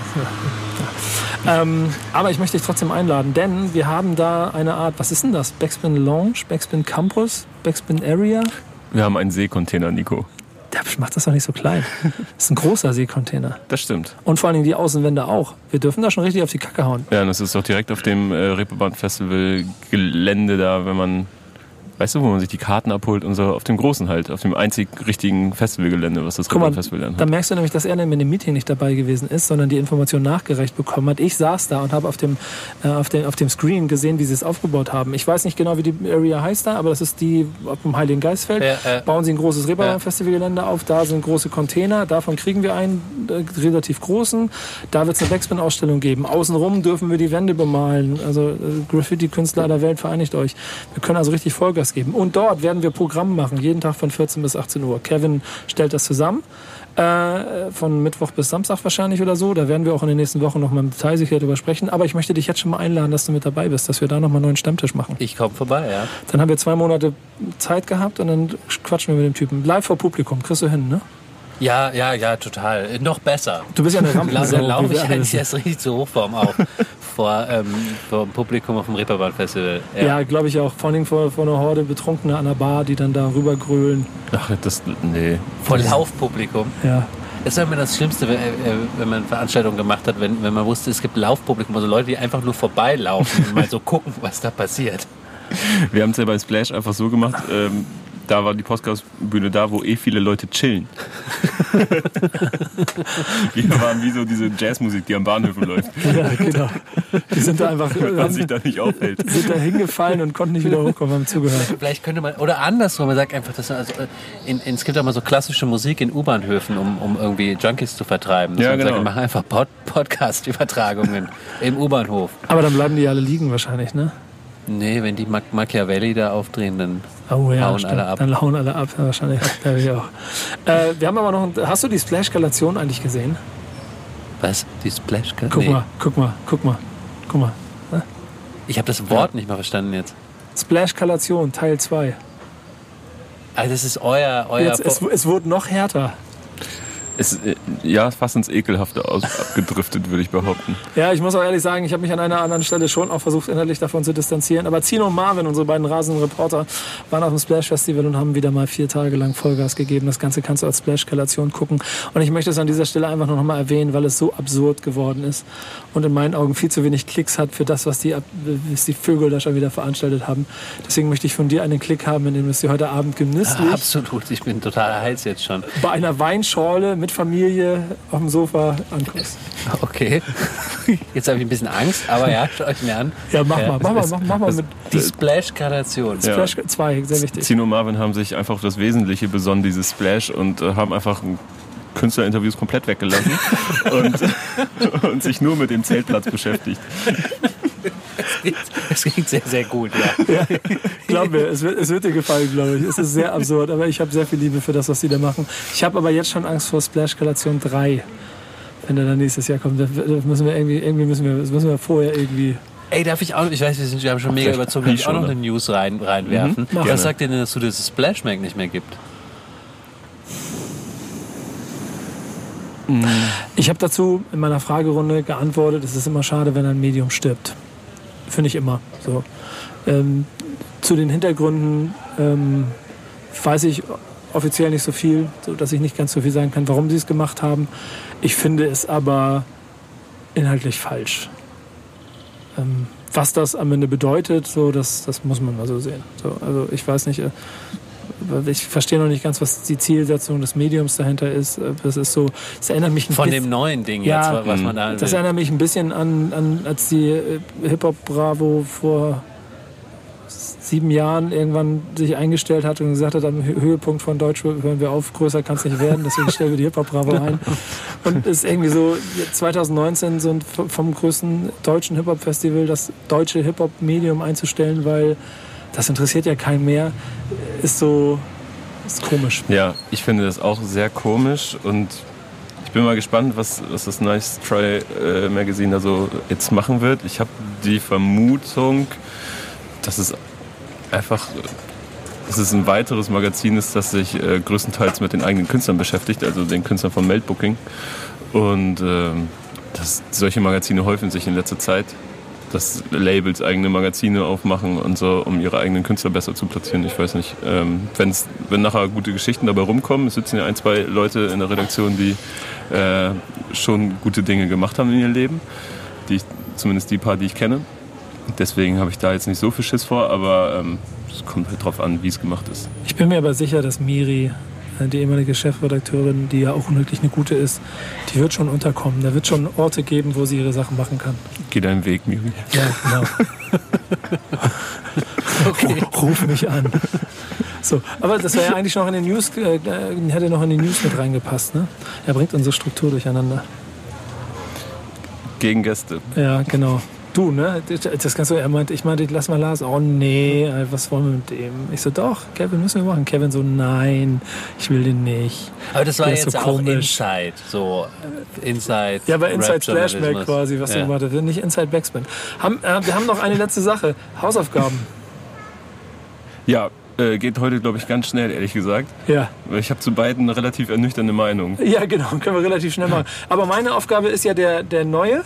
ja. Ähm, aber ich möchte dich trotzdem einladen, denn wir haben da eine Art, was ist denn das? Backspin Lounge, Backspin Campus, Backspin Area? Wir haben einen Seekontainer, Nico. Der macht das doch nicht so klein. (laughs) Das ist ein großer Seekontainer. Das stimmt. Und vor allen Dingen die Außenwände auch. Wir dürfen da schon richtig auf die Kacke hauen. Ja, und das ist doch direkt auf dem äh, Reeperbahn-Festival-Gelände da, wenn man, weißt du, wo man sich die Karten abholt und so, auf dem großen halt, auf dem einzig richtigen Festivalgelände, was das Guck mal, Reeperbahn-Festival dann da hat. merkst du nämlich, dass er in dem Meeting nicht dabei gewesen ist, sondern die Information nachgereicht bekommen hat. Ich saß da und habe auf dem, äh, auf, dem, auf dem Screen gesehen, wie sie es aufgebaut haben. Ich weiß nicht genau, wie die Area heißt da, aber das ist die auf dem Heiligen Geistfeld. Ja, ja. Bauen sie ein großes Reeperbahn-Festivalgelände auf. Da sind große Container. Davon kriegen wir einen äh, relativ großen. Da wird es eine Backspin-Ausstellung geben. Außenrum dürfen wir die Wände bemalen. Also äh, Graffiti-Künstler aller Welt, vereinigt euch. Wir können also richtig Vollgas geben. Und dort werden wir Programm machen, jeden Tag von 14 bis 18 Uhr. Kevin stellt das zusammen. Äh, von Mittwoch bis Samstag wahrscheinlich oder so. Da werden wir auch in den nächsten Wochen noch mal im Detail sicher drüber sprechen. Aber ich möchte dich jetzt schon mal einladen, dass du mit dabei bist, dass wir da noch mal einen neuen Stammtisch machen. Ich komme vorbei, ja. Dann haben wir zwei Monate Zeit gehabt und dann quatschen wir mit dem Typen. Live vor Publikum, kriegst du hin, ne? Ja, ja, ja, total. Noch besser. Du bist ja eine Da Rampensau. laufe ich eigentlich erst richtig zur Hochform auf. (laughs) vor, ähm, vor dem Publikum auf dem Reeperbahn-Festival. Ja, glaube ich auch. Vor allem vor, vor einer Horde Betrunkener an der Bar, die dann da rübergrölen. Ach, das, nee. Vor Laufpublikum. Ja. Das war immer das Schlimmste, wenn, äh, wenn man Veranstaltungen gemacht hat, wenn, wenn man wusste, es gibt Laufpublikum, also Leute, die einfach nur vorbeilaufen und mal so (laughs) gucken, was da passiert. Wir haben es ja bei Splash einfach so gemacht, ähm, da war die Podcastbühne da, wo eh viele Leute chillen. (laughs) Wir waren wie so diese Jazzmusik, die am Bahnhöfen läuft, (laughs) ja, genau. Die sind da einfach wenn man sich äh, da nicht aufhält. sind da hingefallen und konnten nicht wieder hochkommen, haben zugehört. Vielleicht könnte man, oder andersrum, man sagt einfach, dass also, äh, in, in, es gibt auch mal so klassische Musik in U-Bahnhöfen, um, um irgendwie Junkies zu vertreiben. Dass Ja, sagt, genau. wir machen einfach Pod Podcast-Übertragungen im U-Bahnhof. Aber dann bleiben die alle liegen wahrscheinlich, ne? Nee, wenn die Ma Machiavelli da aufdrehen, dann Oh ja, hauen stimmt. alle ab. Dann hauen alle ab, ja, wahrscheinlich. Ja, ich auch. (laughs) Äh, wir haben aber noch. Ein, hast du die Splash-Galation eigentlich gesehen? Was? Die Splash? Guck mal, guck mal, guck mal, guck mal. Ich habe das Wort nicht mal verstanden jetzt. Splash-Galation, Teil 2. Also das ist euer, euer Jetzt, es, es wurde noch härter. Es, äh, ja, fast ins Ekelhafte aus, (laughs) abgedriftet, würde ich behaupten. Ja, ich muss auch ehrlich sagen, ich habe mich an einer anderen Stelle schon auch versucht, innerlich davon zu distanzieren. Aber Zino und Marvin, unsere beiden rasenden Reporter, waren auf dem Splash Festival und haben wieder mal vier Tage lang Vollgas gegeben. Das Ganze kannst du als Splash-Galation gucken. Und ich möchte es an dieser Stelle einfach nur noch mal erwähnen, weil es so absurd geworden ist und in meinen Augen viel zu wenig Klicks hat für das, was die, was die Vögel da schon wieder veranstaltet haben. Deswegen möchte ich von dir einen Klick haben, in dem du es dir heute Abend genüsslich Absolut, ich bin total heiß jetzt schon. bei einer Weinschorle mit Familie auf dem Sofa anguckst. Okay. Jetzt habe ich ein bisschen Angst, aber ja, schaut euch mir an. Ja, mach mal, mach mal, mach, mach mal mit Die Splash-Gradation. Ja. Splash 2, sehr wichtig. Zino und Marvin haben sich einfach auf das Wesentliche besonnen, dieses Splash, und äh, haben einfach Künstlerinterviews komplett weggelassen (laughs) und, (laughs) und sich nur mit dem Zeltplatz beschäftigt. Das klingt sehr, sehr gut, ja. Glaub mir, es wird, es wird dir gefallen, glaube ich. Es ist sehr absurd, aber ich habe sehr viel Liebe für das, was die da machen. Ich habe aber jetzt schon Angst vor Splash Galation 3. Wenn der dann nächstes Jahr kommt, da da müssen wir irgendwie, irgendwie müssen wir, das müssen wir vorher irgendwie. Ey, darf ich auch, ich weiß, wir, sind, wir haben schon mega Vielleicht überzogen, darf ich auch noch eine News rein, reinwerfen? mach. Was sagt ihr denn dazu, dass es Splashback nicht mehr gibt? Ich habe dazu in meiner Fragerunde geantwortet, es ist immer schade, wenn ein Medium stirbt. Finde ich immer so. Ähm, zu den Hintergründen ähm, weiß ich offiziell nicht so viel, so dass ich nicht ganz so viel sagen kann, warum sie es gemacht haben. Ich finde es aber inhaltlich falsch. Ähm, was das am Ende bedeutet, so das, das muss man mal so sehen. So, also ich weiß nicht, äh, ich verstehe noch nicht ganz, was die Zielsetzung des Mediums dahinter ist. Das ist so, es erinnert mich ein Von bisschen- dem neuen Ding Ja, jetzt, was man da das will. erinnert mich ein bisschen an, an als die äh, Hip-Hop Bravo vor sieben Jahren irgendwann sich eingestellt hat und gesagt hat, am Hö- Höhepunkt von Deutsch hören wir auf, größer kann es nicht werden, deswegen stellen wir die Hip-Hop Bravo (laughs) ein. Und es ist irgendwie so 2019 so ein, vom größten deutschen Hip-Hop-Festival das deutsche Hip-Hop-Medium einzustellen, weil das interessiert ja keinen mehr, ist so ist komisch. Ja, ich finde das auch sehr komisch und ich bin mal gespannt, was, was das Nice Try äh, Magazine da so jetzt machen wird. Ich habe die Vermutung, dass es einfach dass es ein weiteres Magazin ist, das sich äh, größtenteils mit den eigenen Künstlern beschäftigt, also den Künstlern von Meldbooking. Und ähm, das, solche Magazine häufen sich in letzter Zeit. Dass Labels eigene Magazine aufmachen und so, um ihre eigenen Künstler besser zu platzieren. Ich weiß nicht. Ähm, wenn's, wenn nachher gute Geschichten dabei rumkommen, es sitzen ja ein, zwei Leute in der Redaktion, die äh, schon gute Dinge gemacht haben in ihrem Leben. Die ich, zumindest die paar, die ich kenne. Deswegen habe ich da jetzt nicht so viel Schiss vor, aber ähm, es kommt halt drauf an, wie es gemacht ist. Ich bin mir aber sicher, dass Miri, die ehemalige Chefredakteurin, die ja auch wirklich eine gute ist, die wird schon unterkommen. Da wird schon Orte geben, wo sie ihre Sachen machen kann. Geh deinen Weg, Miri. Ja, genau. (laughs) Okay. Ruf mich an. So, aber das wäre ja eigentlich noch in den News, äh, äh, hätte noch in die News mit reingepasst. Ne? Er bringt unsere Struktur durcheinander. Gegen Gäste. Ja, genau. Du, ne? Das kannst du, er meinte, ich meinte, lass mal Lars. Oh nee, was wollen wir mit dem? Ich so, doch, Kevin müssen wir machen. Kevin so, nein, ich will den nicht. Aber das war Der jetzt so auch komisch. Inside. So, äh, Inside. Ja, bei Inside Flashback quasi, was ja. du gemacht hast. Nicht Inside Backspin. Haben, äh, wir haben noch eine letzte Sache. Hausaufgaben. Ja, äh, geht heute, glaube ich, ganz schnell, ehrlich gesagt. Ja. Weil ich habe zu beiden eine relativ ernüchternde Meinung. Ja, genau, können wir relativ schnell machen. Aber meine Aufgabe ist ja der, der neue,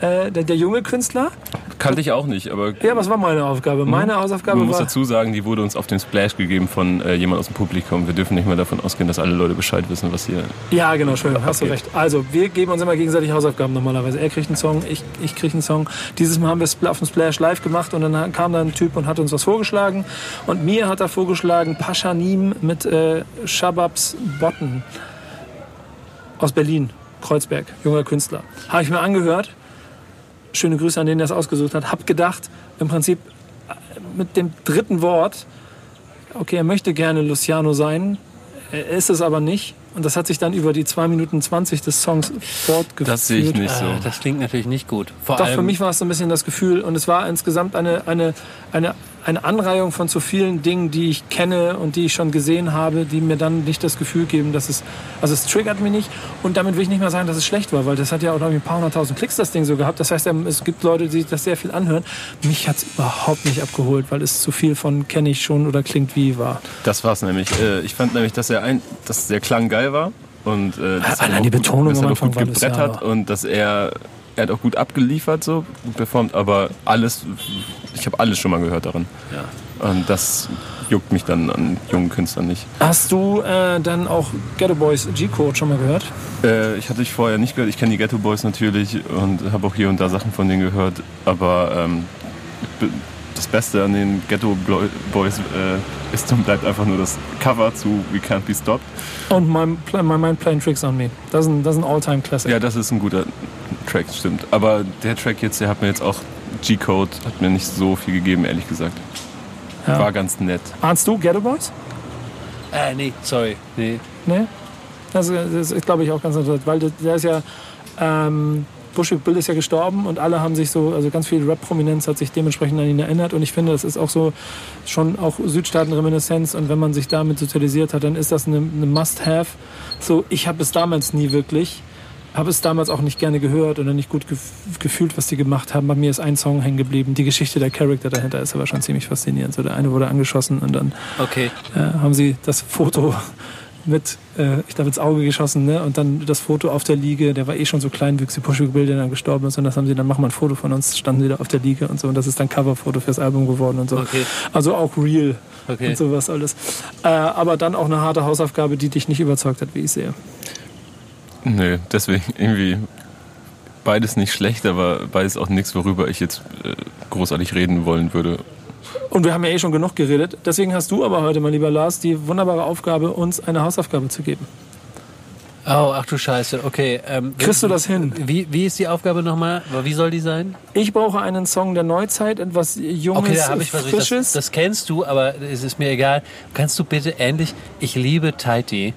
äh, der, der junge Künstler. Kannte ich auch nicht, aber Ja, was war meine Aufgabe? Meine Hausaufgabe man muss war. dazu sagen, die wurde uns auf dem Splash gegeben von äh, jemand aus dem Publikum. Wir dürfen nicht mehr davon ausgehen, dass alle Leute Bescheid wissen, was hier... Ja, genau, Entschuldigung, hast du recht. Also, wir geben uns immer gegenseitig Hausaufgaben normalerweise. Er kriegt einen Song, ich, ich kriege einen Song. Dieses Mal haben wir es auf dem Splash live gemacht und dann kam da ein Typ und hat uns was vorgeschlagen. Und mir hat er vorgeschlagen Paschanim mit äh, Shababs Botten aus Berlin, Kreuzberg, junger Künstler. Habe ich mir angehört. Schöne Grüße an den, der es ausgesucht hat. Hab gedacht, im Prinzip mit dem dritten Wort, okay, er möchte gerne Luciano sein, er ist es aber nicht. Und das hat sich dann über die 2 Minuten 20 des Songs fortgeführt. Das sehe ich nicht so. Ah, das klingt natürlich nicht gut. Vor Doch, allem, für mich war es so ein bisschen das Gefühl, und es war insgesamt eine, eine, eine, eine Anreihung von zu vielen Dingen, die ich kenne und die ich schon gesehen habe, die mir dann nicht das Gefühl geben, dass es, also es triggert mich nicht. Und damit will ich nicht mal sagen, dass es schlecht war, weil das hat ja auch noch ein paar hunderttausend Klicks, das Ding so gehabt. Das heißt, ähm, es gibt Leute, die sich das sehr viel anhören. Mich hat es überhaupt nicht abgeholt, weil es zu viel von kenne ich schon oder klingt wie war. Das war's nämlich. Äh, ich fand nämlich, dass, er ein, dass der Klang geil war und äh, dass allein er auch die gut- Betonung dass am er auch gut war das ja gebrettert und dass er, er hat auch gut abgeliefert, so gut performt, aber alles, ich habe alles schon mal gehört daran. Und das juckt mich dann an jungen Künstlern nicht. Hast du äh, dann auch Ghetto Boys G-Code schon mal gehört? Äh, ich hatte dich vorher nicht gehört. Ich kenne die Ghetto Boys natürlich und habe auch hier und da Sachen von denen gehört. Aber ähm, das Beste an den Ghetto Boys äh, ist und bleibt einfach nur das Cover zu We Can't Be Stopped. Und My, Pla- My Mind Playing Tricks on Me. Das ist ein, das ist ein All-Time-Classic. Ja, das ist ein guter Track, stimmt. Aber der Track jetzt, der hat mir jetzt auch G-Code, hat mir nicht so viel gegeben, ehrlich gesagt. Ja. War ganz nett. Ahnst du Ghetto Boys? Äh, nee, sorry. Nee. Ne? Das, das ist, glaube ich, auch ganz interessant, weil der ist ja. Ähm, Bushwick Bill ist ja gestorben und alle haben sich so, also ganz viel Rap-Prominenz hat sich dementsprechend an ihn erinnert und ich finde, das ist auch so schon auch Südstaaten-Reminiszenz und wenn man sich damit sozialisiert hat, dann ist das eine, eine Must-Have. So, ich habe es damals nie wirklich, habe es damals auch nicht gerne gehört oder nicht gut gef- gefühlt, was die gemacht haben. Bei mir ist ein Song hängen geblieben. Die Geschichte der Charakter dahinter ist aber schon ziemlich faszinierend. So, der eine wurde angeschossen und dann Okay. äh, haben sie das Foto mit, äh, ich glaube, ins Auge geschossen, ne? Und dann das Foto auf der Liege, der war eh schon so kleinwüchsig, Bushwick Bill, der dann gestorben ist. Und das haben sie dann, mach mal ein Foto von uns, standen sie da auf der Liege und so. Und das ist dann Coverfoto fürs Album geworden und so. Okay. Also auch real Okay. und sowas alles. Äh, aber dann auch eine harte Hausaufgabe, die dich nicht überzeugt hat, wie ich sehe. Nö, deswegen irgendwie beides nicht schlecht, aber beides auch nichts, worüber ich jetzt äh, großartig reden wollen würde. Und wir haben ja eh schon genug geredet. Deswegen hast du aber heute, mein lieber Lars, die wunderbare Aufgabe, uns eine Hausaufgabe zu geben. Oh, ach du Scheiße. Okay. Ähm, Kriegst du das hin? Wie, wie ist die Aufgabe nochmal? Wie soll die sein? Ich brauche einen Song der Neuzeit, etwas Junges, Okay, da habe ich was. Frisches. Das, das kennst du, aber es ist mir egal. Kannst du bitte endlich, ich liebe Tighty.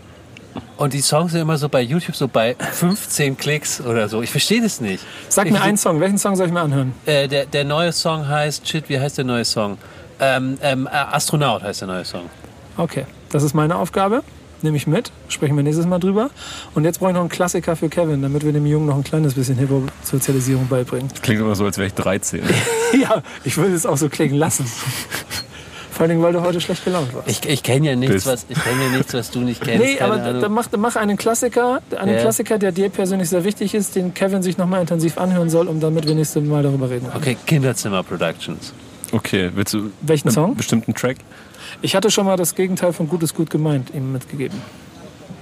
Und die Songs sind immer so bei YouTube so bei 15 Klicks oder so. Ich verstehe das nicht. Sag ich, mir einen Song. Welchen Song soll ich mir anhören? Äh, der, der neue Song heißt, shit, wie heißt der neue Song? Ähm, ähm, äh, Astronaut heißt der neue Song. Okay, das ist meine Aufgabe. Nehme ich mit. Sprechen wir nächstes Mal drüber. Und jetzt brauche ich noch einen Klassiker für Kevin, damit wir dem Jungen noch ein kleines bisschen Hip-Hop-Sozialisierung beibringen. Klingt immer so, als wäre ich 13. (laughs) ja, ich würde es auch so klingen lassen. (laughs) Vor allem, weil du heute schlecht gelaunt warst. Ich, ich kenne ja nichts, was, ich kenn ja nichts, was du nicht kennst. Nee, keine aber Ahnung. dann mach, dann mach einen Klassiker, einen Ja. Klassiker, der dir persönlich sehr wichtig ist, den Kevin sich nochmal intensiv anhören soll, um damit wir nächstes Mal darüber reden. können. Okay, Kinderzimmer Productions. Okay, willst du Welchen einen Song? bestimmten Track? Ich hatte schon mal das Gegenteil von gut ist gut gemeint ihm mitgegeben.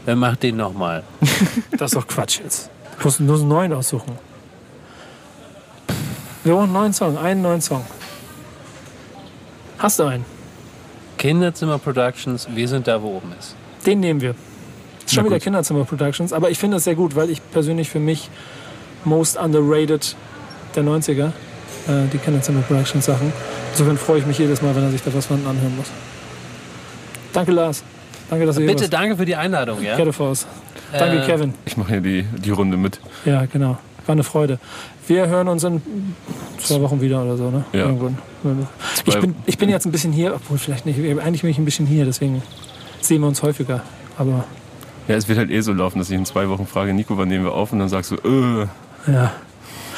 Wer macht den nochmal? (laughs) Das ist doch Quatsch jetzt. Du musst nur einen neuen aussuchen. Wir brauchen einen neuen Song, einen neuen Song. Hast du einen? Kinderzimmer Productions, wir sind da, wo oben ist. Den nehmen wir. Ist schon wieder. Kinderzimmer Productions, aber ich finde es sehr gut, weil ich persönlich für mich most underrated der 90er, äh, die Kinderzimmer Productions Sachen. Insofern freue ich mich jedes Mal, wenn er sich da was von anhören muss. Danke, Lars. Danke, dass du hier Bitte, warst. danke für die Einladung, ja? Kette. Danke, Äh, Kevin. Ich mache hier die, die Runde mit. Ja, genau. War eine Freude. Wir hören uns in zwei Wochen wieder oder so, ne? Ja. Irgendwann. Ich bin, ich bin jetzt ein bisschen hier, obwohl vielleicht nicht. Eigentlich bin ich ein bisschen hier, deswegen sehen wir uns häufiger. Aber Ja, es wird halt eh so laufen, dass ich in zwei Wochen frage, Nico, wann nehmen wir auf? Und dann sagst du, äh, ja.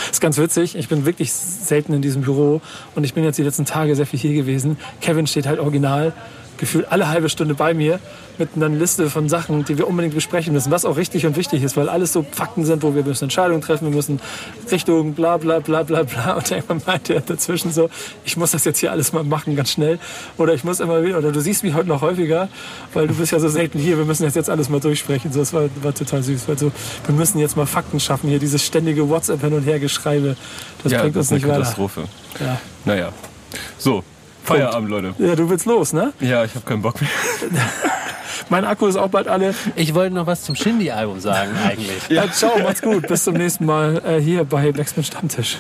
Ist ganz witzig. Ich bin wirklich selten in diesem Büro und ich bin jetzt die letzten Tage sehr viel hier gewesen. Kevin steht halt original gefühlt alle halbe Stunde bei mir mit einer Liste von Sachen, die wir unbedingt besprechen müssen, was auch richtig und wichtig ist, weil alles so Fakten sind, wo wir müssen Entscheidungen treffen, wir müssen Richtung bla bla bla bla bla und irgendwann meinte er dazwischen so, ich muss das jetzt hier alles mal machen, ganz schnell oder ich muss immer wieder, oder du siehst mich heute noch häufiger, weil du bist ja so selten hier, wir müssen jetzt, jetzt alles mal durchsprechen, so, das war, war total süß, weil so, wir müssen jetzt mal Fakten schaffen, hier dieses ständige WhatsApp hin und her Geschreibe, das ja, bringt das uns ist eine nicht weiter. Katastrophe. Ja. Naja. So, Feierabend, Leute. ja, du willst los, ne? Ja, ich habe keinen Bock mehr. (laughs) Mein Akku ist auch bald alle. Ich wollte noch was zum Shindy-Album sagen, eigentlich. Ja, ciao, macht's gut. Bis zum nächsten Mal äh, hier bei Backspin Stammtisch.